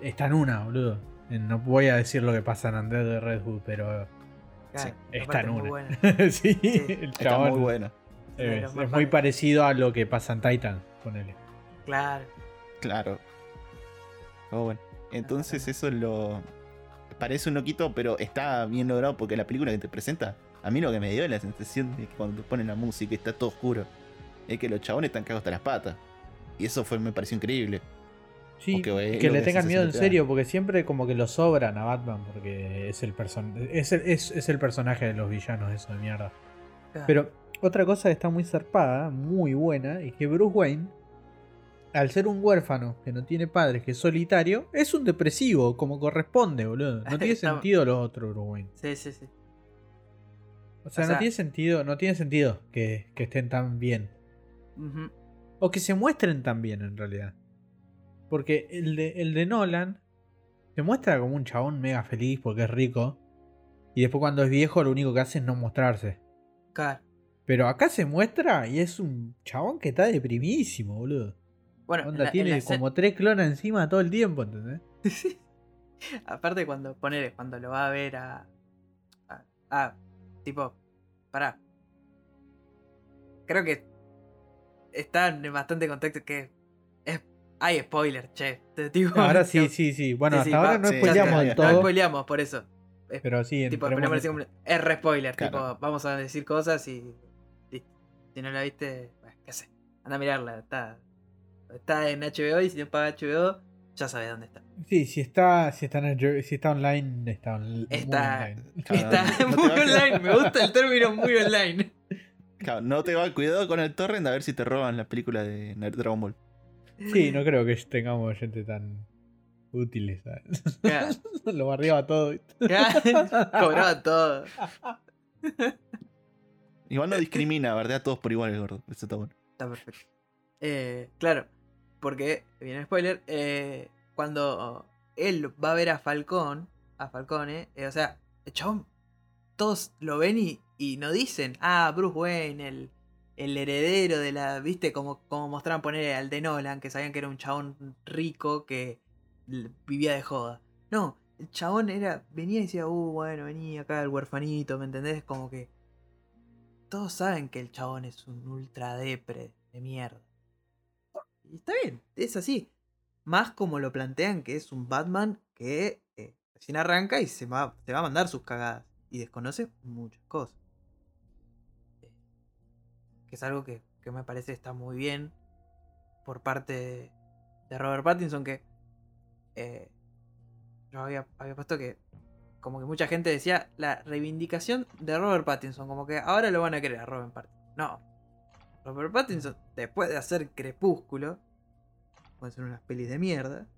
S3: está en una, boludo. Eh, No voy a decir lo que pasa en Under the Red Hood, pero.
S1: claro,
S3: está en
S1: muy
S3: una.
S1: buena. (laughs)
S3: sí,
S1: Sí.
S3: el
S2: Está
S3: chabón.
S2: muy bueno.
S3: Eh, es muy parecido a lo que pasa en Titan, ponele.
S1: Claro.
S2: Claro. Oh, bueno. Entonces eso es lo. Parece un loquito, pero está bien logrado porque la película que te presenta, a mí lo que me dio es la sensación de que cuando te ponen la música y está todo oscuro, es que los chabones están cagados hasta las patas. Y eso fue, me pareció increíble.
S3: Sí, que le tengan miedo en
S2: te
S3: serio, porque siempre como que lo sobran a Batman, porque es el, person es, el, es, es el personaje de los villanos, eso de mierda.
S1: claro.
S3: Pero otra cosa que está muy zarpada, muy buena, es que Bruce Wayne, al ser un huérfano que no tiene padres, que es solitario, es un depresivo, como corresponde, boludo. No (laughs) tiene sentido lo otro, Bruce Wayne.
S1: Sí, sí, sí.
S3: O sea,
S1: O
S3: no tiene sentido, no tiene sentido que, que estén tan bien. O que se muestren tan bien, en realidad. Porque el de, el de Nolan se muestra como un chabón mega feliz porque es rico. Y después cuando es viejo lo único que hace es no mostrarse.
S1: Claro.
S3: Pero acá se muestra y es un chabón que está deprimidísimo, boludo.
S1: Bueno, en
S3: Onda,
S1: la- en
S3: tiene como tres clonas encima todo el tiempo, ¿entendés? (laughs)
S1: Aparte cuando ponele, cuando lo va a ver a. a, a- tipo. Pará. Creo que está en bastante contexto que es hay spoiler, che. Te digo,
S3: Ahora sí, (laughs) sí, sí. Bueno,
S1: Sí,
S3: hasta
S1: sí,
S3: ahora
S1: va-
S3: no
S2: sí,
S3: spoileamos del
S2: está,
S1: No
S3: todo.
S1: spoileamos, por eso.
S3: Pero sí,
S1: Tipo,
S3: en-
S1: como- es re spoiler,
S2: Claro.
S1: tipo, vamos a decir cosas y. Si no la viste, bueno, qué sé. Anda a mirarla, está. Está en HBO y si no paga HBO, ya sabes dónde está.
S3: Sí, si está, si está, en si está online, está, on- muy
S1: Está-
S3: online. (laughs)
S1: Está
S2: no
S1: muy online, me gusta el término muy online.
S2: Claro, no te va cuidado con el torrent a ver si te roban la película de Dragon Ball.
S3: Sí, no creo que tengamos gente tan útiles. ¿sabes?
S1: Claro. (laughs)
S3: Lo barriaba todo.
S1: Cobraba todo. (laughs)
S2: Igual no discrimina, ¿verdad? A todos por igual el gordo. Eso está bueno.
S1: Está perfecto. Eh, claro, porque, viene el spoiler, eh, cuando él va a ver a Falcón, a Falcone, eh, o sea, el chabón, todos lo ven y, y no dicen, ah, Bruce Wayne, el, el heredero de la, viste, como, como mostraban poner al de Nolan, que sabían que era un chabón rico que vivía de joda. No, el chabón era, venía y decía, uh, bueno, venía acá el huerfanito, ¿me entendés? Como que todos saben que el chabón es un ultra depre de mierda. Y está bien, es así. Más como lo plantean que es un Batman que eh, recién arranca y se va, se va a mandar sus cagadas. Y desconoce muchas cosas. Eh, Que es algo que, que me parece está muy bien por parte de, de Robert Pattinson que eh, yo había, había puesto que como que mucha gente decía la reivindicación de Robert Pattinson, como que ahora lo van a querer a Robert Pattinson. No. Robert Pattinson, después de hacer Crepúsculo, pueden ser unas pelis de mierda,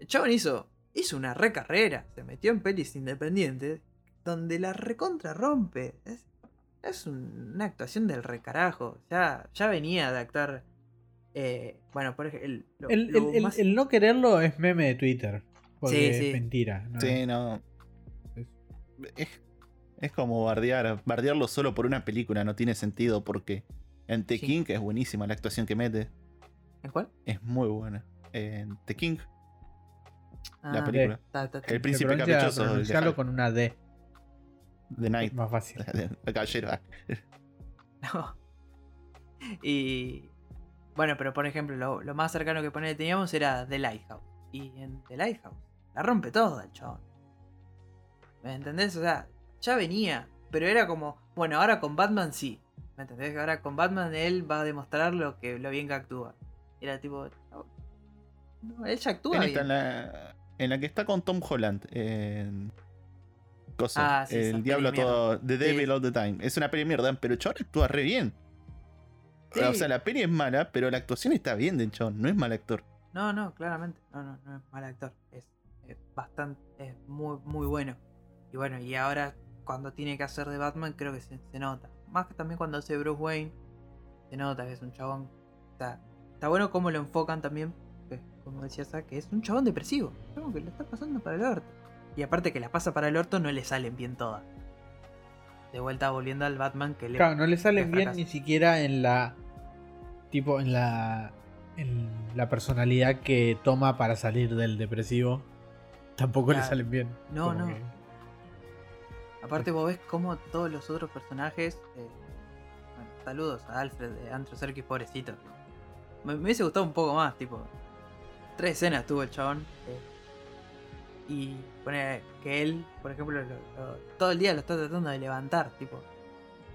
S1: el chabón hizo, hizo una re carrera, se metió en pelis independientes, donde la recontra rompe. Es, es un- una actuación del recarajo. Ya, ya venía de actuar. eh, bueno, por ejemplo, el, lo-
S3: El,
S1: lo
S3: el- el-
S1: más-
S3: el no quererlo es meme de Twitter. Porque
S1: Sí, sí.
S3: es mentira. ¿no?
S2: Sí, no. Es, es como bardear. Bardearlo solo por una película no tiene sentido porque en The
S1: Sí.
S2: King es buenísima la actuación que mete.
S1: ¿En cuál?
S2: Es muy buena. En The King, la
S1: Ah,
S2: película. El príncipe caprichoso.
S3: con una D.
S2: The Night.
S3: Más fácil. (laughs)
S2: El caballero. (laughs)
S1: No. Y. Bueno, pero por ejemplo, lo, lo más cercano que ponele teníamos era The Lighthouse. Y en The Lighthouse la rompe toda el chabón. ¿Me entendés? O sea, ya venía. Pero era como, bueno, ahora con Batman sí. ¿Me entendés? Ahora con Batman él va a demostrar lo que lo bien que actúa. Era tipo. No, no, él ya actúa bien.
S2: en, la, en la que está con Tom Holland. En. Cosa,
S1: Ah, sí,
S2: el diablo todo. The Devil
S1: Sí.
S2: All the Time. Es una peli de mierda, pero chabón actúa re bien.
S1: Sí.
S2: O sea, la peli es mala, pero la actuación está bien del chabón. No es mal actor.
S1: No, no, claramente. No, no, no es mal actor. Es, es bastante. Es muy, muy bueno. Y bueno, y ahora cuando tiene que hacer de Batman, creo que se, se nota. Más que también cuando hace Bruce Wayne, se nota que es un chabón. Está, está bueno cómo lo enfocan también. que, como decía que es un chabón depresivo. Como que lo está pasando para el orto. Y aparte que la pasa para el orto, no le salen bien todas. De vuelta volviendo al Batman que le.
S3: Claro, no le salen
S1: le
S3: bien ni siquiera en la. Tipo, en la. En la personalidad que toma para salir del depresivo. Tampoco le salen bien.
S1: No, no.
S3: que-
S1: Aparte vos ves como todos los otros personajes... eh, bueno, saludos a Alfred de Antro Serkis, pobrecito. Me, me hubiese gustado un poco más, tipo... Tres escenas tuvo el chabón. eh, y pone que él, por ejemplo, lo- lo- todo el día lo está tratando de levantar, tipo...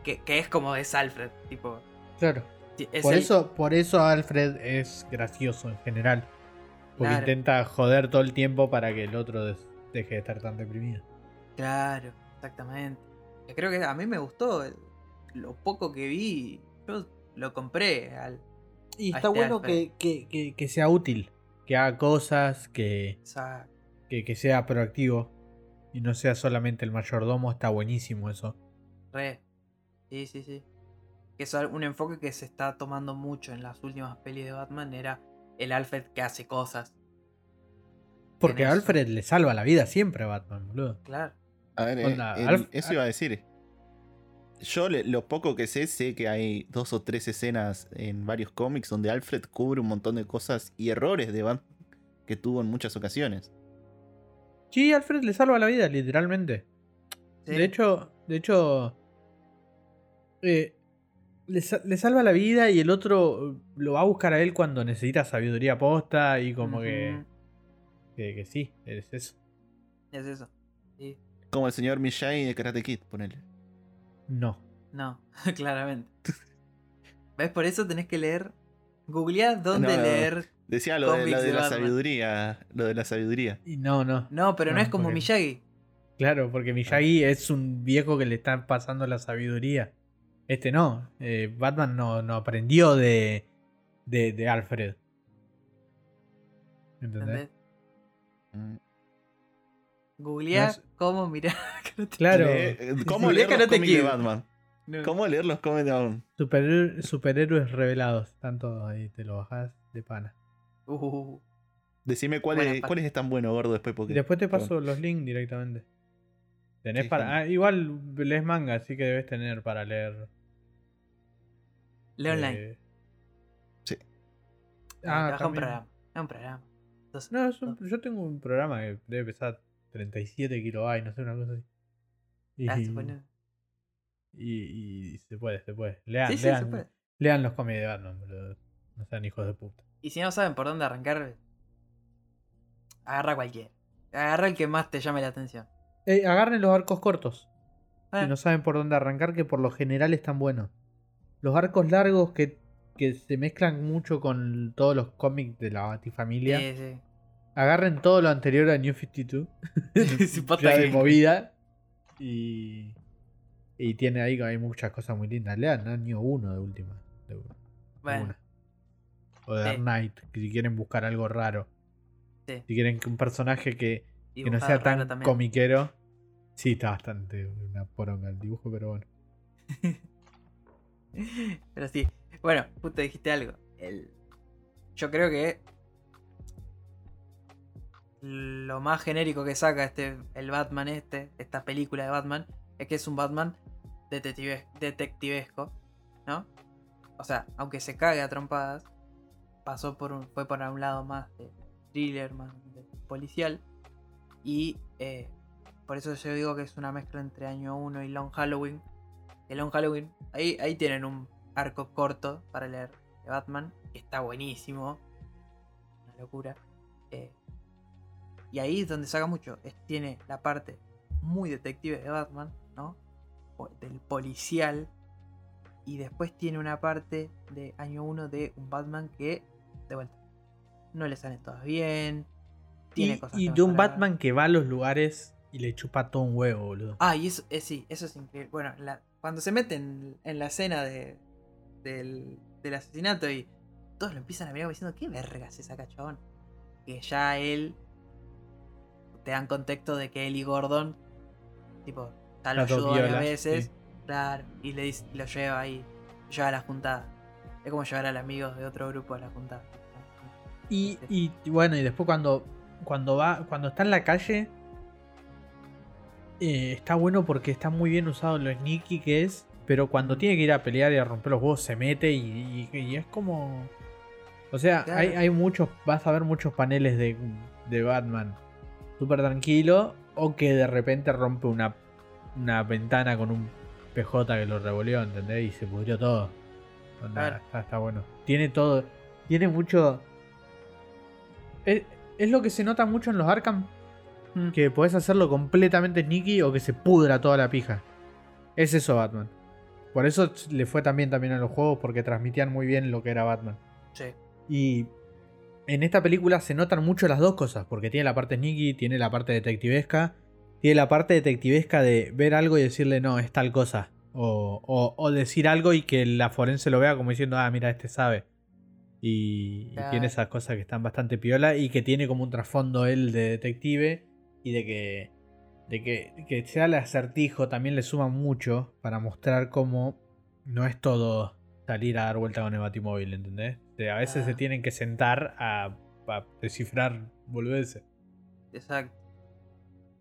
S1: Que, que es como es Alfred, tipo...
S3: Claro.
S1: es
S3: Por
S1: el-
S3: eso, por eso Alfred es gracioso en general. Porque
S1: Claro.
S3: intenta joder todo el tiempo para que el otro deje de estar tan deprimido.
S1: Claro, exactamente. Que Creo que a mí me gustó lo poco que vi. Yo lo compré al...
S3: Y está
S1: este
S3: bueno que, que- que- que sea útil. Que haga cosas, que, que, que sea proactivo. Y no sea solamente el mayordomo. Está buenísimo eso.
S1: Re. Sí, sí, sí. Que es un enfoque que se está tomando mucho en las últimas pelis de Batman. Era el Alfred que hace cosas.
S3: Porque Alfred le salva la vida siempre a Batman, boludo.
S1: Claro.
S2: A ver, eh,
S3: Onda,
S2: el-
S3: Alf-
S2: eso iba a decir. Yo le- lo poco que sé, sé que hay dos o tres escenas en varios cómics donde Alfred cubre un montón de cosas y errores de Batman que tuvo en muchas ocasiones.
S3: Sí, Alfred le salva la vida, literalmente.
S1: Sí.
S3: De hecho, de hecho. eh, le, le salva la vida y el otro lo va a buscar a él cuando necesita sabiduría posta y como que, que, que sí, es eso.
S1: Es eso. Sí.
S2: Como el señor Miyagi de Karate Kid, ponele.
S3: No.
S1: No, (laughs) claramente. ¿Ves? Por eso tenés que leer. Googleá dónde
S2: No,
S1: leer.
S2: Decía lo de,
S1: Cómics
S2: lo de
S1: de
S2: la
S1: Batman.
S2: sabiduría. Lo de la sabiduría.
S3: Y no, no.
S1: No, pero no,
S3: No,
S1: es como
S3: porque-
S1: Miyagi.
S3: Claro, porque Miyagi es un viejo que le está pasando la sabiduría. Este no. eh, Batman no, no aprendió de, de, de Alfred. ¿Entendés?
S1: ¿Entendés? Googleá
S3: No es-
S1: cómo mirar. (laughs)
S3: Claro.
S2: Eh, ¿Cómo leer los cómics de. Batman?
S1: No.
S2: ¿Cómo leer los cómics de Batman?
S3: Superhéroe- superhéroes revelados. Están todos ahí. Te lo bajás de pana.
S1: Uh,
S2: Decime cuáles
S1: pa-
S2: cuáles están buenos, gordo, después porque.
S3: después te paso los links directamente. Tenés
S2: Sí,
S3: para. ah, igual lees manga, así que debes tener para leer.
S1: Leo online.
S3: eh,
S2: Sí.
S3: Ah,
S1: Trabaja un
S3: también.
S1: programa. Es un programa. Entonces,
S3: No, es un- yo tengo un programa que debe pesar 37 kilobytes, no sé, una cosa así. Y,
S1: ah, se
S3: y- y se puede, se puede. Lean,
S1: Sí, sí,
S3: lean,
S1: se puede.
S3: lean los cómics de Batman, boludo. No sean hijos de puta.
S1: Y si no saben por dónde arrancar, agarra cualquiera. Agarra el que más te llame la atención.
S3: Eh, agarren los arcos cortos. Si no saben por dónde arrancar, que por lo general están buenos. Los arcos largos que, que se mezclan mucho con todos los cómics de la Batifamilia.
S1: sí, sí.
S3: Agarren todo lo anterior a New 52. (laughs)
S1: Sí, (laughs) posta
S3: ya de movida. Y. Y tiene ahí hay muchas cosas muy lindas. Lean año 1 de última. De,
S1: Bueno,
S3: una. O de
S1: Sí.
S3: Dark Knight, si quieren buscar algo raro.
S1: Sí.
S3: Si quieren que un personaje que, que no sea tan
S1: también.
S3: comiquero. Sí, está bastante una poronga el dibujo, pero bueno. (laughs)
S1: Pero sí. Bueno, justo dijiste algo. El... Yo creo que lo más genérico que saca este el Batman este, esta película de Batman, es que es un Batman detective- detectivesco, ¿no? O sea, aunque se cague a trompadas, pasó por un, fue por un lado más de thriller, más de policial. Y eh, por eso yo digo que es una mezcla entre Año 1 y Long Halloween. El Long Halloween, ahí, ahí tienen un arco corto para leer de Batman, que está buenísimo. Una locura. Y ahí es donde saca mucho. Es- tiene la parte muy detective de Batman, ¿no? O del policial. Y después tiene una parte de año 1 de un Batman que, de vuelta, no le salen todas bien. Tiene
S3: Y,
S1: cosas
S3: y
S1: que
S3: de un. Batman que va a los lugares y le chupa todo un huevo, boludo.
S1: Ah, y eso, eh, sí, eso es increíble. Bueno, la- cuando se meten en la escena de, del, del asesinato y todos lo empiezan a mirar diciendo, ¿qué vergas es esa chabón? Que ya él te dan contexto de que él y Gordon, tipo, ya lo ayudó varias veces,
S3: sí.
S1: claro, y le dice- lo lleva ahí, lleva a la juntada. Es como llevar al amigo de otro grupo a la juntada.
S3: Y, y- y bueno, y después cuando, cuando va, cuando está en la calle, eh, está bueno porque está muy bien usado lo sneaky que es, pero cuando tiene que ir a pelear y a romper los huevos se mete y, y- y es como... O sea,
S1: Claro.
S3: hay, hay muchos, vas a ver muchos paneles de, de Batman súper tranquilo o que de repente rompe una, una ventana con un PJ que lo revolvió, ¿entendés? Y se pudrió todo. Onda, está bueno. Tiene todo, tiene mucho... Es, es lo que se nota mucho en los Arkham,
S1: Mm.
S3: que podés hacerlo completamente sneaky o que se pudra toda la pija. Es eso Batman. Por eso le fue también también a los juegos porque transmitían muy bien lo que era Batman.
S1: Sí.
S3: Y en esta película se notan mucho las dos cosas, porque tiene la parte sneaky, tiene la parte detectivesca, tiene la parte detectivesca de ver algo y decirle no, es tal cosa. O, o- o decir algo y que la forense lo vea como diciendo, ah, mira, este sabe. Y, y tiene esas cosas que están bastante piola y que tiene como un trasfondo él de detective y de que, de que, que sea el acertijo también le suma mucho para mostrar cómo no es todo salir a dar vuelta con el batimóvil, ¿entendés? Sea, a veces
S1: Ah.
S3: se tienen que sentar a, a descifrar boludeces.
S1: Exacto.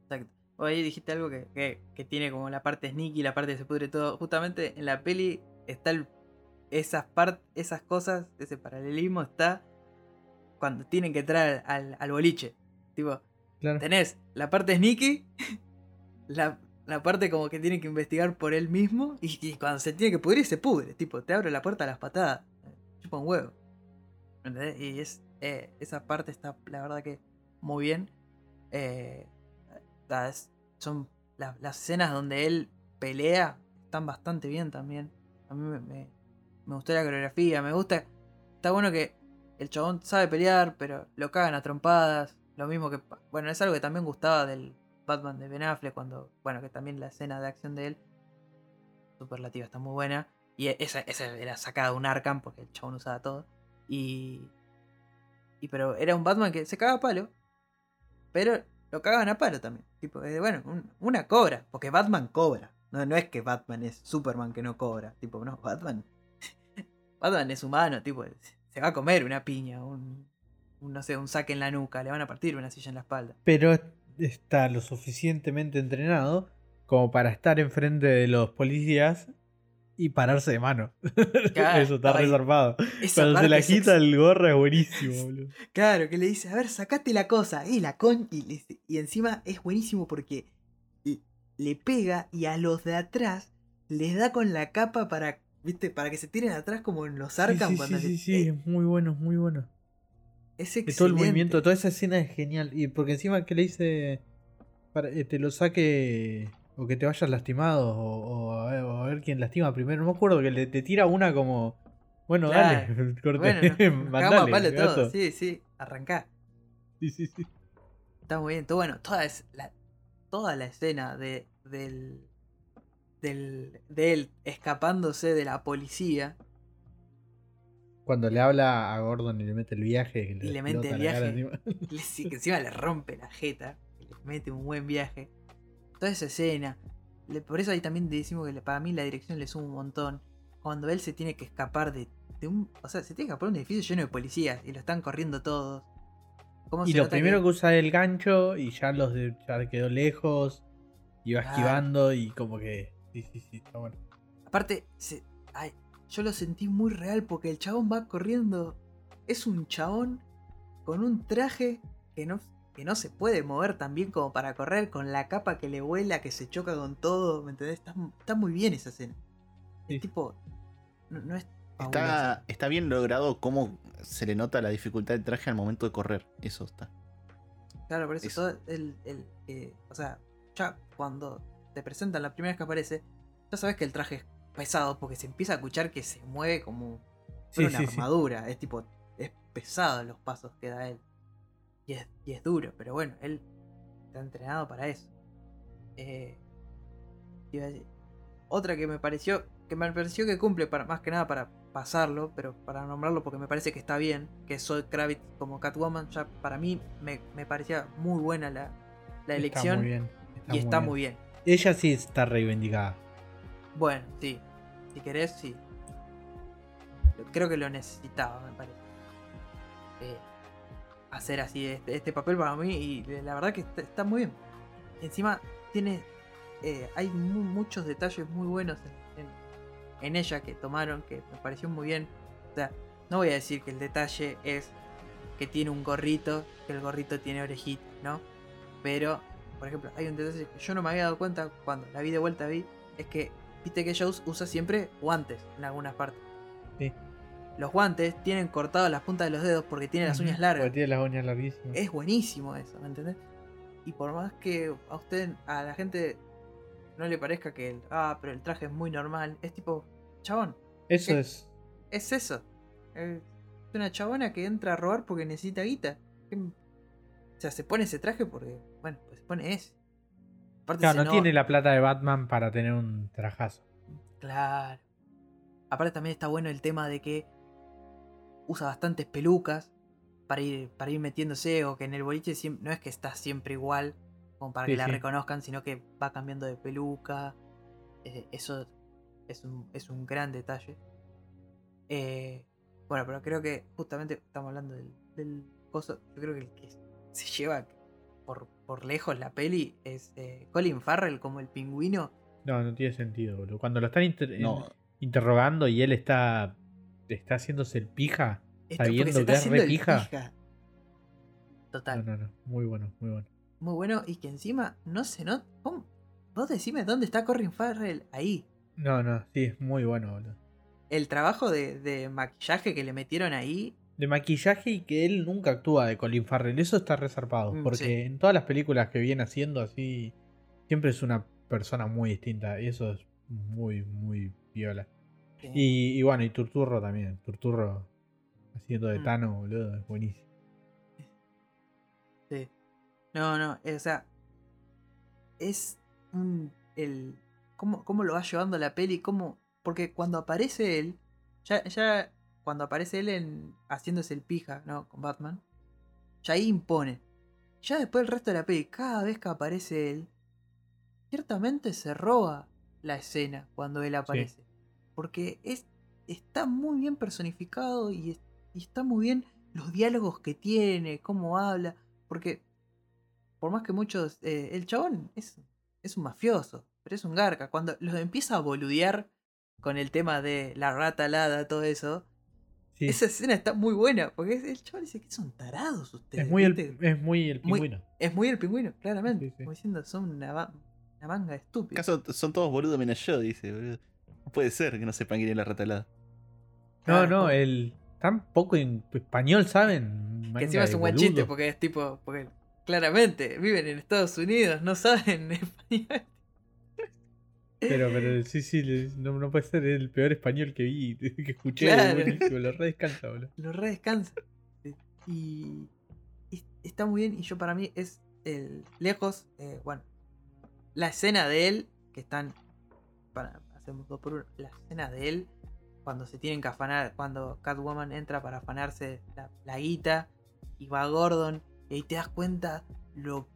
S1: Exacto. Ahí dijiste algo que, que- que tiene como la parte sneaky, la parte que se pudre todo. Justamente en la peli está el- esas, part, esas cosas, ese paralelismo está cuando tienen que entrar al, al- al boliche. Tipo,
S3: Claro.
S1: tenés la parte sneaky, (laughs) la, la parte como que tiene que investigar por él mismo y, y cuando se tiene que pudrir se pudre, tipo, te abre la puerta a las patadas, chupa un huevo. Y es, eh, esa parte está, la verdad que muy bien. Eh, ta, es- son la- las escenas donde él pelea, están bastante bien también. A mí me, gustó la coreografía, me gusta, está bueno que el chabón sabe pelear, pero lo cagan a trompadas. Lo mismo que. Bueno, es algo que también gustaba del Batman de Ben Affleck. Cuando. Bueno, que también la escena de acción de él. Superlativa, está muy buena. Y esa, esa era sacada de un Arkham porque el chabón usaba todo. Y. Y pero era un Batman que se cagaba a palo. Pero lo cagaban a palo también. Tipo, eh, bueno, un- una cobra. Porque Batman cobra. No, no es que Batman es Superman que no cobra. Tipo, no, Batman. (laughs) Batman es humano, tipo, se va a comer una piña, un, un, no sé, un saque en la nuca, le van a partir una silla en la espalda.
S3: Pero está lo suficientemente entrenado como para estar enfrente de los policías y pararse de mano. (laughs)
S1: Claro,
S3: Eso está.
S1: Esa
S3: Cuando se la quita el gorro es buenísimo, (laughs) boludo.
S1: Claro, que le dice, a ver, sacate la cosa, y la con. Y, y encima es buenísimo porque le, pega y a los de atrás les da con la capa para, viste, para que se tiren atrás como en los Arkham
S3: sí, sí,
S1: cuando
S3: sí, sí, sí,
S1: eh,
S3: es muy bueno, muy bueno.
S1: es excelente.
S3: todo el movimiento, toda esa escena es genial. Y porque encima que le dice para, eh, te lo saque o que te vayas lastimado o, o a, ver, o a ver quién lastima primero. No me acuerdo que le te tira una como bueno,
S1: Claro.
S3: dale, (laughs) corte,
S1: Bueno, (laughs)
S3: mandale,
S1: palo todo, sí, sí, arrancá.
S3: Sí, sí, sí.
S1: Está muy bien. Todo, bueno, toda, es la, toda la escena de, del, del, de él escapándose de la policía
S3: Cuando le habla a Gordon y le mete el viaje, que
S1: Y le mete
S3: explota
S1: el viaje.
S3: encima. (laughs)
S1: le- sí, que encima le rompe la jeta, le mete un buen viaje. Toda esa escena. por eso ahí también decimos que para mí la dirección le suma un montón. Cuando él se tiene que escapar de, de un. O sea, se tiene que escapar de un edificio lleno de policías y lo están corriendo todos. ¿Cómo
S3: Y
S1: se
S3: lo primero
S1: que-
S3: que usa el gancho y ya los de, ya quedó lejos. Y va esquivando y como que. Sí, sí, sí, está bueno.
S1: Aparte, se- ay, yo lo sentí muy real porque el chabón va corriendo. Es un chabón con un traje que no, que no se puede mover tan bien como para correr, con la capa que le vuela, que se choca con todo. ¿Me entendés? Está, está muy bien esa escena.
S3: Sí.
S1: El tipo. No, no es. fabuloso.
S2: Está, está bien logrado cómo se le nota la dificultad del traje al momento de correr. Eso está.
S1: Claro, por eso
S2: es-
S1: todo el. el, eh, o sea, ya cuando te presentan la primera vez que aparece, ya sabes que el traje es pesado porque se empieza a escuchar que se mueve como
S3: Sí,
S1: una
S3: sí, sí.
S1: armadura. Es tipo, es pesado los pasos que da él. Y es, y es duro, pero bueno, él está entrenado para eso. Eh, iba a decir- otra que me pareció, que me pareció que cumple para, más que nada para pasarlo, pero para nombrarlo porque me parece que está bien, que Zoe Kravitz como Catwoman, ya para mí me, me parecía muy buena la, la elección
S3: Está muy bien.
S1: y está muy bien.
S3: Ella sí está reivindicada.
S1: Bueno, sí, si querés, sí. Creo que lo necesitaba, me parece. Eh, hacer así este, este papel para mí y la verdad que está, está muy bien. Encima tiene, eh, hay mu- muchos detalles muy buenos en, en- en ella que tomaron que me pareció muy bien. O sea, no voy a decir que el detalle es que tiene un gorrito, que el gorrito tiene orejitas, ¿no? Pero, por ejemplo, hay un detalle que yo no me había dado cuenta cuando la vi de vuelta vi, es que viste que Jones usa siempre guantes en algunas partes.
S3: Sí.
S1: Los guantes tienen cortadas las puntas de los dedos porque tiene las uñas largas.
S3: porque tiene las uñas larguísimas.
S1: Es buenísimo eso, ¿me entendés? Y por más que a usted, a la gente no le parezca que el, ah, pero el traje es muy normal, es tipo, chabón,
S3: Eso
S1: ¿qué?
S3: es.
S1: es eso. Es una chabona que entra a robar porque necesita guita. ¿Qué- O sea, se pone ese traje porque, bueno, pues se pone ese. Aparte
S3: Claro,
S1: se
S3: no tiene la plata de Batman para tener un trajazo.
S1: Claro. Aparte también está bueno el tema de que usa bastantes pelucas para ir, para ir metiéndose o que en el boliche no es que está siempre igual como para
S3: Sí,
S1: que la
S3: sí.
S1: reconozcan, sino que va cambiando de peluca. Eh, eso es un, es un gran detalle. Eh, bueno, pero creo que justamente estamos hablando del, del coso. Yo creo que el que se lleva por, por lejos la peli es eh, Colin Farrell como el pingüino.
S3: No, no tiene sentido, boludo. Cuando lo están inter-
S2: No,
S3: interrogando y él está, está haciéndose el pija.
S1: Esto
S3: Sabiendo que es re pija.
S1: pija.
S3: No,
S1: Total.
S3: no, no. Muy bueno, muy bueno.
S1: Muy bueno. Y que encima no se nota. ¿Cómo? vos decime dónde está Corin Farrell ahí.
S3: No, no, sí, es muy bueno, boludo.
S1: El trabajo de, de maquillaje que le metieron ahí.
S3: De maquillaje y que él nunca actúa de Colin Farrell. Eso está resarpado.
S1: Mm,
S3: Porque
S1: sí.
S3: en todas las películas que viene haciendo así, siempre es una persona muy distinta. Y eso es muy, muy viola. Y, y bueno, y Turturro también. Turturro haciendo de
S1: Mm.
S3: Tano, boludo, es buenísimo.
S1: Sí. No, no, eh, o sea. Es un. El. ¿Cómo, cómo lo va llevando la peli? ¿Cómo? Porque cuando aparece él. Ya, ya. Cuando aparece él en. haciéndose el pija, ¿no? Con Batman. Ya ahí impone. Ya después el resto de la peli, cada vez que aparece él. Ciertamente se roba la escena cuando él aparece. Porque es. Está muy bien personificado y, es- y está muy bien los diálogos que tiene, cómo habla. Porque, por más que muchos. eh, el chabón es, es un mafioso, pero es un garca. Cuando los empieza a boludear con el tema de la rata alada, todo eso.
S3: Sí,
S1: Esa escena está muy buena. Porque el chabón dice que son tarados ustedes.
S3: es, muy el, es muy el
S1: Muy-
S3: pingüino.
S1: Es muy el pingüino, claramente.
S3: Sí, sí.
S1: Como diciendo, son una, una manga estúpida.
S2: ¿Acaso son todos boludos menos yo? Dice, boludo. Puede ser que no sepan quién es la ratalada.
S3: No,
S1: Claro,
S3: no, el tan poco en español, ¿saben?
S1: Que encima es un buen chiste porque es tipo. Porque claramente viven en Estados Unidos, no saben (laughs) español.
S3: Pero, pero sí, sí, no, no puede ser el peor español que vi, (laughs) que escuché.
S1: Claro.
S3: Buenísimo, lo re descansa, boludo.
S1: Lo re descansa. Sí. Y, y está muy bien. Y yo para mí es el lejos. eh, bueno, la escena de él. Que están. Para, hacemos dos por uno. La escena de él. Cuando se tienen que afanar. Cuando Catwoman entra para afanarse la, la guita. Y va Gordon. Y ahí te das cuenta lo.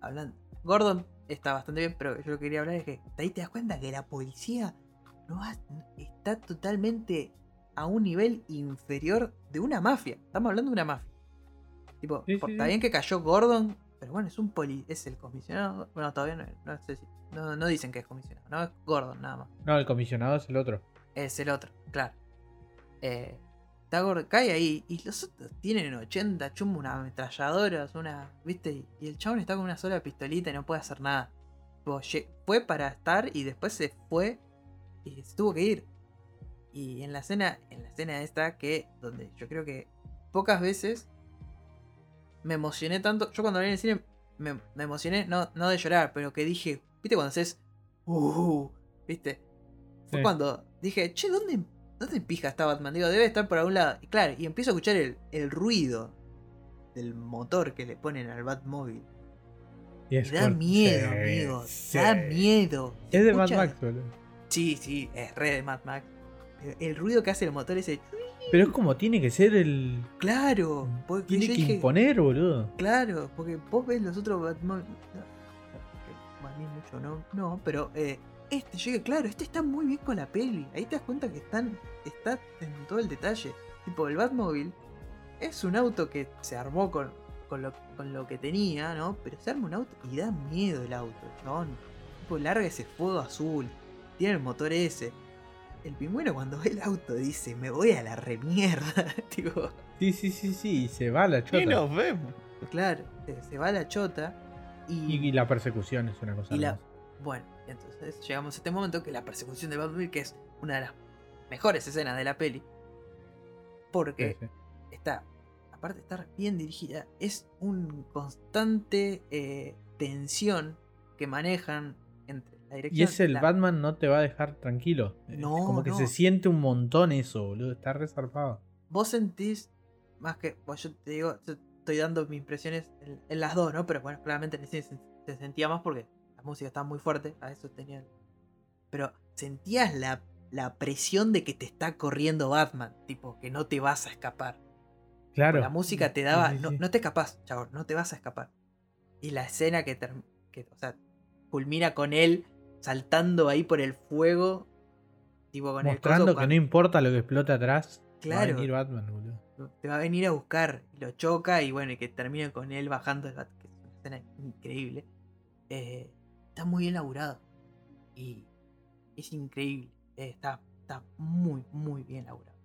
S1: Hablando. Gordon está bastante bien. Pero yo lo que quería hablar es que. Ahí te das cuenta que la policía. No ha- está totalmente a un nivel inferior de una mafia. Estamos hablando de una mafia. Tipo,
S3: Sí,
S1: por-
S3: sí,
S1: está
S3: sí.
S1: bien que cayó Gordon, pero bueno, es un poli. Es el comisionado. Bueno, todavía no, no sé si. No, no dicen que es comisionado, no es Gordon nada más.
S3: No, el comisionado es el otro.
S1: Es el otro, claro. Eh, está Gordon, cae ahí y los otros tienen 80 chumbo, unas ametralladoras, una. ¿Viste? Y el chabón está con una sola pistolita y no puede hacer nada. Fue para estar y después se fue y se tuvo que ir. Y en la escena, en la escena esta que, donde yo creo que pocas veces me emocioné tanto. Yo cuando la vi en el cine me, me emocioné, no, no de llorar, pero que dije, ¿viste cuando haces, uh, ¿viste? Fue
S3: Sí.
S1: cuando dije, che, ¿dónde, ¿dónde pija está Batman? Digo, debe estar por algún lado. Y claro, y empiezo a escuchar el, el ruido del motor que le ponen al Batmóvil.
S3: Y
S1: Y
S3: es
S1: da miedo,
S3: Sí,
S1: amigo.
S3: sí.
S1: Da miedo.
S3: Es de Mad Max, boludo.
S1: Sí, sí, es re de Mad Max. Pero El ruido que hace el motor ese.
S3: Pero es como tiene que ser el.
S1: Claro. Porque
S3: Tiene que
S1: dije,
S3: imponer, boludo.
S1: Claro, porque vos ves los otros Batman. No, mucho no, no, pero eh, este, llegué, claro, este está muy bien con la peli. Ahí te das cuenta que están, está en todo el detalle. Tipo, el Batmobile es un auto que se armó con, con, lo, con lo que tenía, ¿no? Pero se arma un auto y da miedo el auto, chabón. Tipo, larga ese fuego azul. Tiene el motor ese. El pingüino cuando ve el auto dice, me voy a la remierda. (laughs) tipo,
S3: Sí, sí, sí, sí. Y se va la chota.
S2: Y nos vemos.
S1: claro, se, se va a la chota.
S3: Y, y la persecución es una cosa
S1: Y la-. Bueno, entonces llegamos a este momento que la persecución de Batmobile, que es una de las mejores escenas de la peli, porque
S3: Sí, sí.
S1: está, aparte de estar bien dirigida, es un constante eh, tensión que manejan la dirección.
S3: Y es el
S1: la-
S3: Batman no te va a dejar tranquilo.
S1: No,
S3: como que
S1: no.
S3: se siente un montón eso, boludo. Está resarpado.
S1: Vos sentís, más que, pues yo te digo, yo estoy dando mis impresiones en, en las dos, ¿no? Pero bueno, claramente en el cine se, se sentía más porque la música estaba muy fuerte, a eso tenía... Pero sentías la, la presión de que te está corriendo Batman, tipo, que no te vas a escapar.
S3: Claro.
S1: La música te daba,
S3: sí,
S1: no,
S3: sí.
S1: no te escapás, chavos, no te vas a escapar. Y la escena que, que o sea, culmina con él saltando ahí por el fuego, tipo con
S3: Mostrando
S1: el coso
S3: que no importa lo que explota atrás. Va a
S1: Claro.
S3: venir Batman, boludo.
S1: te va a venir a buscar lo choca y bueno, y que termine con él bajando es una escena increíble. Eh, está muy bien laburado y es increíble. Eh, está, está muy, muy bien laburado.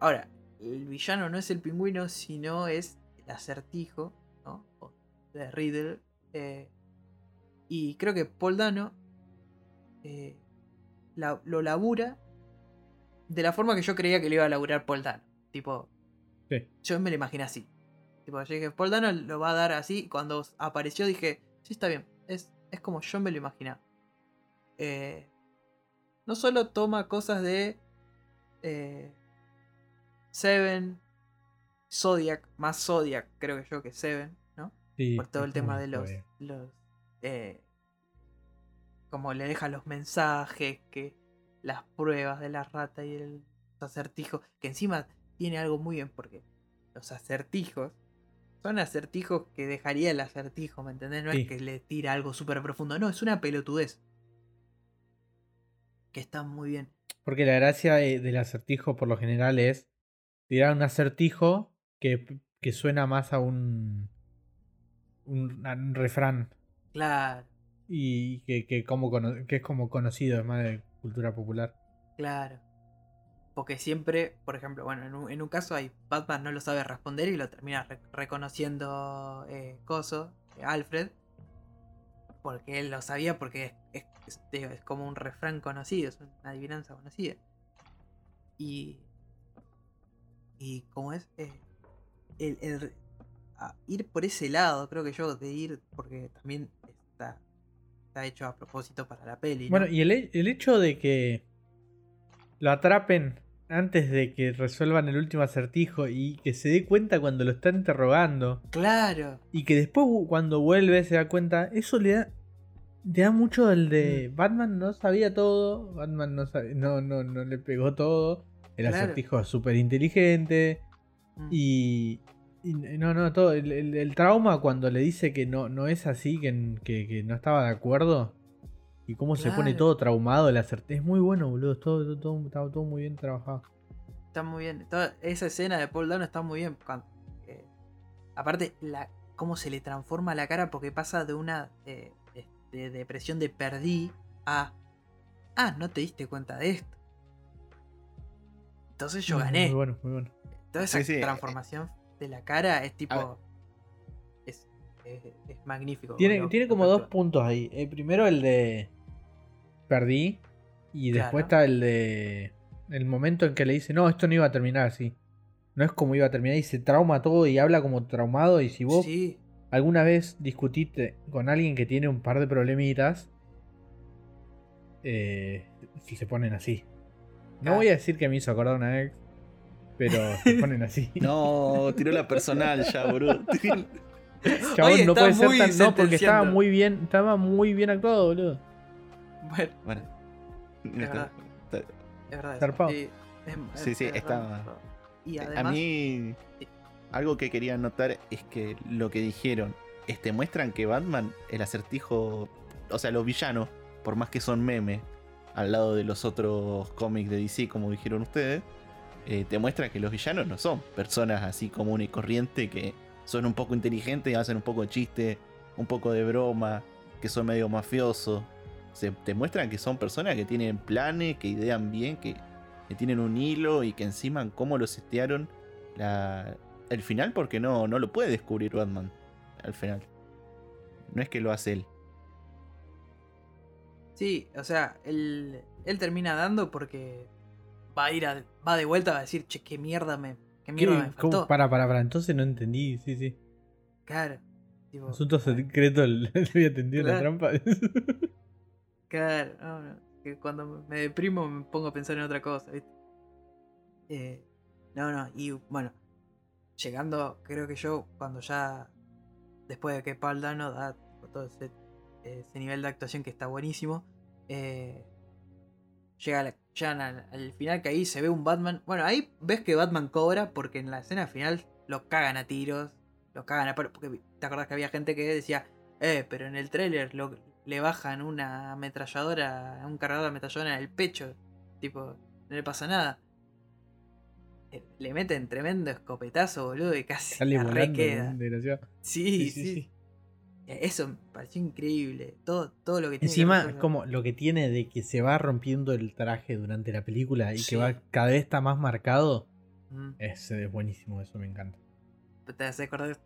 S1: Ahora, el villano no es el pingüino, sino es el acertijo, ¿no? O de Riddle. eh, Y creo que Paul Dano eh, la- lo labura de la forma que yo creía que lo iba a laburar Paul Dano. Tipo,
S3: Sí.
S1: yo me lo imaginé así. Tipo, yo dije, Paul Dano lo va a dar así. Cuando apareció dije, sí, está bien. Es, es como yo me lo imaginaba. Eh, no solo toma cosas de eh, Seven, Zodiac, más Zodiac creo que yo que Seven, ¿no?
S3: Sí,
S1: Por todo el tema de los eh, como le deja los mensajes, que las pruebas de la rata y el acertijo, que encima tiene algo muy bien porque los acertijos son acertijos que dejaría el acertijo, ¿me entendés? No
S3: Sí.
S1: es que le tira algo súper profundo, no, es una pelotudez. Que está muy bien.
S3: Porque la gracia de- del acertijo por lo general es tirar un acertijo que, que suena más a un, un, a un refrán
S1: Claro,
S3: y que, que, como que es como conocido, es más de cultura popular.
S1: claro. Porque siempre, por ejemplo, bueno, en un, en un caso hay Batman no lo sabe responder y lo termina re- reconociendo eh, Coso, eh, Alfred. Porque él lo sabía porque es, es- es- digo, es como un refrán conocido, es una adivinanza conocida. Y. Y como es. eh, el, ir por ese lado, creo que yo, de ir. Porque también está, está hecho a propósito para la peli. ¿no?
S3: Bueno, y el, el hecho de que lo atrapen antes de que resuelvan el último acertijo y que se dé cuenta cuando lo están interrogando
S1: Claro.
S3: y que después vu- cuando vuelve se da cuenta, eso le da, le da mucho el de
S1: Mm.
S3: Batman no sabía todo, Batman no, sabe- no, no, no le pegó todo, el
S1: Claro.
S3: acertijo es súper inteligente
S1: Mm.
S3: y, y no, no, todo, el, el- el trauma cuando le dice que no, no es así, que, que, que no estaba de acuerdo. Y cómo se pone todo traumado el acertijo. Es muy bueno, boludo. es Todo, todo, todo- está todo muy bien trabajado.
S1: Está muy bien. Toda esa escena de Paul Dano está muy bien. cuando- eh, aparte, la, cómo se le transforma la cara porque pasa de una eh, de, de depresión de perdí a. Ah, no te diste cuenta de esto. Entonces yo gané.
S3: Muy bueno, muy bueno.
S1: Toda esa
S2: Sí, sí, eh,
S1: transformación de la cara es tipo. Es, es- es magnífico.
S3: Tiene, tiene como dos puntos ahí. El primero el de. Perdí. Y después
S1: Claro.
S3: está el de. El momento en que le dice, no, esto no iba a terminar así. No es como iba a terminar y se trauma todo y habla como traumado. Y si vos
S1: Sí,
S3: alguna vez discutiste con alguien que tiene un par de problemitas, eh, si se ponen así. No
S1: Ah.
S3: voy a decir que me hizo acordar una ex, pero se ponen así. (laughs)
S2: No, tiró la personal ya, boludo. (laughs)
S3: Chabón,
S1: Oye,
S3: no puede ser tan. No, porque estaba muy bien, estaba muy bien actuado, boludo.
S1: bueno,
S2: Bueno.
S1: es
S2: Está-
S1: verdad.
S2: está-
S1: Es verdad.
S3: Zarpado.
S1: Sí, es-
S2: Sí, sí,
S1: es
S2: está-
S1: verdad. Y
S2: A
S1: además.
S2: mí,
S1: Sí.
S2: algo que quería notar es que lo que dijeron, este, muestran que Batman, el acertijo, o sea, los villanos, por más que son memes, al lado de los otros cómics de DC, como dijeron ustedes, eh, te muestra que los villanos no son personas así comunes y corrientes que son un poco inteligentes, hacen un poco de chiste, un poco de broma, que son medio mafiosos. Te muestran que son personas que tienen planes, que idean bien, que, tienen un hilo y que encima cómo lo setearon el final porque no, no lo puede descubrir Batman al final. No es que lo hace él.
S1: Sí, o sea, él termina dando porque va a ir a- va de vuelta a decir, che, qué mierda me, qué mierda me
S3: ¿Qué? ¿Cómo?
S1: faltó.
S3: Para, para, para. Entonces no entendí. Sí, sí.
S1: Claro. Tipo,
S3: Asunto secreto, (laughs) le había tendido la
S1: Claro.
S3: trampa. (laughs)
S1: Claro, no, no, que cuando me deprimo me pongo a pensar en otra cosa, ¿viste? Eh, no, no, y bueno, llegando, creo que yo, cuando ya, después de que Paul Dano da todo ese, ese nivel de actuación que está buenísimo, eh, llega la- llegan al, al final que ahí se ve un Batman, bueno, ahí ves que Batman cobra porque en la escena final lo cagan a tiros, lo cagan a porque te acordás que había gente que decía, eh, pero en el tráiler lo, le bajan una ametralladora, un cargador de ametralladora en el pecho. Tipo, no le pasa nada. Eh, Le meten tremendo escopetazo, boludo, y casi la re queda. Sí, sí, Eh, Eso me pareció increíble. Todo, todo lo que tiene que
S3: Encima,
S1: con-
S3: como lo que tiene de que se va rompiendo el traje durante la película y
S1: Sí.
S3: que va cada vez está más marcado,
S1: Mm,
S3: es, es buenísimo, eso me encanta.
S1: Te hace acordar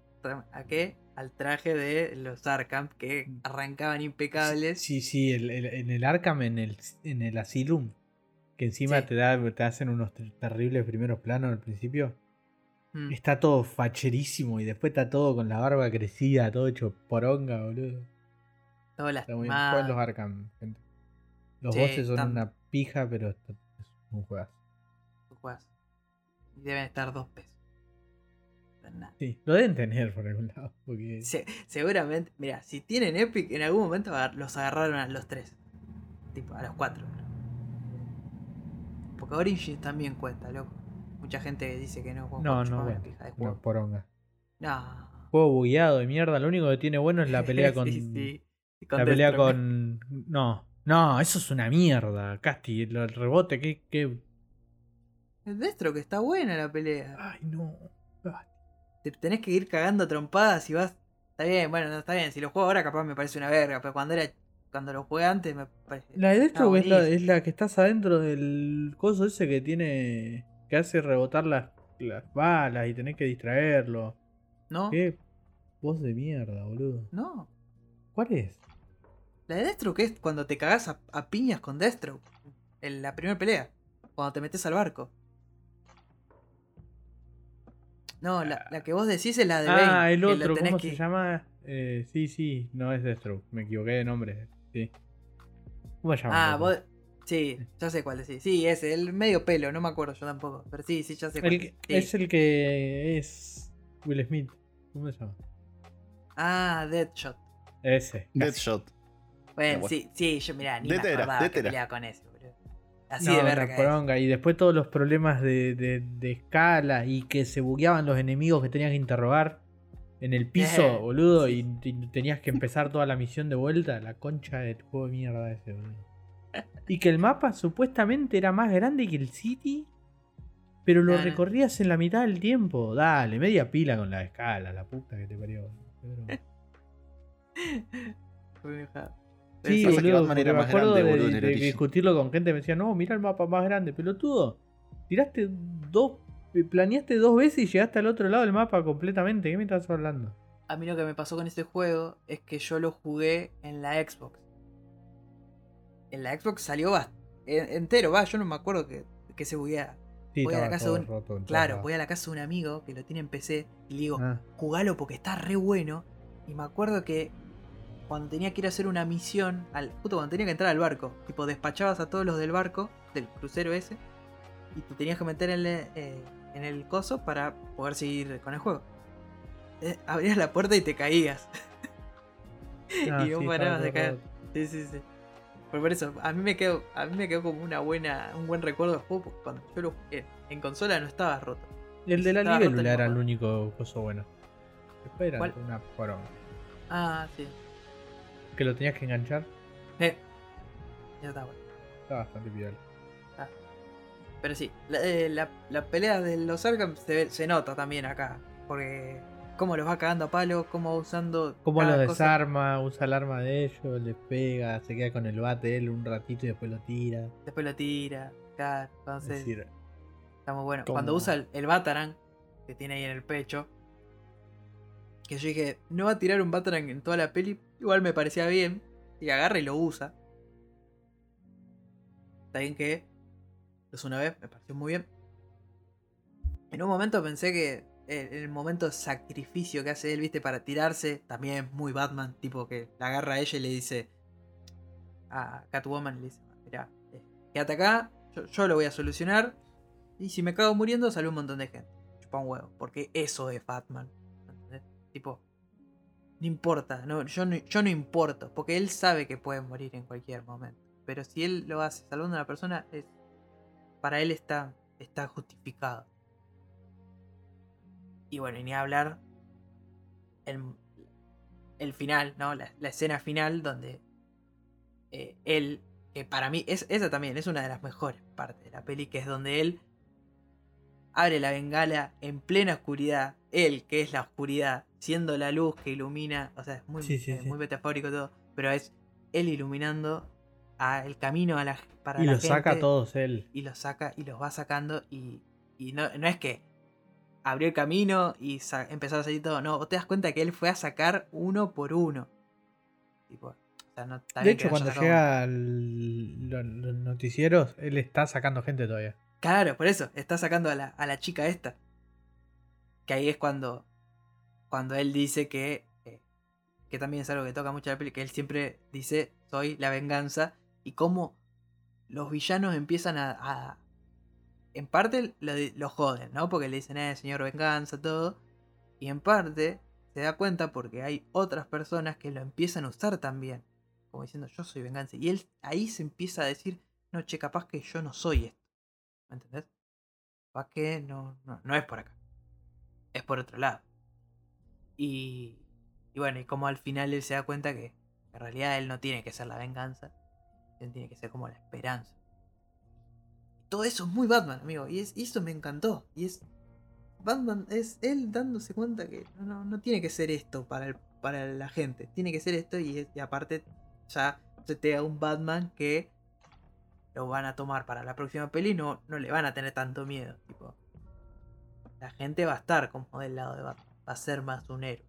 S1: ¿A qué? Al traje de los Arkham que arrancaban impecables.
S3: Sí, sí, el- el- en el Arkham, en el, en el Asylum, que encima
S1: Sí.
S3: te, da, te hacen unos ter- terribles primeros planos al principio.
S1: Mm.
S3: Está todo facherísimo y después está todo con la barba crecida, todo hecho poronga, boludo.
S1: Todo
S3: Está muy bien. los Arkham, gente. Los
S1: Sí,
S3: bosses son una pija, pero es un juegazo.
S1: Y deben estar dos pesos. No.
S3: Sí, lo deben tener por algún lado. Porque...
S1: Se- seguramente, mira, si tienen Epic, en algún momento los agarraron a los tres. Tipo, a los cuatro. Porque Origins también cuenta, loco. Mucha gente dice que no.
S3: No, no, bueno,
S1: de
S3: no,
S1: juego.
S3: poronga.
S1: No.
S3: Juego bugueado de mierda, lo único que tiene bueno es la (laughs) pelea con.
S1: Sí, sí. Con
S3: la pelea con. No, no, eso es una mierda, Casti. El, rebote, que. que...
S1: El Destro que está buena la pelea.
S3: Ay, no. Ah,
S1: Te tenés que ir cagando trompadas y vas. Está bien, bueno, no está bien. Si lo juego ahora, capaz me parece una verga. Pero cuando era. Cuando lo jugué antes, me parece.
S3: La de Deathstroke es la, es la que estás adentro del coso ese que tiene. Que hace rebotar las, las balas y tenés que distraerlo.
S1: ¿No?
S3: Qué voz de mierda, boludo.
S1: No.
S3: ¿Cuál es?
S1: La de Deathstroke es cuando te cagás a, a piñas con Deathstroke. En la primera pelea. Cuando te metes al barco. No, la, la que vos decís es la de Bane.
S3: Ah, el otro, ¿cómo
S1: que-
S3: se llama? Eh, sí, sí, no es Deathstroke, me equivoqué de nombre. Sí. ¿Cómo se llama?
S1: Ah, vos. Sí, ya sé cuál decís. Sí, ese, el medio pelo, no me acuerdo yo tampoco. Pero sí, sí, ya sé cuál.
S3: El que-
S1: Sí.
S3: Es el que es Will Smith. ¿Cómo se llama?
S1: Ah, Deadshot.
S3: Ese.
S2: Deadshot.
S1: Bueno, sí, sí, yo mirá, ni
S2: De
S1: me
S2: de
S1: que peleaba con ese, boludo. Así
S3: No,
S1: de verga. es.
S3: poronga. Y después todos los problemas de, de- de escala y que se bugueaban los enemigos que tenías que interrogar en el piso, boludo,
S1: sí.
S3: y, y tenías que empezar toda la misión de vuelta. La concha del juego de mierda ese, boludo. Y que el mapa supuestamente era más grande que el City, pero lo recorrías en la mitad del tiempo. Dale, media pila con la escala, la puta que te parió. (laughs) Sí, boludo, me acuerdo de, de
S2: Origin.
S3: discutirlo con gente, me decía, no, mira el mapa más grande, pelotudo. Tiraste dos, planeaste dos veces y llegaste al otro lado del mapa completamente. ¿Qué me estás hablando?
S1: A mí lo que me pasó con este juego es que yo lo jugué en la Xbox. En la Xbox salió en- entero, va, yo no me acuerdo que, que se bugueara.
S3: Sí,
S1: Voy a la casa de un-
S3: roto
S1: Claro, voy a la casa de un amigo que lo tiene en PC y le digo,
S3: Ah,
S1: jugalo porque está re bueno. Y me acuerdo que cuando tenía que ir a hacer una misión, al, justo cuando tenía que entrar al barco, tipo despachabas a todos los del barco, del crucero ese, y te tenías que meter en el, eh, en el coso para poder seguir con el juego. Eh, abrías la puerta y te caías. (laughs)
S3: ah,
S1: y no
S3: sí,
S1: parabas de caer. Sí, sí, sí. Por, por eso, a mí me quedó, a mí me quedó como una buena, un buen recuerdo del juego, porque cuando yo lo jugué en consola no estaba roto.
S3: Y el de la
S1: Estaba
S3: libélula era el único coso bueno. Después era
S1: ¿Cuál?
S3: una poronga.
S1: Ah, sí.
S3: Que lo tenías que enganchar.
S1: Eh. Ya está bueno.
S3: Está bastante piola.
S1: Pero sí, la, eh, la- la pelea de los Arkham se, se nota también acá. Porque cómo los va cagando a palo, cómo va usando.
S3: Como
S1: cada
S3: lo
S1: cosa.
S3: desarma, usa el arma de ellos, les pega, se queda con el bate él un ratito y después lo tira.
S1: Después lo tira. Claro,
S3: Es
S1: entonces
S3: decir,
S1: está muy bueno. Cuando usa el, el Batarang que tiene ahí en el pecho. Que yo dije, no va a tirar un Batarang en toda la peli. Igual me parecía bien. Y agarra y lo usa. Está bien que lo una vez, me pareció muy bien. En un momento pensé que eh, en el momento de sacrificio que hace él, viste, para tirarse, también es muy Batman, tipo que la agarra a ella y le dice a Catwoman, le dice, mira, quédate acá, yo, lo voy a solucionar, y si me cago muriendo, sale un montón de gente. Chupa un huevo, porque eso es Batman. Tipo, no importa, no, yo, no, yo no importo, porque él sabe que puede morir en cualquier momento. Pero si él lo hace salvando a una persona, es, para él está, está justificado. Y bueno, y ni hablar el, el final, ¿no? La, la escena final donde eh, él, que para mí, es, esa también es una de las mejores partes de la peli, que es donde él abre la bengala en plena oscuridad, él que es la oscuridad, siendo la luz que ilumina, o sea, es muy,
S3: Sí, sí,
S1: eh,
S3: sí.
S1: muy metafórico todo, pero es él iluminando a- el camino a la, para
S3: y
S1: la
S3: lo saca a
S1: gente
S3: todos él.
S1: y los saca y los va sacando y, y no, no es que abrió el camino y empezaron a salir todo. No, vos te das cuenta que él fue a sacar uno por uno. Tipo, o sea, no, está
S3: De hecho, cuando llega los noticieros, él está sacando gente todavía.
S1: Claro, por eso, está sacando a la, a la chica esta. Que ahí es cuando. Cuando él dice que. eh, que también es algo que toca mucho la peli, que él siempre dice, soy la venganza. Y cómo los villanos empiezan a. a- en parte lo, lo joden, ¿no? Porque le dicen, eh, señor venganza, todo. Y en parte se da cuenta porque hay otras personas que lo empiezan a usar también. Como diciendo, yo soy venganza. Y él ahí se empieza a decir, no, che, capaz que yo no soy esto. ¿Me entendés? Capaz que no, no, no es por acá. Es por otro lado. Y, y bueno, y como al final él se da cuenta que en realidad él no tiene que ser la venganza. Él tiene que ser como la esperanza. Todo eso es muy Batman, amigo. Y, es, y eso me encantó. Y es. Batman es él dándose cuenta que no, no, tiene que ser esto para, el- para la gente. Tiene que ser esto y, aparte ya se te da un Batman que lo van a tomar para la próxima peli, no, no le van a tener tanto miedo. Tipo, la gente va a estar como del lado de Batman, va a ser más un héroe.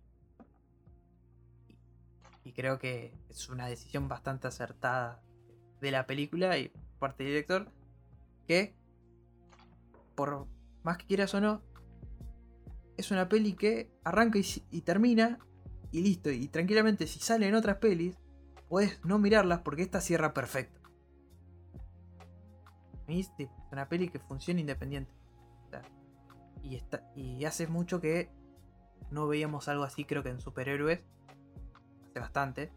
S1: Y, y creo que es una decisión bastante acertada de la película y parte del director, que por más que quieras o no, es una peli que arranca y, termina y listo. Y tranquilamente, si salen otras pelis, puedes no mirarlas porque esta cierra perfecto. Mí es una peli que funciona independiente. Y, está, y hace mucho que no veíamos algo así, creo que en superhéroes. Hace bastante.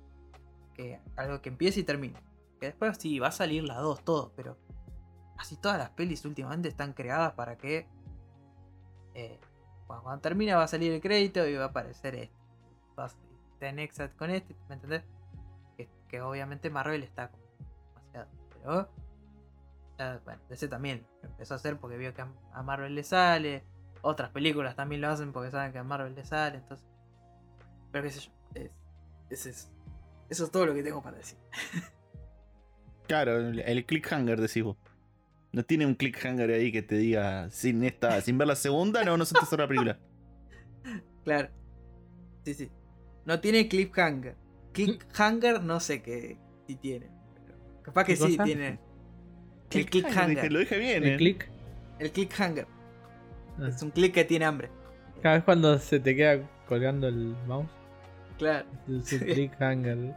S1: Que algo que empiece y termine. Que después sí, va a salir las dos, todo, pero casi todas las pelis últimamente están creadas para que eh, cuando, termina va a salir el crédito y va a aparecer este. Va a te anexas con este, ¿me entendés? Que, obviamente Marvel está demasiado. Pero bueno, DC también lo empezó a hacer porque vio que a, Marvel le sale. Otras películas también lo hacen porque saben que a Marvel le sale. Entonces. Pero qué sé yo. Es, ese es- eso es todo lo que tengo para decir. (laughs)
S2: Claro, el clickhanger decís vos. No tiene un clickhanger ahí que te diga sin esta, sin ver la segunda, no, no se te la película. (laughs)
S1: Claro. Sí, sí. No tiene cliffhanger. Cliffhanger no sé qué si tiene. pero capaz que
S3: ¿Qué
S1: sí
S3: cosa?
S1: tiene. El
S2: Clickhanger, Lo dije bien,
S3: El
S2: eh.
S3: click.
S1: El cliffhanger.
S3: Ah.
S1: Es un click que tiene hambre.
S3: Cada vez cuando se te queda colgando el mouse,
S1: Claro.
S3: es un clickhanger.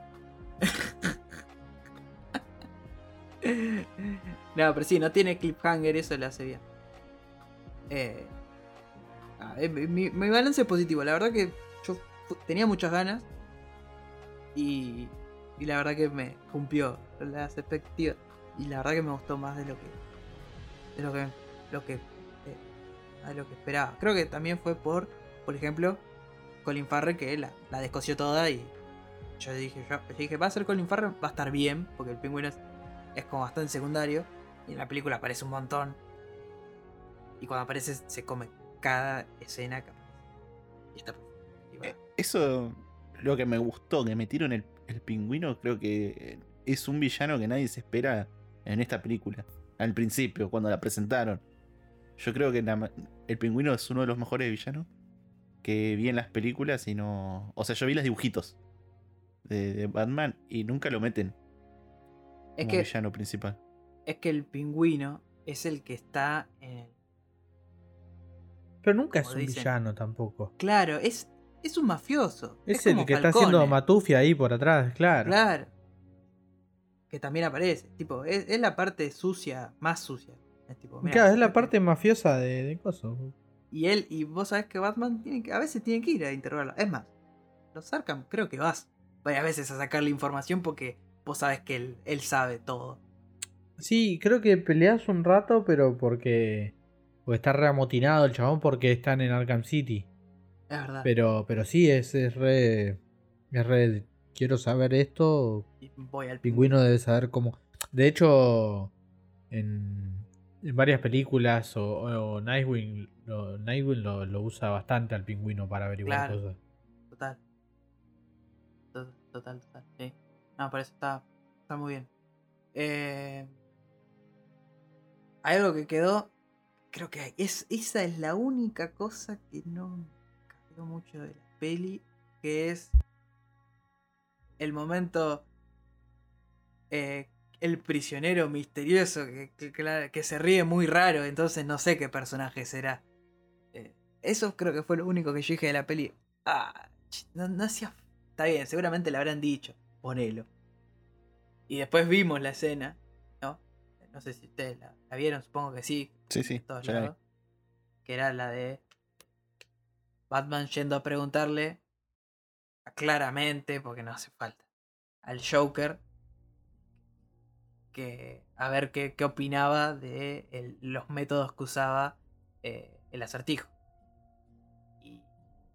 S3: (laughs)
S1: no, pero sí, no tiene cliffhanger, eso le hace bien. Eh, mi, mi balance es positivo. La verdad que yo tenía muchas ganas. Y, y la verdad que me cumplió las expectativas. Y la verdad que me gustó más de lo que. De lo que. Lo que eh, lo que esperaba. Creo que también fue por. Por ejemplo. Colin Farrell que la, la descoció toda y. Yo dije, yo, yo dije, va a ser Colin Farrell, va a estar bien, porque el pingüino es, es como bastante secundario. Y en la película aparece un montón. Y cuando aparece se come cada escena que aparece. Y está y va-
S2: Eh, Eso, lo que me gustó, que metieron el, el pingüino, creo que es un villano que nadie se espera en esta película. Al principio, cuando la presentaron. Yo creo que la el pingüino es uno de los mejores villanos que vi en las películas y no. O sea, yo vi los dibujitos de, de Batman y nunca lo meten
S1: es,
S2: como
S1: que,
S2: villano principal.
S1: Es que el pingüino es el que está en.
S3: Pero nunca es un
S1: dicen.
S3: villano tampoco.
S1: Claro, es, es un mafioso.
S3: Es, el que está haciendo Matufia ahí por atrás, claro.
S1: Claro. Que también aparece. Tipo, es, es la parte sucia, más sucia. Es tipo, mirá,
S3: Claro, es la parte mafiosa de, de Coso.
S1: Y él, y vos sabés que Batman tiene que, a veces tiene que ir a interrogarlo. Es más, los Arkham creo que vas varias veces a sacarle información porque vos sabés que él, él sabe todo.
S3: Sí, creo que peleas un rato, pero porque. Porque está reamotinado el chabón porque están en Arkham City.
S1: Es verdad.
S3: Pero, pero sí, es, es re. Es re. Quiero saber esto.
S1: Voy al
S3: pingüino debe saber cómo. De hecho, en, en varias películas o, o Nightwing, lo, Nightwing lo, lo usa bastante al pingüino para averiguar
S1: Claro.
S3: cosas.
S1: Total. To- Total, total. Sí. No, por eso está, está muy bien. Eh, algo que quedó creo que es, esa es la única cosa que no cambió mucho de la peli, que es el momento eh, el prisionero misterioso que, que, que- se ríe muy raro, entonces no sé qué personaje será. Eh, eso creo que fue lo único que yo dije de la peli. Ah, no, no hacía... Está bien, seguramente le habrán dicho, ponelo. Y después vimos la escena. No sé si ustedes la, la vieron, supongo que sí.
S2: Sí, sí.
S1: todos lados, Que era la de Batman yendo a preguntarle claramente, porque no hace falta, al Joker que a ver qué, qué opinaba de el- los métodos que usaba eh, el acertijo. Y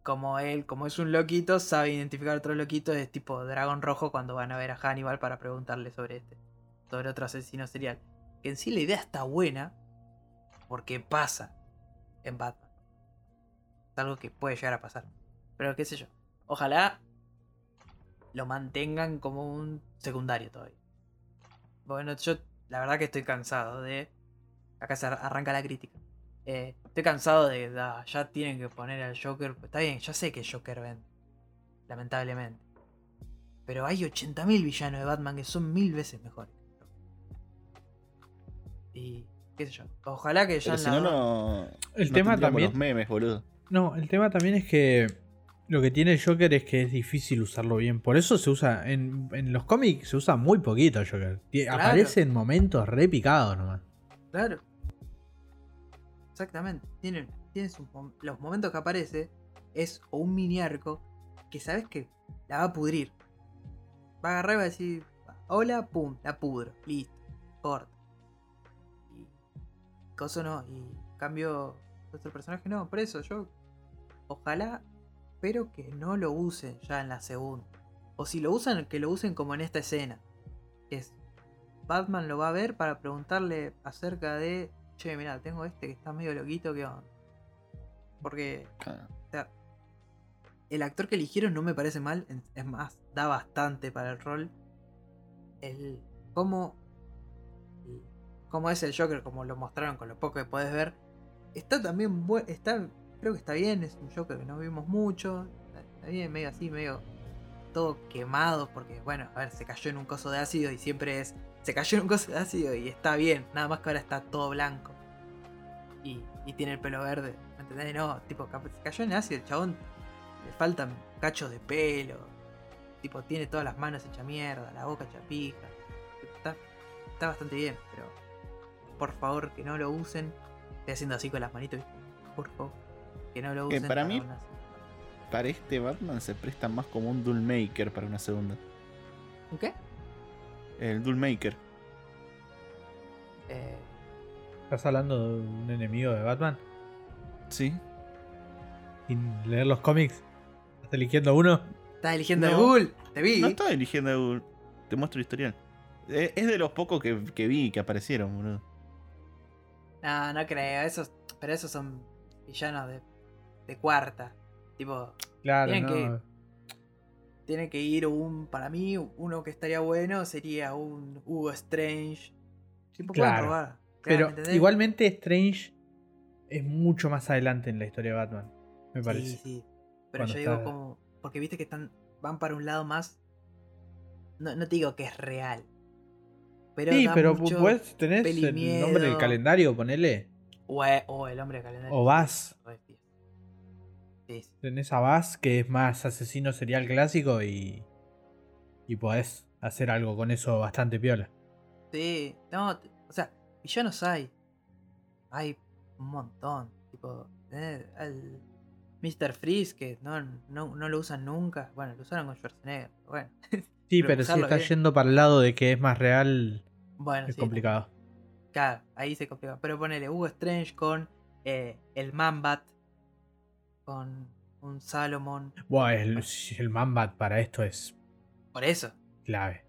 S1: como él, como es un loquito, sabe identificar otro loquito, es tipo dragón rojo cuando van a ver a Hannibal para preguntarle sobre este, sobre otro asesino serial. Que en sí la idea está buena, porque pasa en Batman. Es algo que puede llegar a pasar. Pero qué sé yo. Ojalá lo mantengan como un secundario todavía. Bueno, yo la verdad que estoy cansado de... Acá se ar- arranca la crítica. Eh, estoy cansado de... ya tienen que poner al Joker. Está bien, ya sé que Joker vende. Lamentablemente. Pero hay 80.000 villanos de Batman que son mil veces mejores. Y qué sé yo. Ojalá que ya
S2: Pero
S1: en
S2: si
S1: la
S2: no, no.
S3: El
S2: no
S3: tema también.
S2: los memes, boludo.
S3: No, el tema también es que lo que tiene el Joker es que es difícil usarlo bien. Por eso se usa. En, en los cómics se usa muy poquito el Joker.
S1: Claro.
S3: Aparece en momentos re picados nomás.
S1: Claro. Exactamente. Tiene, tiene los momentos que aparece es o un mini arco que sabes que la va a pudrir. Va a agarrar y va a decir, hola, pum, la pudro. Listo. Corta. Coso no. Y cambio otro personaje no. Por eso yo ojalá espero que no lo usen ya en la segunda. O si lo usan, que lo usen como en esta escena. Que es Batman lo va a ver para preguntarle acerca de. Che, mira, tengo este que está medio loquito, ¿qué onda? Porque o sea, el actor que eligieron no me parece mal, es más, da bastante para el rol. El cómo, cómo es el Joker, como lo mostraron con lo poco que puedes ver, está también está, creo que está bien, es un Joker que no vimos mucho, está, bien, medio así, medio todo quemado, porque bueno, a ver, se cayó en un coso de ácido y siempre es, se cayó en un coso de ácido y está bien, nada más que ahora está todo blanco. Y, y tiene el pelo verde, ¿me entendés? No, tipo, se cayó en ácido el chabón, le faltan cachos de pelo, tipo, tiene todas las manos hecha mierda, la boca hecha pija. Está bastante bien, pero por favor que no lo usen. Estoy haciendo así con las manitos, ¿viste? por favor, que no lo
S2: Que
S1: usen.
S2: para mí-
S1: una-
S2: Para este Batman se presta más como un Duel Maker para una segunda.
S1: ¿Un qué?
S2: El Duel Maker.
S1: Eh,
S3: ¿Estás hablando de un enemigo de Batman?
S2: Sí.
S3: Sin leer los cómics. ¿Estás eligiendo uno?
S1: estás eligiendo el
S2: No.
S1: Google, te vi.
S2: No estaba eligiendo el- Te muestro el historial. Eh, Es de los pocos que, que vi que aparecieron, boludo.
S1: No, no creo, esos, pero esos son villanos de, de cuarta. Tipo,
S3: Claro,
S1: Tienen
S3: no.
S1: que- tiene que ir un, para mí, uno que estaría bueno sería un Hugo Strange. Tipo,
S3: Claro.
S1: probar.
S3: Pero igualmente Strange es mucho más adelante en la historia de Batman. Me
S1: Sí,
S3: parece.
S1: sí. Pero
S3: Cuando
S1: yo digo
S3: está-
S1: como. Porque viste que están. van para un lado más. No, no te digo que es real. Pero
S3: Sí,
S1: da
S3: pero
S1: mucho-
S3: pues tenés
S1: peli
S3: el nombre del calendario, ponele.
S1: O, o el hombre de calendario.
S3: O
S1: fiel. Sí.
S3: Tenés a Bass, que es más asesino serial clásico y. Y podés hacer algo con eso bastante piola.
S1: Sí, no, o sea, villanos hay. Hay un montón. Tipo, tenés al Mr. Freeze, que no, no, no lo usan nunca. Bueno, lo usaron con Schwarzenegger. pero Bueno, (laughs)
S3: Sí,
S1: Pero
S3: si
S1: bien.
S3: yendo para el lado de que es más real,
S1: bueno
S3: es
S1: sí,
S3: complicado.
S1: Claro, ahí se complica. Pero ponele Hugo Strange con eh, el Manbat. Con un Salomon.
S3: Buah, el, el Manbat para esto es
S1: Por eso,
S3: clave.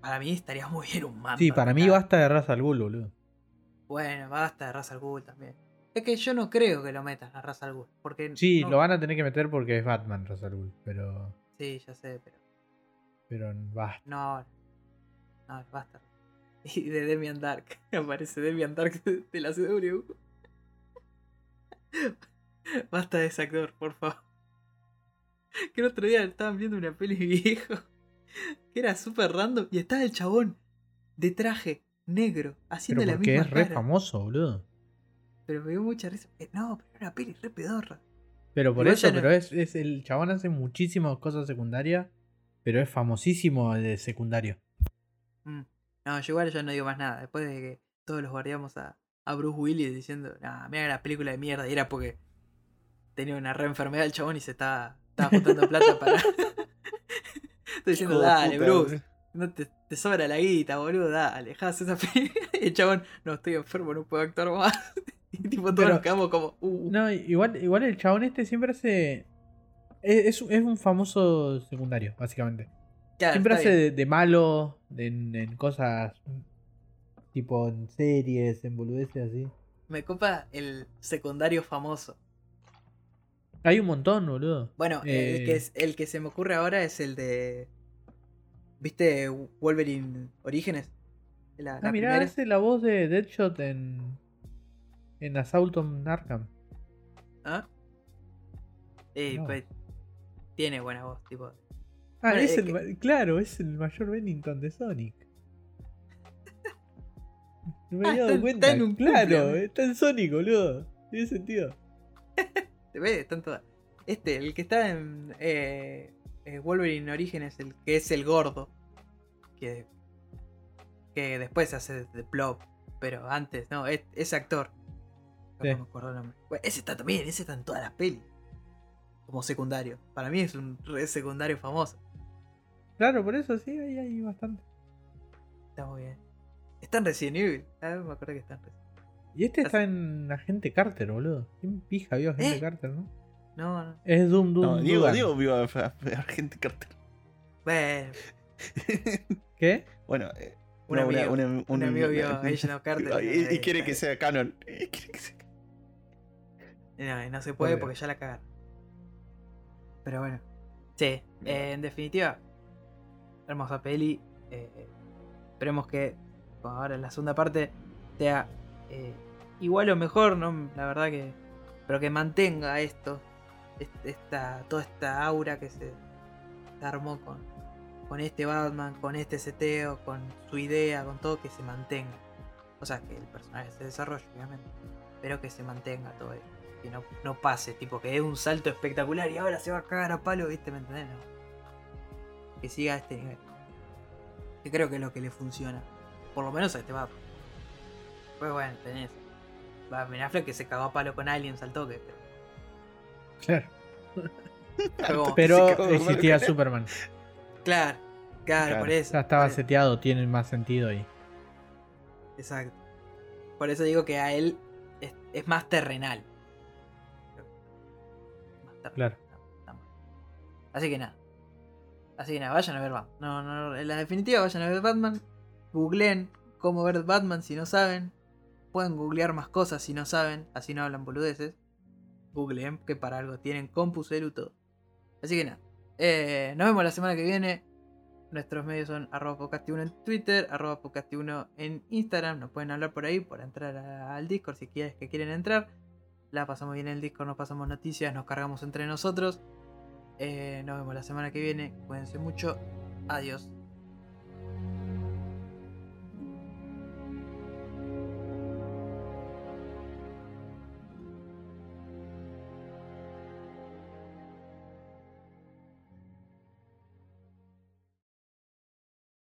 S1: para mí estaría muy bien un Manbat.
S3: Sí, para mí basta de Ra's al Ghul, boludo.
S1: Bueno, basta de Ra's al Ghul también. Es que yo no creo que lo metan a Ra's al Ghul. Porque
S3: Sí,
S1: no-
S3: lo van a tener que meter porque es Batman Ra's al Ghul, pero.
S1: Sí, ya sé, pero.
S3: Pero basta.
S1: No, no, basta. (laughs) Y de Demian Dark. (laughs) Aparece Demian Dark de, la CW. (laughs) Basta de ese actor, por favor. Que el otro día estaban viendo una peli viejo. Que era súper random. Y estaba el chabón de traje negro. Haciendo
S3: Pero
S1: la
S3: porque
S1: misma
S3: es re famoso, boludo.
S1: Pero me dio mucha risa. Eh, No, pero era una peli re pedorra.
S3: Pero por
S1: Igual
S3: eso,
S1: no-
S3: pero es, es el chabón hace muchísimas cosas secundarias, pero es famosísimo de secundario.
S1: Mm. No, yo igual ya no digo más nada. Después de que todos los guardiamos a, a Bruce Willis diciendo, nah, mira la película de mierda. Y era porque tenía una re enfermedad el chabón y se estaba, estaba juntando plata para. (laughs) (laughs) Estoy diciendo, dale,
S2: puta,
S1: Bruce. No te, te sobra la guita, boludo, dale, dejás esa (laughs) película. Y el chabón, no estoy enfermo, no puedo actuar más. Y tipo, todos
S3: Pero-
S1: nos quedamos como, uh,
S3: No, igual, igual el chabón este siempre hace. Es, es, es un famoso secundario, básicamente.
S1: claro,
S3: siempre hace de, de malo en, en cosas tipo en series, en boludeces así.
S1: Me copa el secundario famoso.
S3: Hay un montón, boludo.
S1: Bueno, el,
S3: Eh.
S1: que es, el que se me ocurre ahora es el de. ¿Viste Wolverine Orígenes? La,
S3: Ah,
S1: la
S3: mirá,
S1: primera.
S3: hace la voz de Deadshot en. En Assault on Arkham.
S1: ¿Ah? Eh,
S3: No.
S1: pues, tiene buena voz, tipo.
S3: Ah,
S1: Bueno,
S3: es
S1: es
S3: el,
S1: que-
S3: claro, es el mayor Bennington de Sonic. No me
S1: Ah,
S3: había
S1: está
S3: dado
S1: en-
S3: cuenta.
S1: está en un
S3: claro,
S1: cumple,
S3: está en Sonic, boludo. Tiene sentido. (laughs)
S1: ¿Te ves? Están todas. Este, el que está en eh, eh, Wolverine Orígenes, el que es el gordo. Que, que después hace de Plop. Pero antes, no, es, ese actor. No
S3: Sí.
S1: me acuerdo el nombre. Bueno, ese está también, ese está en todas las pelis. Como secundario. Para mí es un re secundario famoso.
S3: Claro, por eso sí, ahí hay bastante.
S1: Está muy bien. Está en Resident Evil. Ah, me acuerdo que está en Resident
S3: Y este está en Agente Carter, boludo. ¿Quién pija vio Agente
S1: ¿Eh?
S3: Carter, no?
S1: No, no.
S3: Es Doom Doom.
S2: No, Diego,
S3: Dugan.
S2: Diego vio a, a- a Agente Carter.
S1: Bueno, (laughs)
S3: ¿Qué?
S2: bueno, eh,
S1: Un
S2: no,
S1: amigo,
S2: una-
S1: un
S2: una-
S1: amigo
S2: una-
S1: vio a Agent of Carter.
S2: Y, y (laughs) quiere que sea canon. Y quiere que sea
S1: No, no se puede porque ya la cagaron. Pero bueno. Sí, eh, en definitiva, hermosa peli. eh, esperemos que bueno, ahora en la segunda parte sea eh, igual o mejor, ¿no? La verdad que. Pero que mantenga esto. est- Esta, toda esta aura que se, se armó con, con este Batman, con este seteo, con su idea, con todo, que se mantenga. O sea, que el personaje se desarrolle, obviamente. Pero que se mantenga todo esto que no, no pase, tipo que es un salto espectacular y ahora se va a cagar a palo, ¿viste? ¿Me entendés? No. Que siga a este nivel. Que creo que es lo que le funciona. Por lo menos a este Batman. Pues bueno, tenés. Va, Ben Affleck que se cagó a palo con Aliens al toque, pero.
S3: Claro. (laughs)
S1: pero (laughs)
S3: existía. Superman.
S1: claro, claro,
S2: Claro,
S1: por eso.
S3: Ya estaba
S1: por eso.
S3: seteado, tiene más sentido ahí.
S1: Exacto. Por eso digo que a él es, es más terrenal.
S3: Claro.
S1: Está. Así que nada. Así que nada, vayan a ver Batman. No, no, en la definitiva, vayan a ver Batman. Googleen cómo ver Batman si no saben. Pueden googlear más cosas si no saben. Así no hablan boludeces. Googleen que para algo tienen compu, celu, todo. Así que nada. Eh, nos vemos la semana que viene. Nuestros medios son arroba podcasti1 en Twitter, arroba podcasti1 en Instagram. Nos pueden hablar por ahí, por entrar a- al Discord si quieres que quieren entrar. La pasamos bien en el Discord, nos pasamos noticias, nos cargamos entre nosotros. Eh, nos vemos la semana que viene. Cuídense mucho. Adiós.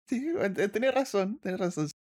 S2: Sí, tenés razón, tenés razón.